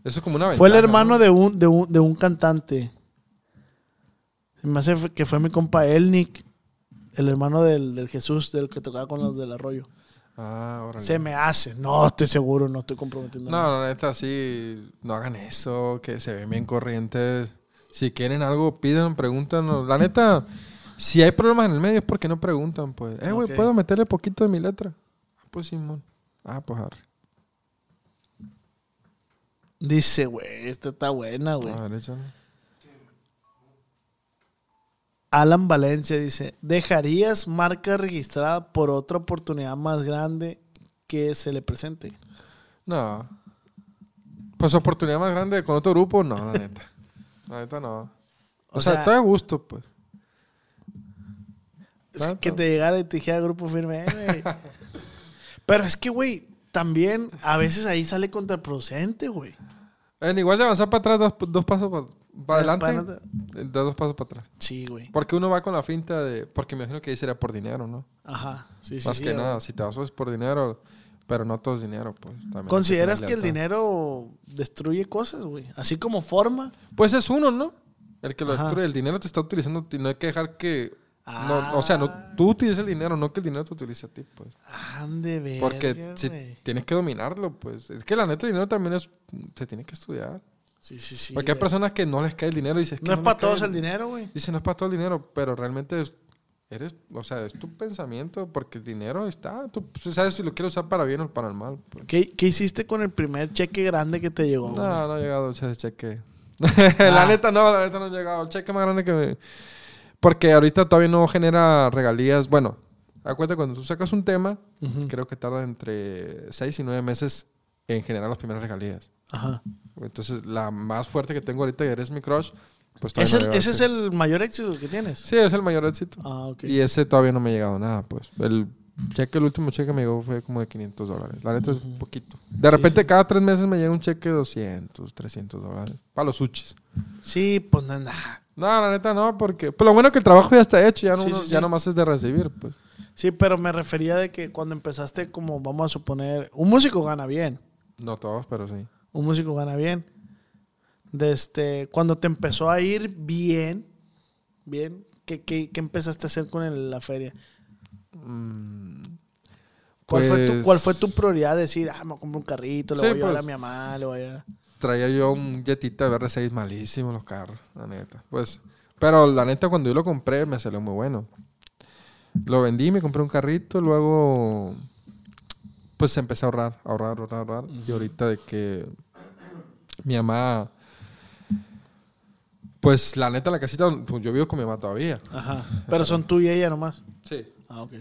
Eso es como una Fue el ventana, hermano ¿no? de, un, de, un, de un cantante. Se me hace que fue mi compa Elnick, el hermano del, del Jesús, del que tocaba con los del arroyo. Ah, órale. Se me hace. No estoy seguro, no estoy comprometiendo. nada. No, la neta, sí, no hagan eso, que se ven bien corrientes. Si quieren algo, pidan, preguntan. La neta, si hay problemas en el medio es porque no preguntan, pues. Eh, güey. ¿puedo meterle poquito de mi letra? Ah, pues Simón. Ah, pues arre. Dice, güey, esta está buena, güey. A ver, échale. Alan Valencia dice, ¿dejarías marca registrada por otra oportunidad más grande que se le presente? No. Pues oportunidad más grande con otro grupo, no, la neta. La neta no. O, O sea, sea- estoy a gusto, pues. Es que te llegara y te dijera grupo firme, eh. *laughs* Pero es que, güey, también a veces ahí sale contraproducente, güey. En igual de avanzar para atrás, dos, dos pasos para, Eh, adelante, para adelante. eh, dos pasos para atrás. Sí, güey. Porque uno va con la finta de... Porque me imagino que ahí sería por dinero, ¿no? Ajá. Sí, sí, Más sí, que güey. nada, si te vas es por dinero, pero no todo es dinero, pues. también que ¿Consideras que el dinero destruye cosas, güey? Así como forma. Pues es uno, ¿no? El que lo Ajá. destruye. El dinero te está utilizando, y no hay que dejar que... Ah. no- o sea, no, tú utilices el dinero, no que el dinero te utilice a ti, pues. Ande, verga, Porque si güey. tienes que dominarlo, pues. Es que la neta, el dinero también es... Se tiene que estudiar. Sí, sí, sí. Porque hay güey. personas que no les cae el dinero y dices que No es para todos el dinero, güey. Dice, no es para todo el dinero, pero realmente es, eres, o sea, es tu pensamiento, porque el dinero está, tú pues, sabes si lo quieres usar para bien o para el mal. pues. ¿Qué, qué hiciste con el primer cheque grande que te llegó? güey? No, no ha llegado ese cheque. *laughs* Ah. la neta no, la neta no ha llegado. El cheque más grande que me... Porque ahorita todavía no genera regalías. Bueno, acuérdate, cuando tú sacas un tema, creo que tarda entre 6 y 9 meses en generar las primeras regalías. Ajá. Entonces, la más fuerte que tengo ahorita, y eres mi crush, pues ¿Es no ¿Ese es el mayor éxito que tienes? Sí, es el mayor éxito. Ah, ok. Y ese todavía no me ha llegado nada, pues. El cheque, el último cheque me llegó fue como de 500 dólares. La neta es un poquito. De Sí, repente sí. cada tres meses me llega un cheque de 200, 300 dólares. Para los sushis. Sí, pues no, nada. No, la neta no, porque... Pero lo bueno es que el trabajo ya está hecho, ya, no, Sí, uno- ya nomás es de recibir, pues. Sí, pero me refería de que cuando empezaste, como vamos a suponer, un músico gana bien. No todos, pero sí. Un músico gana bien. Desde cuando te empezó a ir bien, bien, ¿qué, qué, qué empezaste a hacer con el- la feria? Mm, ¿Cuál, fue tu, pues, ¿Cuál fue tu prioridad? Decir, ah, me a comprar un carrito, le Sí, voy a llevar pues. a mi mamá, le voy a llevar. Traía yo un Jetita BR6 malísimo los carros, la neta. Pues, pero la neta cuando yo lo compré me salió muy bueno. Lo vendí, me compré un carrito, luego pues empecé a ahorrar, ahorrar, ahorrar, ahorrar. Y ahorita de que mi mamá, pues la neta la casita, pues yo vivo con mi mamá todavía. Ajá. Pero son tú y ella nomás. Sí. Ah, ok.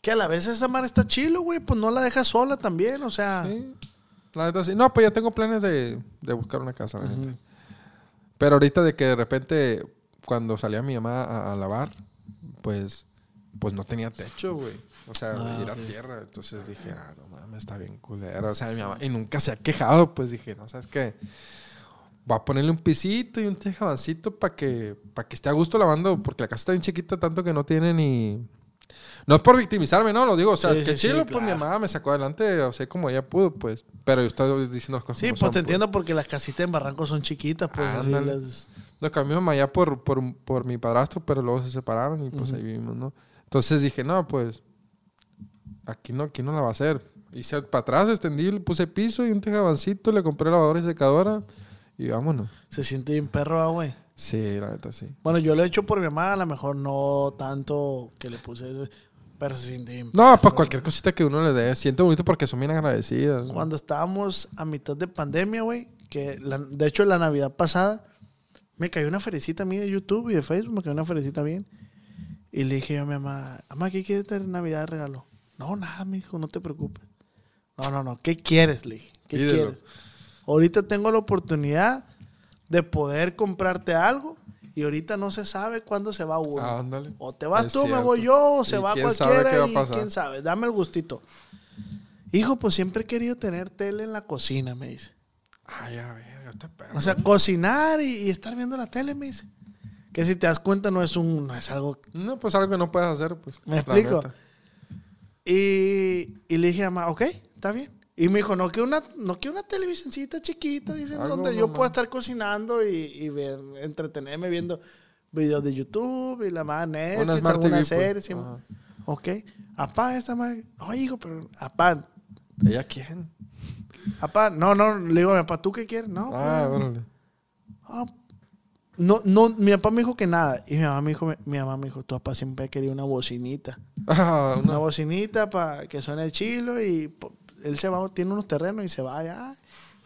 Que a la vez esa mar está chilo, güey. Pues no la dejas sola también, o sea. Sí. La neta sí. No, pues ya tengo planes de, de buscar una casa, la neta. Ujú. Pero ahorita de que de repente, cuando salía mi mamá a, a lavar, pues pues no tenía techo, güey. O sea, Ah, tierra. Entonces dije, ah, no mames, está bien culero. O sea, mi mamá, y nunca se ha quejado, pues dije, no, ¿sabes qué? Voy a ponerle un pisito y un tejabancito para que, para que esté a gusto lavando, porque la casa está bien chiquita, tanto que no tiene ni. No es por victimizarme, no, lo digo. O sea, Sí, que sí, sí, chilo, pues mi mamá me sacó adelante, o sea, como ella pudo, pues. Pero yo estoy diciendo las cosas. Sí, como pues son, te entiendo porque las casitas en Barranco son chiquitas, pues. Ándale. las- Nos cambió mamá ya por, por, por mi padrastro, pero luego se separaron y pues ahí vivimos, ¿no? Entonces dije, no, pues aquí no, aquí no la va a hacer. Hice para atrás, extendí, le puse piso y un tejabancito, le compré lavadora y secadora y vámonos. Se siente bien perro, ah, güey. Sí, la neta sí. Bueno, yo lo he hecho por mi mamá, a lo mejor no tanto que le puse eso, pero se siente bien No, pues perro. cualquier cosita que uno le dé, siente bonito porque son bien agradecidas. Cuando estábamos a mitad de pandemia, güey, que la- de hecho la Navidad pasada me cayó una ferecita a mí de YouTube y de Facebook, me cayó una ferecita bien. Y le dije yo a mi mamá, mamá, ¿qué quieres de Navidad de regalo? No, nada, mi hijo, no te preocupes. No, no, no, ¿qué quieres? Le dije, ¿qué Pídelo. quieres? Ahorita tengo la oportunidad de poder comprarte algo y ahorita no se sabe cuándo se va uno. Ah. O te vas Es tú, me cierto. voy yo, o se va cualquiera qué va a y quién sabe. Dame el gustito. Hijo, pues siempre he querido tener tele en la cocina, me dice. Ay, a ver, este perro. O sea, cocinar y, y estar viendo la tele, me dice. Que si te das cuenta no es un, no es algo. no, pues algo que no puedes hacer, pues. ¿Me explico? Y, y le dije a mamá, ok, está bien. Y me dijo, no que una, no que una televisioncita chiquita, dicen, Algo donde yo pueda estar cocinando y, y ver- entretenerme viendo videos de YouTube y la más Netflix, Una Smart alguna TV, serie. pues. sí. Ok. Apá, esta madre. No, hijo, pero. Apá. ¿Ella quién? Apá. No, no. Le digo a mi papá, ¿tú qué quieres? No. Ah, pues, órale. ah, no, no. Mi papá me dijo que nada. Y mi mamá me dijo, mi mamá me dijo, tu papá siempre ha querido una bocinita. *laughs* Ah, Una una, bocinita para que suene el chilo y él se va, tiene unos terrenos y se va allá.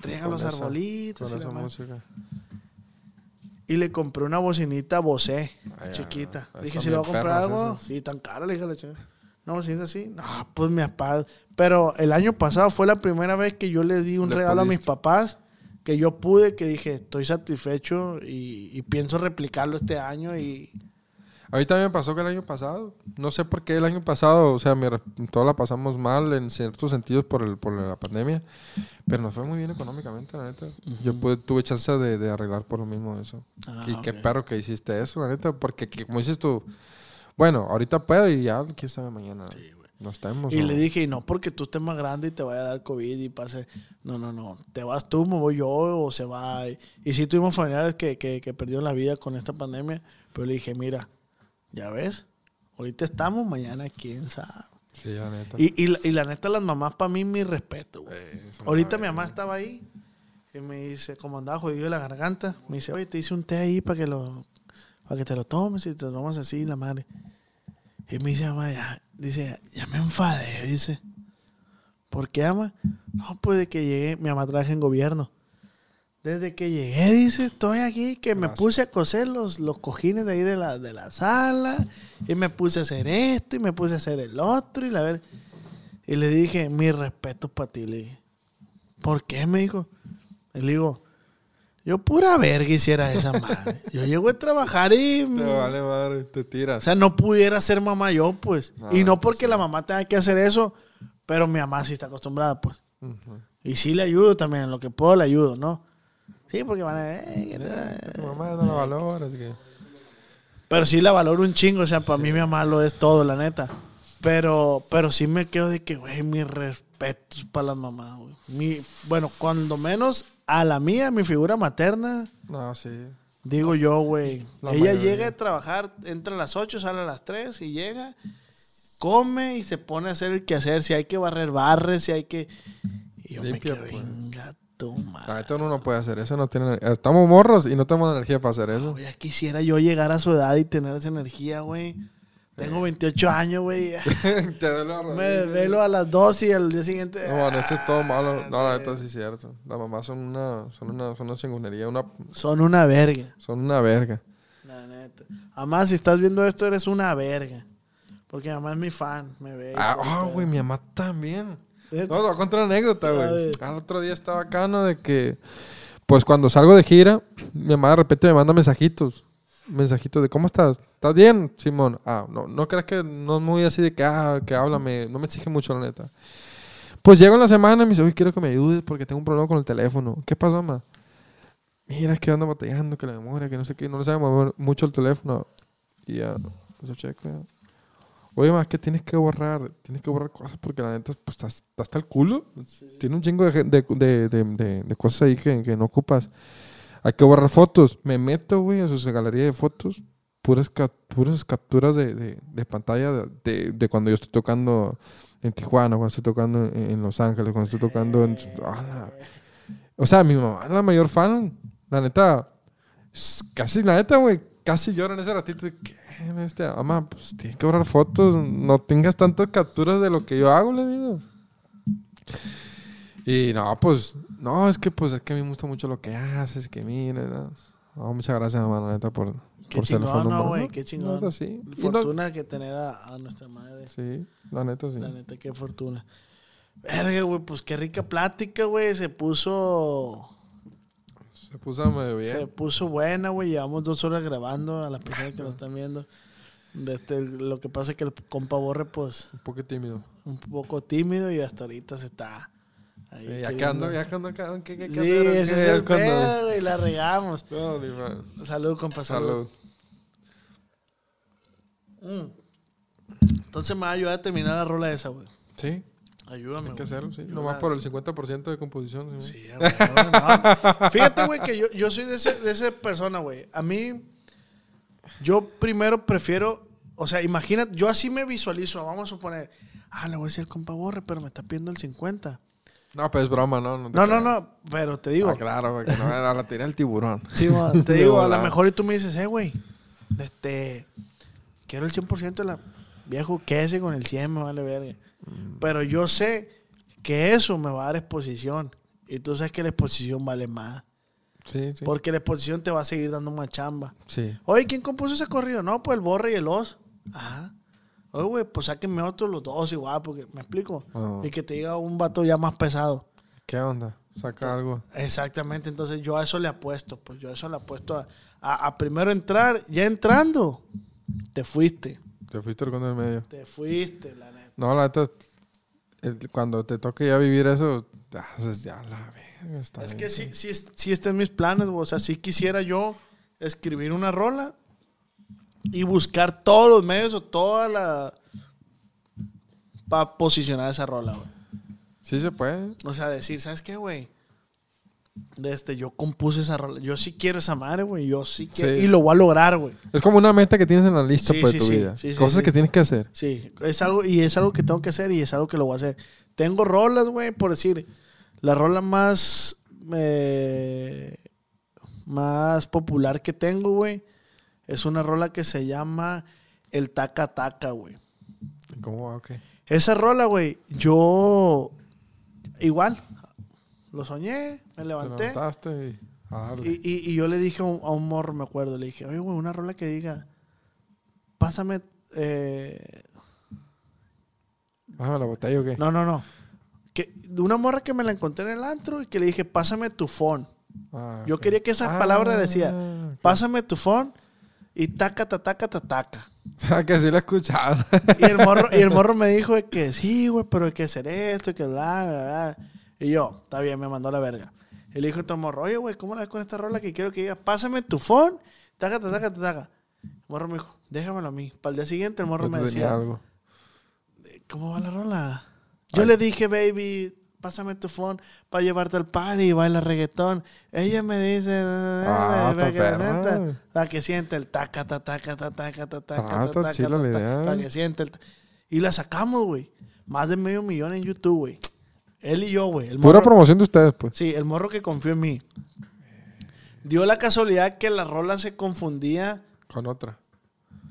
Riega los esa- arbolitos. con y, esa música. Y le compré una bocinita Bosé, Ay, chiquita. ah, Dije, si le voy a comprar algo, esas. sí, tan cara, le dije a la chica. Una bocinita así. No, pues mi papá. Pero el año pasado fue la primera vez que yo le di un Le regalo a mis papás. Que yo pude, que dije, estoy satisfecho y, y pienso replicarlo este año. Y A mí también me pasó que el año pasado, no sé por qué el año pasado, o sea, mi re- todos la pasamos mal en ciertos sentidos por, el, por la pandemia, pero nos fue muy bien económicamente, la neta. Yo pude, tuve chance de, de arreglar por lo mismo eso. Ah, y qué ok. perro que hiciste eso, la neta, porque que- como dices tú, bueno, ahorita puedo y ya, quién sabe mañana. no estemos. Y o- le dije, y no porque tú estés más grande y te vaya a dar COVID y pase. No, no, no. Te vas tú, me voy yo o se va. Y, y sí tuvimos familiares que, que, que perdieron la vida con esta pandemia. Pero le dije, mira, ya ves, ahorita estamos, mañana quién sabe. Sí, la neta. Y, y, la- y la neta, las mamás, para mí, mi respeto, güey. Eh, Ahorita mi mamá estaba ahí y me dice, como andaba jodido de la garganta, me dice, oye, te hice un té ahí para que lo para que te lo tomes y te lo tomas así, la madre. Y me dice, mamá, ya, dice, ya me enfadé, dice. ¿Por qué, ama? No, pues de que llegué, mi mamá trabaja en gobierno. Desde que llegué, dice, estoy aquí, que me puse a coser los, los cojines de ahí de la, de la sala, y me puse a hacer esto, y me puse a hacer el otro, y la ver. Y le dije, mi respeto para ti, le dije. ¿Por qué? Me dijo. Y le digo, yo pura verga hiciera esa madre. Yo llego a trabajar y... *laughs* Te vale madre, te O tiras. sea, no pudiera ser mamá yo, pues. Ah, y no porque sí. la mamá tenga que hacer eso, pero mi mamá sí está acostumbrada, pues. Y sí le ayudo también, en lo que puedo le ayudo, ¿no? Sí, porque van a... "Eh, ¿qué te- Tu mamá no la valora, así que... Pero sí la valoro un chingo, o sea, para mí mi mamá lo es todo, la neta. Pero, pero sí me quedo de que, güey, mis respetos para las mamás, güey. Mi, bueno, cuando menos a la mía, mi figura materna, No, sí. digo yo, güey. La Ella mayoría. llega a trabajar, entra a las 8, sale a las 3 y llega, come y se pone a hacer el quehacer. Si hay que barrer, barre, si hay que... Y yo Limpia, me quedo, pues. venga tu madre. neta uno no puede hacer eso, no tiene... Estamos morros y no tenemos energía para hacer eso. Güey, ya quisiera yo llegar a su edad y tener esa energía, güey. Tengo 28 años, güey. *laughs* Te duele Me desvelo a las 2 y al día siguiente. No, bueno, eso es todo malo. No, la Ah, neta sí es cierto. Las mamás son una, son una, son una chingonería, una, Son una verga. son una verga. La neta. Además, si estás viendo esto, eres una verga. Porque mi mamá es mi fan, me ve. Ah, ah, güey, mi mamá también. ¿Eh? No, te voy a contar una anécdota, güey. Al otro día estaba bacano de que, pues cuando salgo de gira, mi mamá de repente me manda mensajitos. mensajitos de ¿cómo estás? ¿Estás bien, Simón? Ah, no, no creas que no es muy así de que, ah, que háblame, no me exige mucho, la neta. Pues llego en la semana y me dice, oye, quiero que me ayudes porque tengo un problema con el teléfono. ¿Qué pasó, ma? Mira, es que ando batallando, que la memoria, que no sé qué, no le sabe mover mucho el teléfono. Y ya, pues yo checo, ya. Oye, más que tienes que borrar, tienes que borrar cosas porque la neta, pues está, está hasta el culo. Tiene un chingo de, de, de, de, cosas ahí que, que no ocupas. Hay que borrar fotos. Me meto, güey, a su galería de fotos. Puras, cap- puras capturas de, pantalla de, cuando yo estoy tocando en Tijuana, cuando estoy tocando en, en Los Ángeles, cuando estoy tocando en... *laughs* ¡Ah, la- O sea, mi mamá es la mayor fan. La neta, casi la neta, güey, casi llora en ese ratito. de, ¿Qué? Este, mamá, pues tienes que borrar fotos. No tengas tantas capturas de lo que yo hago, le digo. Y no, pues, no, es que pues es que a mí me gusta mucho lo que haces, que mira, no, No, muchas gracias, mamá, la neta, por, Qué por ser el fan ¿no, güey? Qué La chingón. neta, sí. No- Fortuna que tener a, a nuestra madre. sí, la neta, sí. La neta, qué fortuna. Verga, güey, pues qué rica plática, güey. Se puso. Se puso medio bien. Se puso buena, güey. Llevamos dos horas grabando a las personas que nos están viendo. Este, lo que pasa es que el compa Borre, pues, Un poco tímido. un poco tímido y hasta ahorita se está. Ahí Sí, ya que ando, ya que ando acá, ¿qué, qué, qué Sí, hacer? ese ¿Qué? es el Cuando- pedo, güey. La regamos. No. Salud, compa, salud. Salud. Mm. Entonces me va a ayudar a terminar la rola esa, güey. Sí, Ayúdame. hay que hacerlo, sí. Nomás por el 50% de composición. Sí. Sí, güey, no, no. *laughs* Fíjate, güey, que yo, yo soy de, ese, de esa persona, güey. A mí, yo primero prefiero, o sea, imagínate, yo así me visualizo, vamos a suponer, ah, le voy a decir al compa Borre, pero me está pidiendo el 50. No, pero es broma, ¿no? No, no, no, pero te digo, Ah, claro, porque no a la tiré el tiburón. sí, te *laughs* digo, a lo mejor y tú me dices, eh, güey, este, quiero el 100% de la viejo ese con el 100, me vale verga. Mm. Pero yo sé que eso me va a dar exposición. Y tú sabes que la exposición vale más. Sí, sí. Porque la exposición te va a seguir dando más chamba. Sí. Oye, ¿quién compuso ese corrido? No, pues el Borre y el Os. Ajá. Oye, güey, pues sáquenme otros los dos igual, porque me explico. Ah. Y que te diga un vato ya más pesado. ¿Qué onda? Saca algo. Exactamente, entonces yo a eso le apuesto, pues yo a eso le apuesto a, a- a primero entrar, ya entrando, te fuiste, Te fuiste con el medio. te fuiste, la. No, la neta, cuando te toque ya vivir eso, te haces ya la verga. Está Es bien. que sí, sí, es- sí está en mis planes, güey. o sea, sí quisiera yo escribir una rola y buscar todos los medios o toda la... para posicionar esa rola, güey. Sí se puede. O sea, decir, ¿sabes qué, güey? De este, yo compuse esa rola. Yo sí quiero esa madre, güey. Yo sí quiero. Sí. Y lo voy a lograr, güey. Es como una meta que tienes en la lista Sí, pues, sí, de tu vida. Cosas que tienes que hacer. Sí, es algo, y es algo que tengo que hacer y es algo que lo voy a hacer. Tengo rolas, güey, por decir, la rola más, eh, más popular que tengo, güey, es una rola que se llama El Taca Taca, güey. ¿Cómo? Ok. Esa rola, güey, yo igual, lo soñé, me Te levanté levantaste y y, y- y yo le dije a un, a un morro, me acuerdo, le dije, oye, güey, una rola que diga, pásame, eh, Bájame la botella o qué. No, no, no. Que, una morra que me la encontré en el antro y que le dije, pásame tu phone. Ah, Yo quería que esa Ah, palabra decía, pásame tu phone y taca, ta, taca, ta, taca. *laughs* Ah, que sí la he escuchado. Y el morro, y el morro me dijo que sí, güey, pero hay que hacer esto, que bla, bla, bla. Y yo, está bien, me mandó la verga. Le dijo a otro morro, oye, güey, ¿cómo la ves con esta rola que quiero que diga, pásame tu phone, taca, ta, taca, ta, taca? El morro me dijo, déjamelo a mí. Para el día siguiente el morro me decía, algo. ¿Cómo va la rola? Yo le dije, baby, pásame tu phone para llevarte al party y baila reggaetón. Ella me dice, Ah, para está que, sienta, para que siente el taca, ta, taca, ta, taca, ta, taca, Ah, taca, chila ta, la ta, idea. Para que siente el... Y la sacamos, güey. Más de medio millón en YouTube, güey. Él y yo, güey. El Pura morro- promoción de ustedes, pues. Sí, el morro que confió en mí. Dio la casualidad que la rola se confundía Con otra.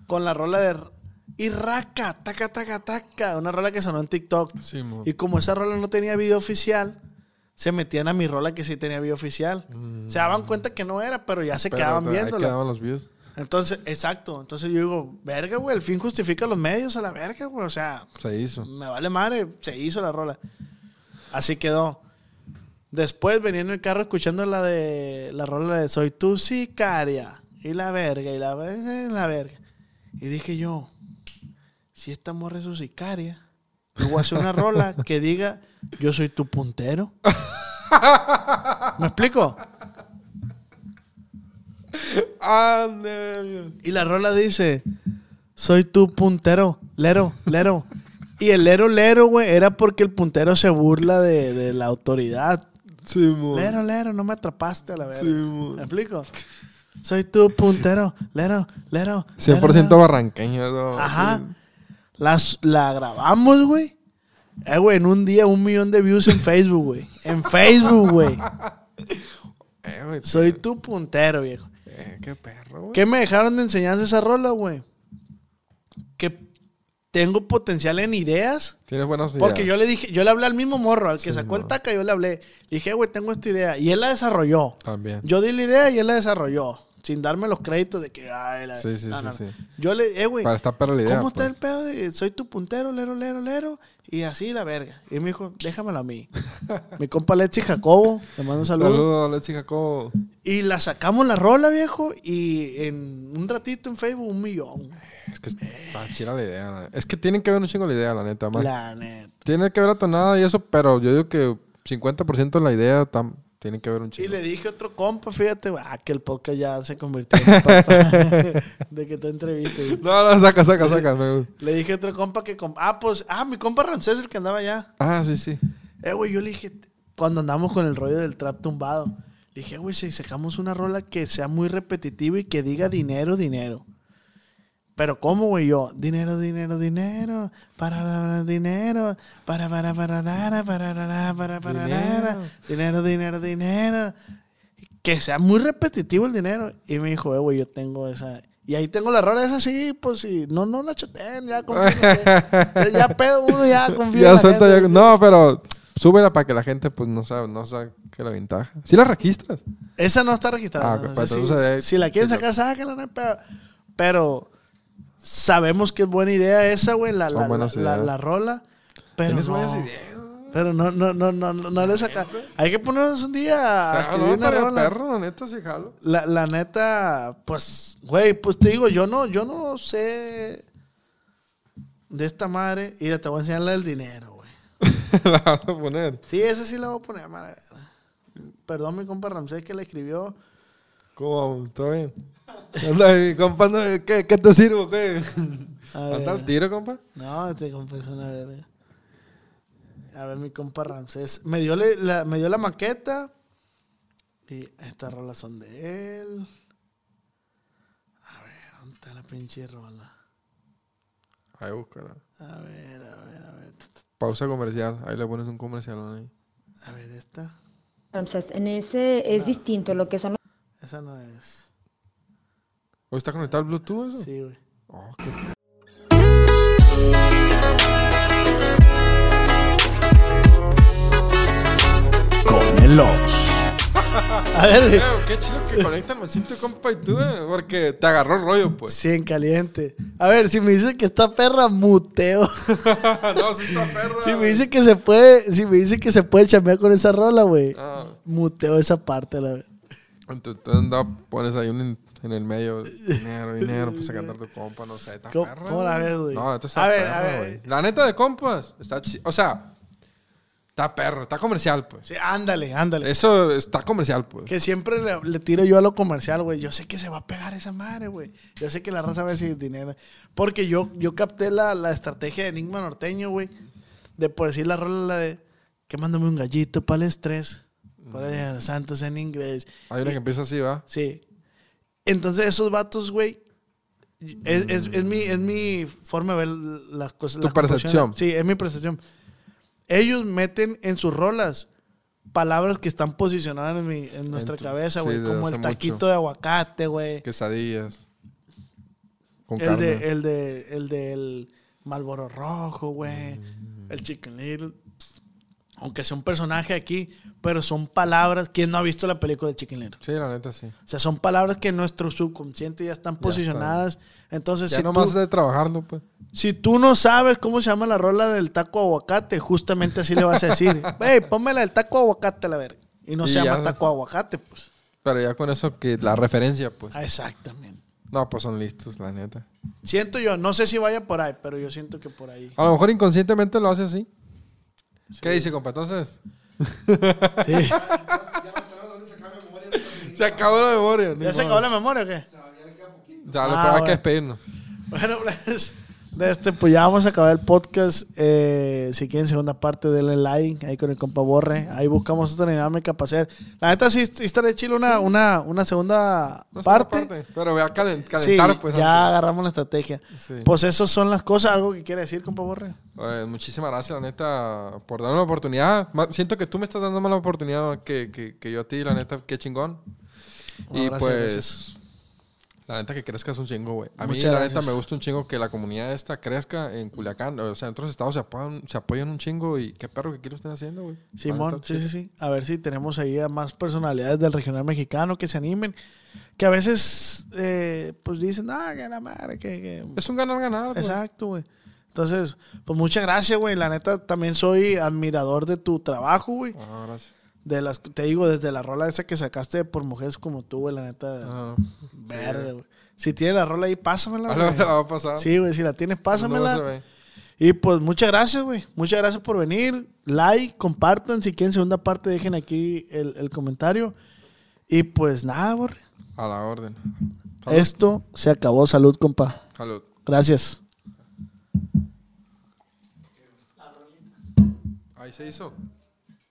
con la rola de... Y raca, taca, taca, taca. Una rola que sonó en TikTok. Sí, mo. Y como esa rola no tenía video oficial, se metían a mi rola que sí tenía video oficial. Mm. Se daban cuenta que no era, pero ya se Pero quedaban viéndola. quedaban los views. Entonces, exacto. Entonces yo digo, verga, güey, el fin justifica los medios a la verga, güey. O sea, Se hizo. me vale madre, se hizo la rola. Así quedó. Después venía en el carro escuchando la de la rola de Soy tu sicaria. Y la verga, y la verga, y la verga. Y dije yo, si esta morra es su sicaria, yo voy a hacer una rola que diga, yo soy tu puntero. ¿Me explico? Ande. Y la rola dice, soy tu puntero, lero, lero. Y el lero, lero, güey, era porque el puntero se burla de, de la autoridad. Sí, mo. Lero, lero, no me atrapaste a la verga. Sí, mo. ¿Me explico? Soy tu puntero, lero, lero. 100% lero, barranqueño. ¿no? Ajá. Las, la grabamos, güey. Eh, güey, en un día un millón de views en Facebook, güey. En Facebook, güey. Eh, güey, Soy tu puntero, viejo. eh, qué perro, güey. ¿Qué me dejaron de enseñanza esa rola, güey? Tengo potencial en ideas. Tienes buenas ideas. Porque yo le dije, yo le hablé al mismo morro, al que sacó el taca, yo le hablé. Le dije, güey, tengo esta idea. Y él la desarrolló. También. Yo di la idea y él la desarrolló. Sin darme los créditos de que, ay, la- Sí, sí, no, sí, no, sí. no. Yo le, eh, güey. Para estar perra la idea. ¿Cómo pues. está el pedo de soy tu puntero, lero, lero, lero? Y así la verga. Y me dijo, déjamelo a mí. *laughs* Mi compa Letzi Jacobo, le mando un saludo. Saludos, Lexi Jacobo. Y la sacamos la rola, viejo. Y en un ratito en Facebook, un millón. Es que está chida la idea. la- Es que tienen que ver un chingo la idea, la neta. más. La neta. Tiene que ver la tonada y eso, pero yo digo que 50% de la idea tam- tiene que ver un Y chingo. le dije a otro compa, fíjate, ah, que el podcast ya se convirtió en papá *laughs* de que te entreviste. No, no, saca, saca, saca. me gusta. Le dije a otro compa que... Ah, pues... Ah, mi compa Ramsés, el que andaba allá. Ah, sí, sí. Eh, güey, yo le dije... Cuando andamos con el rollo del trap tumbado. Le dije, güey, si sacamos una rola que sea muy repetitiva y que diga dinero, dinero. Pero ¿cómo, güey? Yo, dinero, dinero, dinero, para, para, dinero, para, para, para, para, para, para, para, dinero, dinero, dinero. Que sea muy repetitivo el dinero. Y me dijo, eh, güey, yo tengo esa... Y ahí tengo la rola esa sí, pues sí. No, no la choteen, ya confío. *laughs* ya pedo uno, ya confío. Ya suelta, ya... No, pero súbela para que la gente pues no sabe, no sabe que la ventaja. Si ¿Sí la registras. Esa no está registrada. Ah, pues, eh, si, la quieren sacar, sácala, no hay pedo. Pero sabemos que es buena idea esa, güey, la, la, la, la rola. Pero Tienes no, buenas ideas. Pero no, no, no, no, no, no le saca. Hay que ponernos un día a O una rola. perro, la neta, sí jalo. La, la neta, pues, güey, pues te digo, yo no, yo no sé de esta madre. Y te voy a enseñar la del dinero, güey. *laughs* la vas a poner. Sí, esa sí la voy a poner, madre. Perdón, mi compa Ramsés que le escribió. ¿Cómo? ¿Todo bien? Anda ahí, compa, anda, ¿qué, ¿qué te sirvo? ¿Qué? A ¿Anda ver. al tiro, compa? No, este compa es una verga. A ver, mi compa Ramsés. Me dio, le- la, me dio la maqueta. Y estas rolas son de él. A ver, ¿dónde está la pinche rola? Ahí búscala. A ver, a ver, a ver. Pausa comercial. Ahí le pones un comercial ahí. A ver, esta. Entonces, en ese es distinto lo que son Esa no es. ¿Hoy está conectado el Bluetooth eso? Sí, güey. Oh, qué Conelos. *laughs* A ver, Creo, qué chido que conectan machito, compa, y tú, eh, porque te agarró el rollo, pues. sí, en caliente. A ver, si me dice que está perra, muteo. *laughs* no, sí está perro. Si me dice que se puede, si me dice que se puede chambear con esa rola, güey. Ah, Muteo esa parte, la verdad. entonces tú anda, pones ahí un en, el medio, dinero, dinero, pues a cantar tu compa, no sé, está ¿Cómo- perra. cómo la ves, güey? No, neta está A ver, a ver. güey. La neta de compas, está chi- O sea, está perro, está comercial, pues. Sí, ándale, ándale. Eso está comercial, pues. Que siempre le, le tiro yo a lo comercial, güey. Yo sé que se va a pegar esa madre, güey. Yo sé que la raza va a decir dinero. Porque yo, yo capté la, la estrategia de Enigma Norteño, güey. De por decir la rola la de quemándome un gallito para el estrés. Para Mm. santos en inglés. Hay una que empieza así, ¿va? Sí. Entonces esos vatos, güey. Es, es- es mi, es mi forma de ver las cosas. Tu las percepción. Sí, es mi percepción. Ellos meten en sus rolas palabras que están posicionadas en, mi- en nuestra tu- cabeza, güey. como el taquito mucho. de aguacate, güey. Quesadillas. Con El carne. de, el de, el del Malboro Rojo, güey. Mm. El Chicken Little. Aunque sea un personaje aquí, pero son palabras. ¿Quién no ha visto la película de Chicken Little? Sí, la neta, sí. O sea, son palabras que en nuestro subconsciente ya están posicionadas. Entonces, Ya si, nomás tú, de trabajarlo, pues. si tú no sabes cómo se llama la rola del taco aguacate, justamente así le vas a decir, *laughs* hey, pónmela del taco aguacate a la verga. Y no Y se llama taco aguacate, pues. Pero ya con eso que la referencia, pues. Ah, Exactamente. No, pues son listos, la neta. Siento yo, no sé si vaya por ahí, pero yo siento que por ahí. A lo mejor inconscientemente lo hace así. ¿Qué dice, compa? Entonces. Sí. *laughs* Se acabó la memoria. ¿Ya se acabó la memoria o qué? Ya, le Ah, hay que despedirnos. Bueno, pues, de este, pues ya vamos a acabar el podcast. Eh, si quieren segunda parte, denle like ahí con el compa Borre. Ahí buscamos otra dinámica para hacer. La neta sí, sí estaría chilo una, una, una segunda No parte. Pero voy a calen- Sí, calentar, pues. ya antes. agarramos la estrategia. Sí. Pues eso son las cosas. ¿Algo que quiere decir, compa Borre? Eh, muchísimas gracias, la neta, por darme la oportunidad. Siento que tú me estás dando más la oportunidad que, que, que yo a ti, la neta, qué chingón. No, y gracias, pues, gracias. La neta que crezcas un chingo, güey. A mí, Muchas la gracias. neta, me gusta un chingo que la comunidad esta crezca en Culiacán. O sea, en otros estados se apoyan, se apoyan un chingo y qué perro que quiero estén haciendo, güey. La Simón, sí, sí, sí. A ver si tenemos ahí a más personalidades del regional mexicano que se animen. Que a veces, eh, pues dicen, ah, que la madre, que... que-". Es un ganar-ganar. Exacto, güey. Entonces, pues muchas gracias, güey. La neta, también soy admirador de tu trabajo, güey. Ah, gracias. De las, te digo, desde la rola esa que sacaste por mujeres como tú, güey, la neta. Ah, verga, güey. Si tienes la rola ahí, pásamela, Ah, te la va a pasar. Sí, güey, si la tienes, pásamela. Y pues muchas gracias, güey. Muchas gracias por venir. Like, compartan. Si quieren segunda parte, dejen aquí el, el comentario. Y pues nada, borre. A la orden. Salud. Esto se acabó. Salud, compa. Salud. Gracias. Ahí se hizo.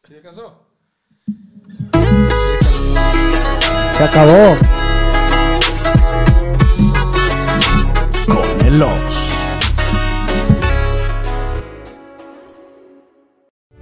¿Sí alcanzó? Se acabó. Con el Ox.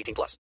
18 plus.